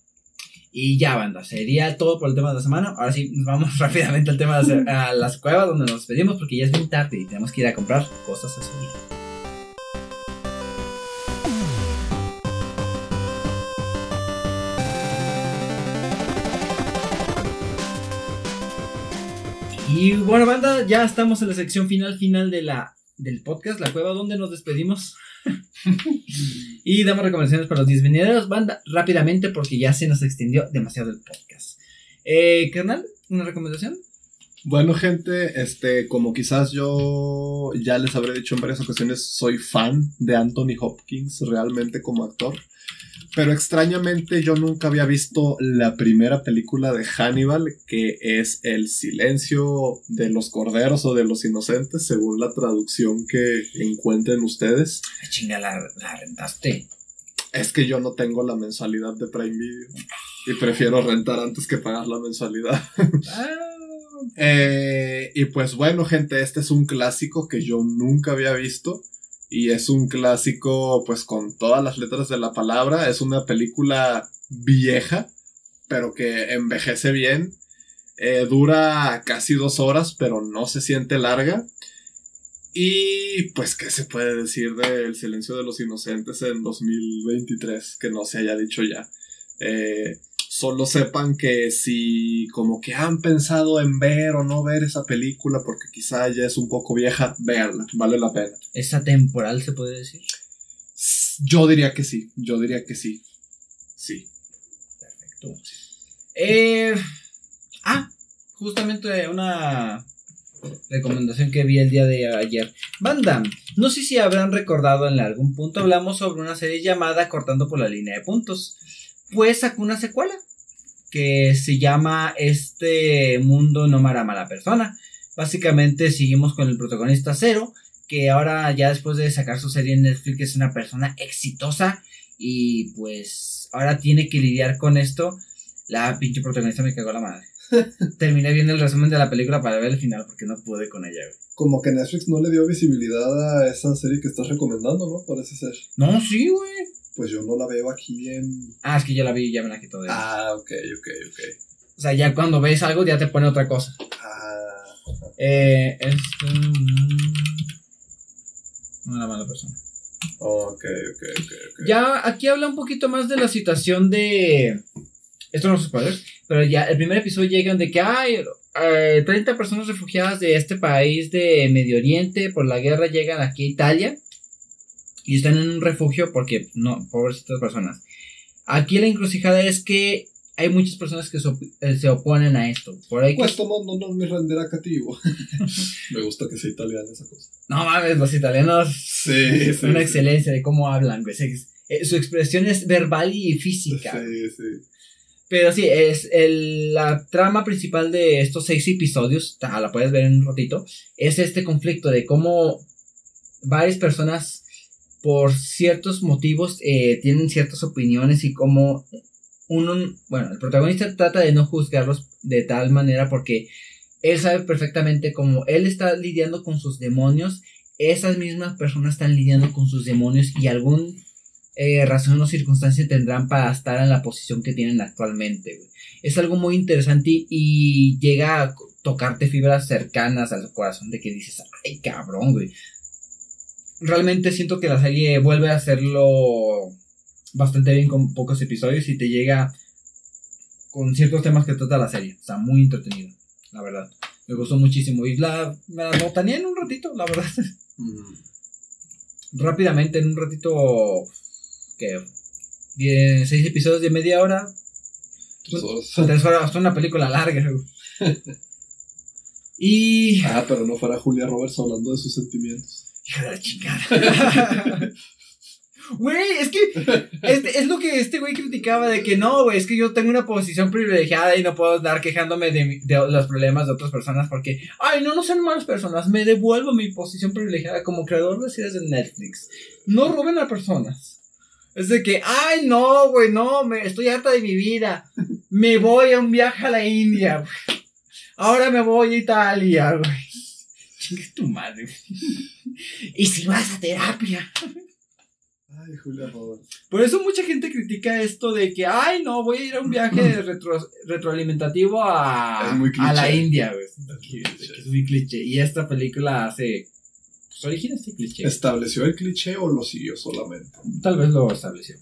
Y ya, banda, sería todo por el tema de la semana. Ahora sí, nos vamos rápidamente al tema de a las cuevas donde nos despedimos porque ya es bien tarde y tenemos que ir a comprar cosas a su día. Y bueno, banda, ya estamos en la sección final final de la, del podcast, la cueva donde nos despedimos. y damos recomendaciones para los 10 venideros, banda, rápidamente porque ya se nos extendió demasiado el podcast. Eh, carnal, ¿una recomendación? Bueno, gente, este, como quizás yo ya les habré dicho en varias ocasiones, soy fan de Anthony Hopkins realmente como actor. Pero extrañamente yo nunca había visto la primera película de Hannibal, que es El silencio de los corderos o de los inocentes, según la traducción que encuentren ustedes. Ay, chinga, la, la rentaste. Es que yo no tengo la mensualidad de Prime Video y prefiero rentar antes que pagar la mensualidad. Ah, Eh, y pues bueno, gente, este es un clásico que yo nunca había visto. Y es un clásico, pues con todas las letras de la palabra. Es una película vieja, pero que envejece bien. Eh, dura casi dos horas, pero no se siente larga. Y pues, ¿qué se puede decir del silencio de los inocentes en 2023? Que no se haya dicho ya. Eh, solo sepan que si como que han pensado en ver o no ver esa película porque quizá ya es un poco vieja, véanla, vale la pena. ¿Es atemporal, se puede decir? Yo diría que sí, yo diría que sí. Sí. Perfecto. Eh, ah, justamente una recomendación que vi el día de ayer. Banda, no sé si habrán recordado en algún punto hablamos sobre una serie llamada Cortando por la línea de puntos. Pues sacó una secuela que se llama Este mundo no hará mala persona. Básicamente seguimos con el protagonista Cero, que ahora ya después de sacar su serie en Netflix es una persona exitosa y pues ahora tiene que lidiar con esto. La pinche protagonista me cagó la madre. Terminé viendo el resumen de la película para ver el final porque no pude con ella. güey. Como que Netflix no le dio visibilidad a esa serie que estás recomendando, ¿no? Parece ser. No, sí, güey. Pues yo no la veo aquí en... Ah, es que ya la vi y ya me la quitó de Ah, ok, ok, ok. O sea, ya cuando ves algo ya te pone otra cosa. Ah, Eh, este... mm, No era mala persona. ok, ok, ok, ok. Ya aquí habla un poquito más de la situación de. Esto no es spoilers, pero ya el primer episodio llegan de que hay eh, 30 personas refugiadas de este país de Medio Oriente por la guerra llegan aquí a Italia y están en un refugio porque no, pobrecitas personas. Aquí la encrucijada es que hay muchas personas que se, op- eh, se oponen a esto. Por ahí que- Questo mondo non mi renderá cativo. Me gusta que sea italiana esa cosa. No mames, los italianos Sí, son una excelencia de cómo hablan, güey. Eh, Su expresión es verbal y física. Sí, sí. Pero sí, es el- la trama principal de estos seis episodios, ta, la puedes ver en un ratito, es este conflicto de cómo varias personas por ciertos motivos eh, tienen ciertas opiniones y cómo uno, bueno, el protagonista trata de no juzgarlos de tal manera porque él sabe perfectamente cómo él está lidiando con sus demonios, esas mismas personas están lidiando con sus demonios y algún eh, razón o circunstancia tendrán para estar en la posición que tienen actualmente. Es algo muy interesante y, y llega a tocarte fibras cercanas al corazón de que dices, ay cabrón, güey. Realmente siento que la serie vuelve a hacerlo bastante bien con pocos episodios y te llega con ciertos temas que trata la serie. Está muy entretenido, la verdad. Me gustó muchísimo y la, me la botaneé en un ratito, la verdad. Mm. Rápidamente, en un ratito, que seis episodios de media hora, Tres horas. tres horas, una película larga. Y... Ah, pero no fuera Julia Roberts hablando de sus sentimientos. Hija de la chingada. Güey, es que este, es lo que este güey criticaba de que no, güey, es que yo tengo una posición privilegiada y no puedo andar quejándome de, de los problemas de otras personas porque, ay, no, no sean malas personas, me devuelvo mi posición privilegiada como creador de series de Netflix. No roben a personas. Es de que, ay, no, güey, no, me, estoy harta de mi vida. Me voy a un viaje a la India, güey. Ahora me voy a Italia, güey. Chinga tu madre. Y si vas a terapia. Ay, Julia Roberts. Por eso mucha gente critica esto de que, ay, no, voy a ir a un viaje retro- retroalimentativo a, Es a la. India, güey. Es muy cliché. Y esta película hace. Pues origina este cliché. ¿Estableció el cliché o lo siguió solamente? Tal vez lo estableció.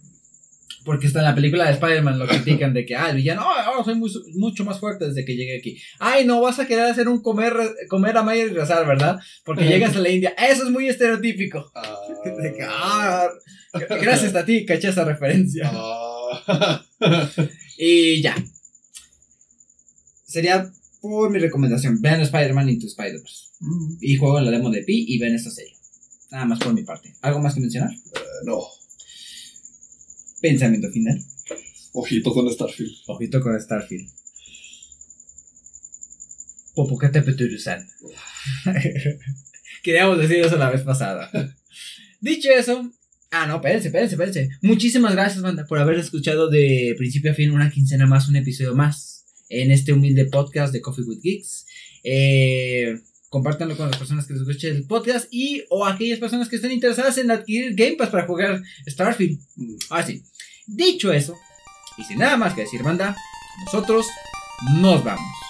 Porque está en la película de Spider-Man, lo critican de que, ah, el villano, "Ay, ahora soy muy- mucho más fuerte desde que llegué aquí. Ay, no, vas a querer hacer un comer, comer a Mayer y rezar, ¿verdad? Porque llegas a la India. Eso es muy estereotípico. De que, ah, gracias a ti, caché esa referencia. Ah. Y ya. Sería por mi recomendación. Vean Spider-Man Into Spider-Verse. Mm, Y jueguen la demo de Pi y ven esta serie. Nada más por mi parte. ¿Algo más que mencionar? eh, no. Pensamiento final. Ojito con Starfield. Ojito con Starfield. Popocatépetl-san. Queríamos decir eso la vez pasada. Dicho eso. Ah, no, espérense, espérense, espérense. Muchísimas gracias, banda, por haber escuchado de principio a fin una quincena más, un episodio más en este humilde podcast de Coffee with Geeks. Eh, compártanlo con las personas que les escuchen el podcast y o aquellas personas que estén interesadas en adquirir Game Pass para jugar Starfield. Mm. Ah, sí. Dicho eso, y sin nada más que decir, banda, nosotros nos vamos.